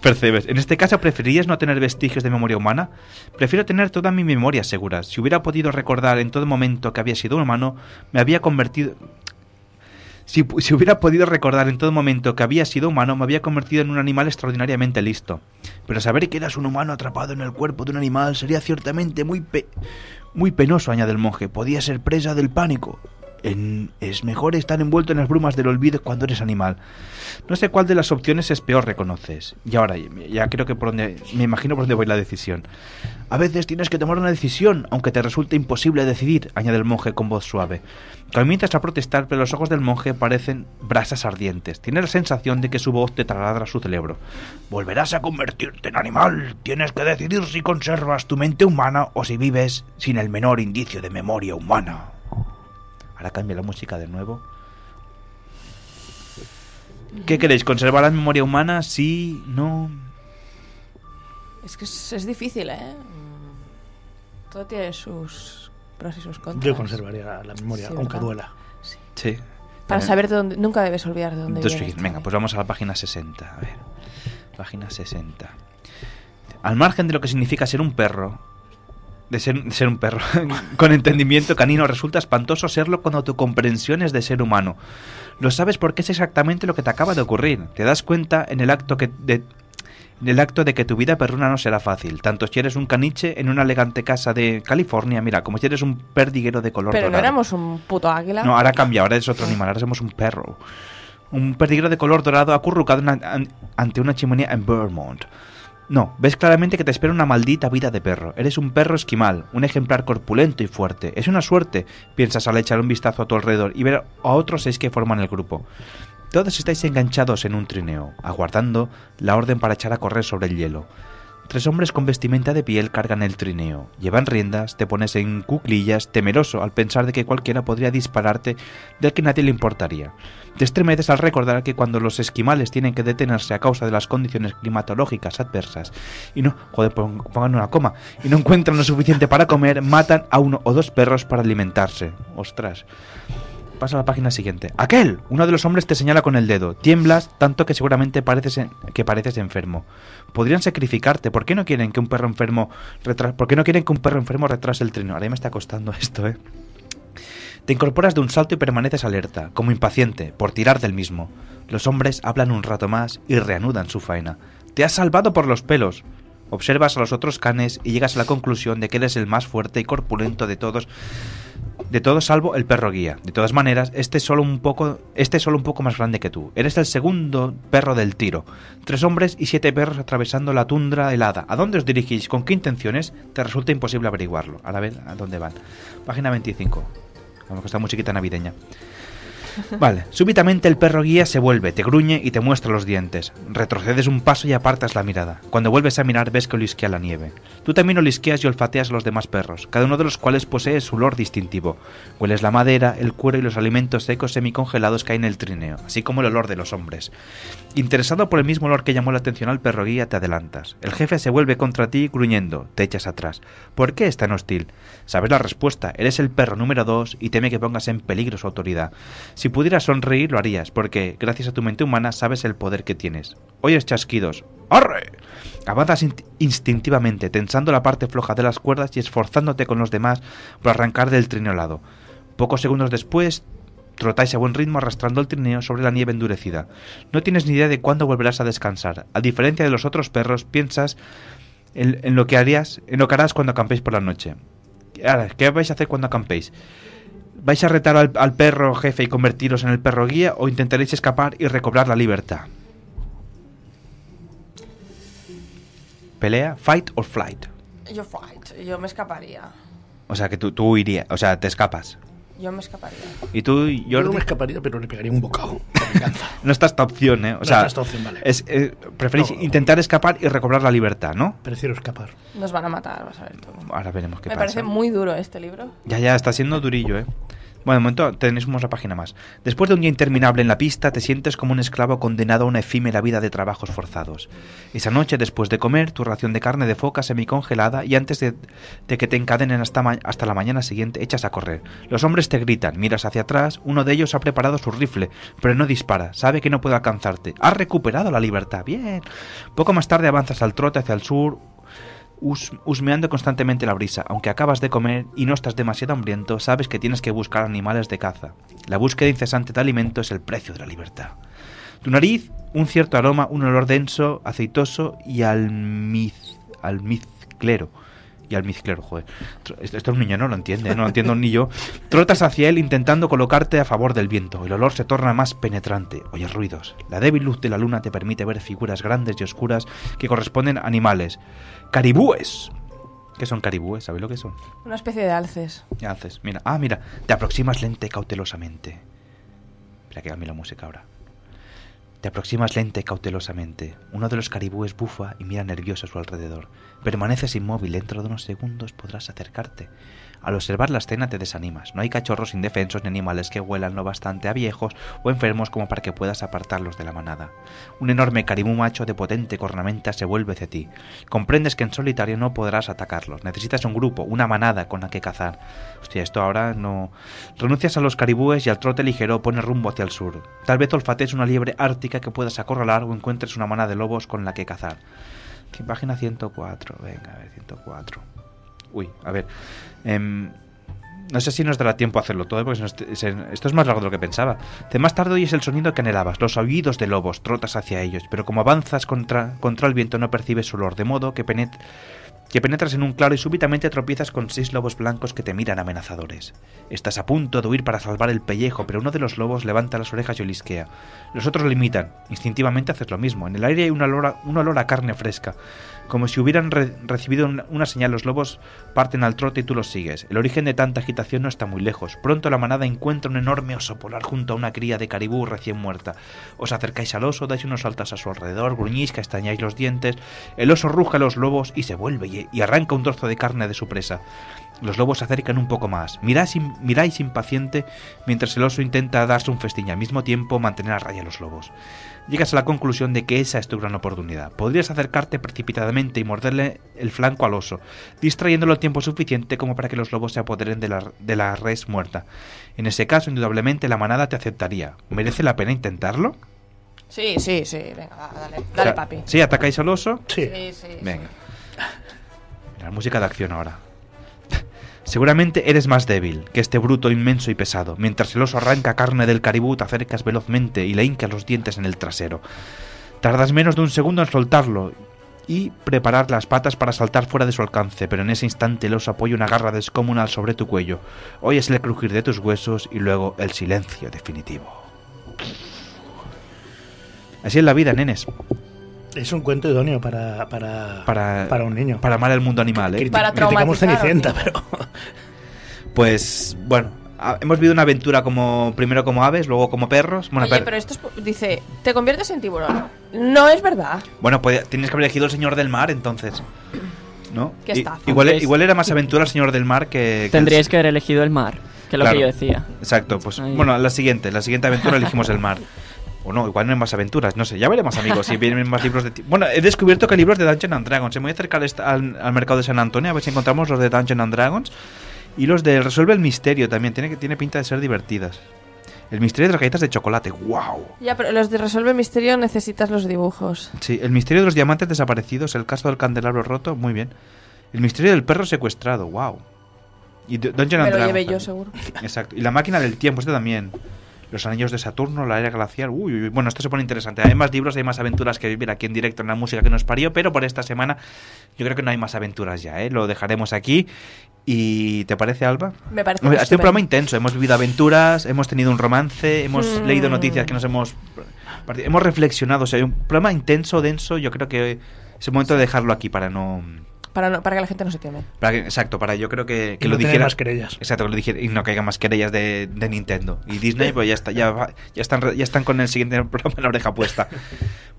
Percebes. <laughs> En este caso, ¿preferirías no tener vestigios de memoria humana? Prefiero tener toda mi memoria segura. Si hubiera podido recordar en todo momento que había sido un humano, me había convertido... Si, hubiera podido recordar en todo momento que había sido humano, me había convertido en un animal extraordinariamente listo. Pero saber que eras un humano atrapado en el cuerpo de un animal sería ciertamente muy pe- muy penoso, añade el monje. Podía ser presa del pánico. En- es mejor estar envuelto en las brumas del olvido cuando eres animal. No sé cuál de las opciones es peor, reconoces. Y ahora, ya creo que por donde. Me imagino por dónde voy la decisión. A veces tienes que tomar una decisión, aunque te resulte imposible decidir, añade el monje con voz suave. Comienzas a protestar, pero los ojos del monje parecen brasas ardientes. Tienes la sensación de que su voz te taladra su cerebro. Volverás a convertirte en animal. Tienes que decidir si conservas tu mente humana o si vives sin el menor indicio de memoria humana. Ahora cambia la música de nuevo. ¿Qué queréis? ¿Conservar la memoria humana? Sí, no. Es que es, es difícil, ¿eh? Todo tiene sus pros y sus contras. Yo conservaría la memoria, Sí, aunque duela. Sí. Para saber de dónde... Nunca debes olvidar de dónde Entonces, vienes. venga, pues vamos a la página 60. A ver. Página 60. Al margen de lo que significa ser un perro, de ser, de ser un perro, <laughs> con entendimiento canino, resulta espantoso serlo cuando tu comprensión es de ser humano. Lo sabes porque es exactamente lo que te acaba de ocurrir. Te das cuenta en el acto que de, el acto de que tu vida perruna no será fácil, tanto si eres un caniche en una elegante casa de California, mira, como si eres un perdiguero de color Pero no éramos un puto águila. No, ahora cambia, ahora es otro animal, ahora somos un perro. Un perdiguero de color dorado acurrucado en una- an- ante una chimenea en Vermont. No, ves claramente que te espera una maldita vida de perro. Eres un perro esquimal, un ejemplar corpulento y fuerte. Es una suerte, piensas al echar un vistazo a tu alrededor y ver a otros seis que forman el grupo. Todos estáis enganchados en un trineo, aguardando la orden para echar a correr sobre el hielo. Tres hombres con vestimenta de piel cargan el trineo. Llevan riendas, te pones en cuclillas, temeroso al pensar de que cualquiera podría dispararte del que nadie le importaría. Te estremeces al recordar que cuando los esquimales tienen que detenerse a causa de las condiciones climatológicas adversas y no, joder, pon- pongan una coma, y no encuentran lo suficiente para comer, matan a uno o dos perros para alimentarse. Ostras. Pasa a la página siguiente. ¡Aquel! Uno de los hombres te señala con el dedo. Tiemblas tanto que seguramente pareces, que pareces enfermo. Podrían sacrificarte. ¿Por qué no quieren que un perro enfermo retra- ¿Por qué no quieren que un perro enfermo retrase el trino? Ahora ya me está costando <laughs> esto, ¿eh? Te incorporas de un salto y permaneces alerta, como impaciente, por tirar del mismo. Los hombres hablan un rato más y reanudan su faena. Te has salvado por los pelos. Observas a los otros canes y llegas a la conclusión de que eres el más fuerte y corpulento de todos, de todos salvo el perro guía. De todas maneras, este es solo un poco, este es solo un poco más grande que tú. Eres el segundo perro del tiro. Tres hombres y siete perros atravesando la tundra helada. ¿A dónde os dirigís? ¿Con qué intenciones? Te resulta imposible averiguarlo. A la vez, ¿a dónde van? Página 25. Vamos con esta musiquita navideña. Vale, súbitamente el perro guía se vuelve, te gruñe y te muestra los dientes. Retrocedes un paso y apartas la mirada. Cuando vuelves a mirar ves que olisquea la nieve. Tú también olisqueas y olfateas a los demás perros, cada uno de los cuales posee su olor distintivo. Hueles la madera, el cuero y los alimentos secos semicongelados que hay en el trineo, así como el olor de los hombres. Interesado por el mismo olor que llamó la atención al perro guía, te adelantas. El jefe se vuelve contra ti gruñendo, te echas atrás. ¿Por qué es tan hostil? Sabes la respuesta, eres el perro número dos y teme que pongas en peligro su autoridad. Si pudieras sonreír, lo harías, porque gracias a tu mente humana sabes el poder que tienes. Oyes chasquidos. ¡Arre! Avanzas inst- instintivamente, tensando la parte floja de las cuerdas y esforzándote con los demás por arrancar del trineo helado. Pocos segundos después, trotáis a buen ritmo arrastrando el trineo sobre la nieve endurecida. No tienes ni idea de cuándo volverás a descansar. A diferencia de los otros perros, piensas en, lo que harías, en lo que harás cuando acampéis por la noche. ¿qué vais a hacer cuando acampéis? ¿Vais a retar al, al perro jefe y convertiros en el perro guía o intentaréis escapar y recobrar la libertad? Pelea, fight or flight. Yo fight, yo me escaparía. O sea, que tú, tú irías, o sea, te escapas. Yo me escaparía. Y tú, Yo Jordi, no me escaparía, pero le pegaría un bocado. <laughs> no está esta opción, ¿eh? O No sea, está esta opción, vale. es, eh, preferís No. intentar escapar y recobrar la libertad, ¿no? Prefiero escapar. Nos van a matar, vas a ver tú. Ahora veremos qué Me pasa. parece muy duro este libro. Ya, ya, está siendo durillo, ¿eh? Bueno, de momento tenemos la página más. Después de un día interminable en la pista, te sientes como un esclavo condenado a una efímera vida de trabajos forzados. Esa noche, después de comer, tu ración de carne de foca semicongelada y antes de, que te encadenen hasta, hasta la mañana siguiente, echas a correr. Los hombres te gritan, miras hacia atrás, uno de ellos ha preparado su rifle, pero no dispara, sabe que no puede alcanzarte. Has recuperado la libertad, bien. Poco más tarde avanzas al trote hacia el sur, hus- husmeando constantemente la brisa. Aunque acabas de comer y no estás demasiado hambriento, sabes que tienes que buscar animales de caza. La búsqueda incesante de alimento es el precio de la libertad. Tu nariz, un cierto aroma, un olor denso, aceitoso y almiz, almizclero. Y almizclero, joder. Esto, esto un niño no lo entiende, no lo entiendo ni yo. Trotas hacia él intentando colocarte a favor del viento. El olor se torna más penetrante. Oyes ruidos. La débil luz de la luna te permite ver figuras grandes y oscuras que corresponden a animales. Caribúes. ¿Qué son caribúes? ¿Sabéis lo que son? Una especie de alces. ¿Qué haces? Mira, ah, mira, te aproximas lenta y cautelosamente. Espera que cambie la música ahora. Te aproximas lenta y cautelosamente. Uno de los caribúes bufa y mira nervioso a su alrededor. Permaneces inmóvil. Dentro de unos segundos podrás acercarte. Al observar la escena te desanimas. No hay cachorros indefensos ni animales que huelan lo bastante a viejos o enfermos como para que puedas apartarlos de la manada. Un enorme caribú macho de potente cornamenta se vuelve hacia ti. Comprendes que en solitario no podrás atacarlos. Necesitas un grupo, una manada con la que cazar. Hostia, esto ahora no... Renuncias a los caribúes y al trote ligero pones rumbo hacia el sur. Tal vez olfates una liebre ártica que puedas acorralar o encuentres una manada de lobos con la que cazar. Página 104, venga, a ver, 104. Uy, a ver. em, no sé si nos dará tiempo a hacerlo todo, porque esto es más largo de lo que pensaba. De más tarde oyes el sonido que anhelabas, los aullidos de lobos, trotas hacia ellos, pero como avanzas contra, contra el viento no percibes olor, de modo que, penet- que penetras en un claro y súbitamente tropiezas con seis lobos blancos que te miran amenazadores. Estás a punto de huir para salvar el pellejo, pero uno de los lobos levanta las orejas y olisquea. Los otros lo imitan. Instintivamente haces lo mismo. En el aire hay un olor a, un olor a carne fresca. Como si hubieran re- recibido una, señal, los lobos parten al trote y tú los sigues. El origen de tanta agitación no está muy lejos. Pronto la manada encuentra un enorme oso polar junto a una cría de caribú recién muerta. Os acercáis al oso, dais unos saltos a su alrededor, gruñís, castañáis los dientes. El oso ruge a los lobos y se vuelve y, arranca un trozo de carne de su presa. Los lobos se acercan un poco más. Miráis, miráis impaciente mientras el oso intenta darse un festín y al mismo tiempo mantener a raya a los lobos. Llegas a la conclusión de que esa es tu gran oportunidad. Podrías acercarte precipitadamente y morderle el flanco al oso, distrayéndolo el tiempo suficiente como para que los lobos se apoderen de la, de la res muerta. En ese caso, indudablemente, la manada te aceptaría. ¿Merece la pena intentarlo? Sí, sí, sí. Venga, va, dale. O Dale, sea, papi. ¿Sí? ¿Atacáis al oso? Sí, sí. Venga. La música de acción ahora. Seguramente eres más débil que este bruto inmenso y pesado. Mientras el oso arranca carne del caribú, te acercas velozmente y le hincas los dientes en el trasero. Tardas menos de un segundo en soltarlo y preparar las patas para saltar fuera de su alcance, pero en ese instante el oso apoya una garra descomunal sobre tu cuello. Oyes el crujir de tus huesos y luego el silencio definitivo. Así es la vida, nenes. Es un cuento idóneo para, para, Para, para un niño. Para amar el mundo animal, ¿eh? Para criticamos Cenicienta, niño. <laughs> Pues, bueno, hemos vivido una aventura como primero como aves, luego como perros. Bueno, Oye, per- pero esto es, dice, te conviertes en tiburón. No es verdad. bueno pues tienes que haber elegido el Señor del Mar, entonces. <clears throat> ¿No? Qué I- estafa. igual, era más aventura el Señor del Mar que... que Tendríais el- que haber elegido el mar, que es lo Claro. que yo decía. Exacto, pues Ahí. bueno, la siguiente, la siguiente aventura elegimos el mar. <laughs> O no, igual no hay más aventuras, no sé, ya veremos amigos si vienen más libros de... Bueno, he descubierto que hay libros de Dungeons and Dragons, me voy a acercar al, al mercado de San Antonio a ver si encontramos los de Dungeons and Dragons y los de Resuelve el Misterio también, tiene, que- tiene pinta de ser divertidas. El misterio de las galletas de chocolate, wow. Ya, pero los de Resuelve Misterio necesitas los dibujos. Sí, el misterio de los diamantes desaparecidos, el caso del candelabro roto, muy bien. El misterio del perro secuestrado, wow. Y D- Dungeons Me and lo llevé yo, seguro. <laughs> Exacto. Y la máquina del tiempo, este también. Los anillos de Saturno, la era glacial. Uy, bueno, esto se pone interesante. Hay más libros, hay más aventuras que vivir aquí en directo en la música que nos parió, pero por esta semana yo creo que no hay más aventuras ya, ¿eh? Lo dejaremos aquí. ¿Y te parece, Alba? Me parece Ha sido un programa intenso. Hemos vivido aventuras, hemos tenido un romance, hemos Mm. leído noticias que nos hemos... Hemos reflexionado. O sea, un programa intenso, denso. Yo creo que es el momento de dejarlo aquí para no... Para, no- para que la gente no se queme. Para que- exacto, para yo creo que, que Y lo no tener dijera. más querellas. Exacto, que lo dijera y no caigan más querellas de, de Nintendo. Y Disney, pues ya está, ya, va- ya están ya están con el siguiente <laughs> programa en la oreja puesta.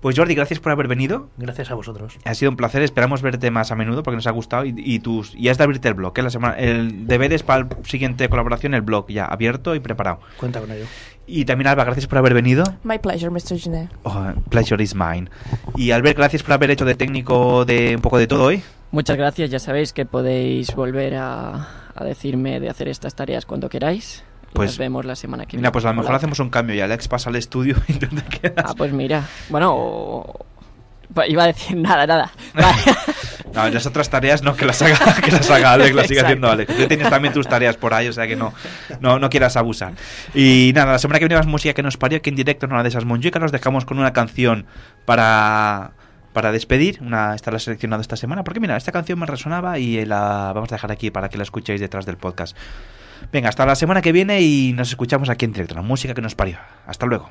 Pues Jordi, gracias por haber venido. Gracias a vosotros. Ha sido un placer, esperamos verte más a menudo porque nos ha gustado y, y tus y has de abrirte el blog, ¿eh? la semana el deberes para la siguiente colaboración el blog ya abierto y preparado. Cuenta con ello. Y también Alba, gracias por haber venido. My pleasure, Mr. Genet. Oh, pleasure is mine. Y Albert, gracias por haber hecho de técnico de un poco de todo hoy. Muchas gracias, ya sabéis que podéis volver a, a decirme de hacer estas tareas cuando queráis. Pues- Nos vemos la semana que viene. Mira, pues a lo mejor la hacemos un cambio y Alex pasa al estudio <laughs> y tú te quedas. Ah, pues mira. Bueno, o- iba a decir nada, nada. Vale. <laughs> No, las otras tareas no, que las haga, que las haga Alex, las Exacto. haciendo Alex. Tú tienes también tus tareas por ahí, o sea que no, no, no quieras abusar. Y nada, la semana que viene más música que nos parió aquí en directo en una de esas monjicas. Nos dejamos con una canción para, para despedir. Una, esta la he seleccionado esta semana. Porque mira, esta canción me resonaba y la vamos a dejar aquí para que la escuchéis detrás del podcast. Venga, hasta la semana que viene y nos escuchamos aquí en directo, la música que nos parió. Hasta luego.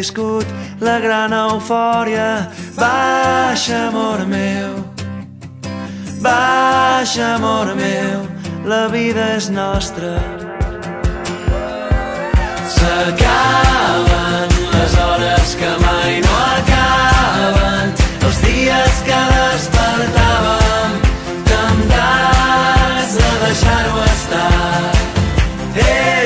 viscut la gran eufòria. Baixa, amor meu, baixa, amor meu, la vida és nostra. S'acaben les hores que mai no acaben, els dies que despertàvem, temptats de deixar-ho estar. Eh!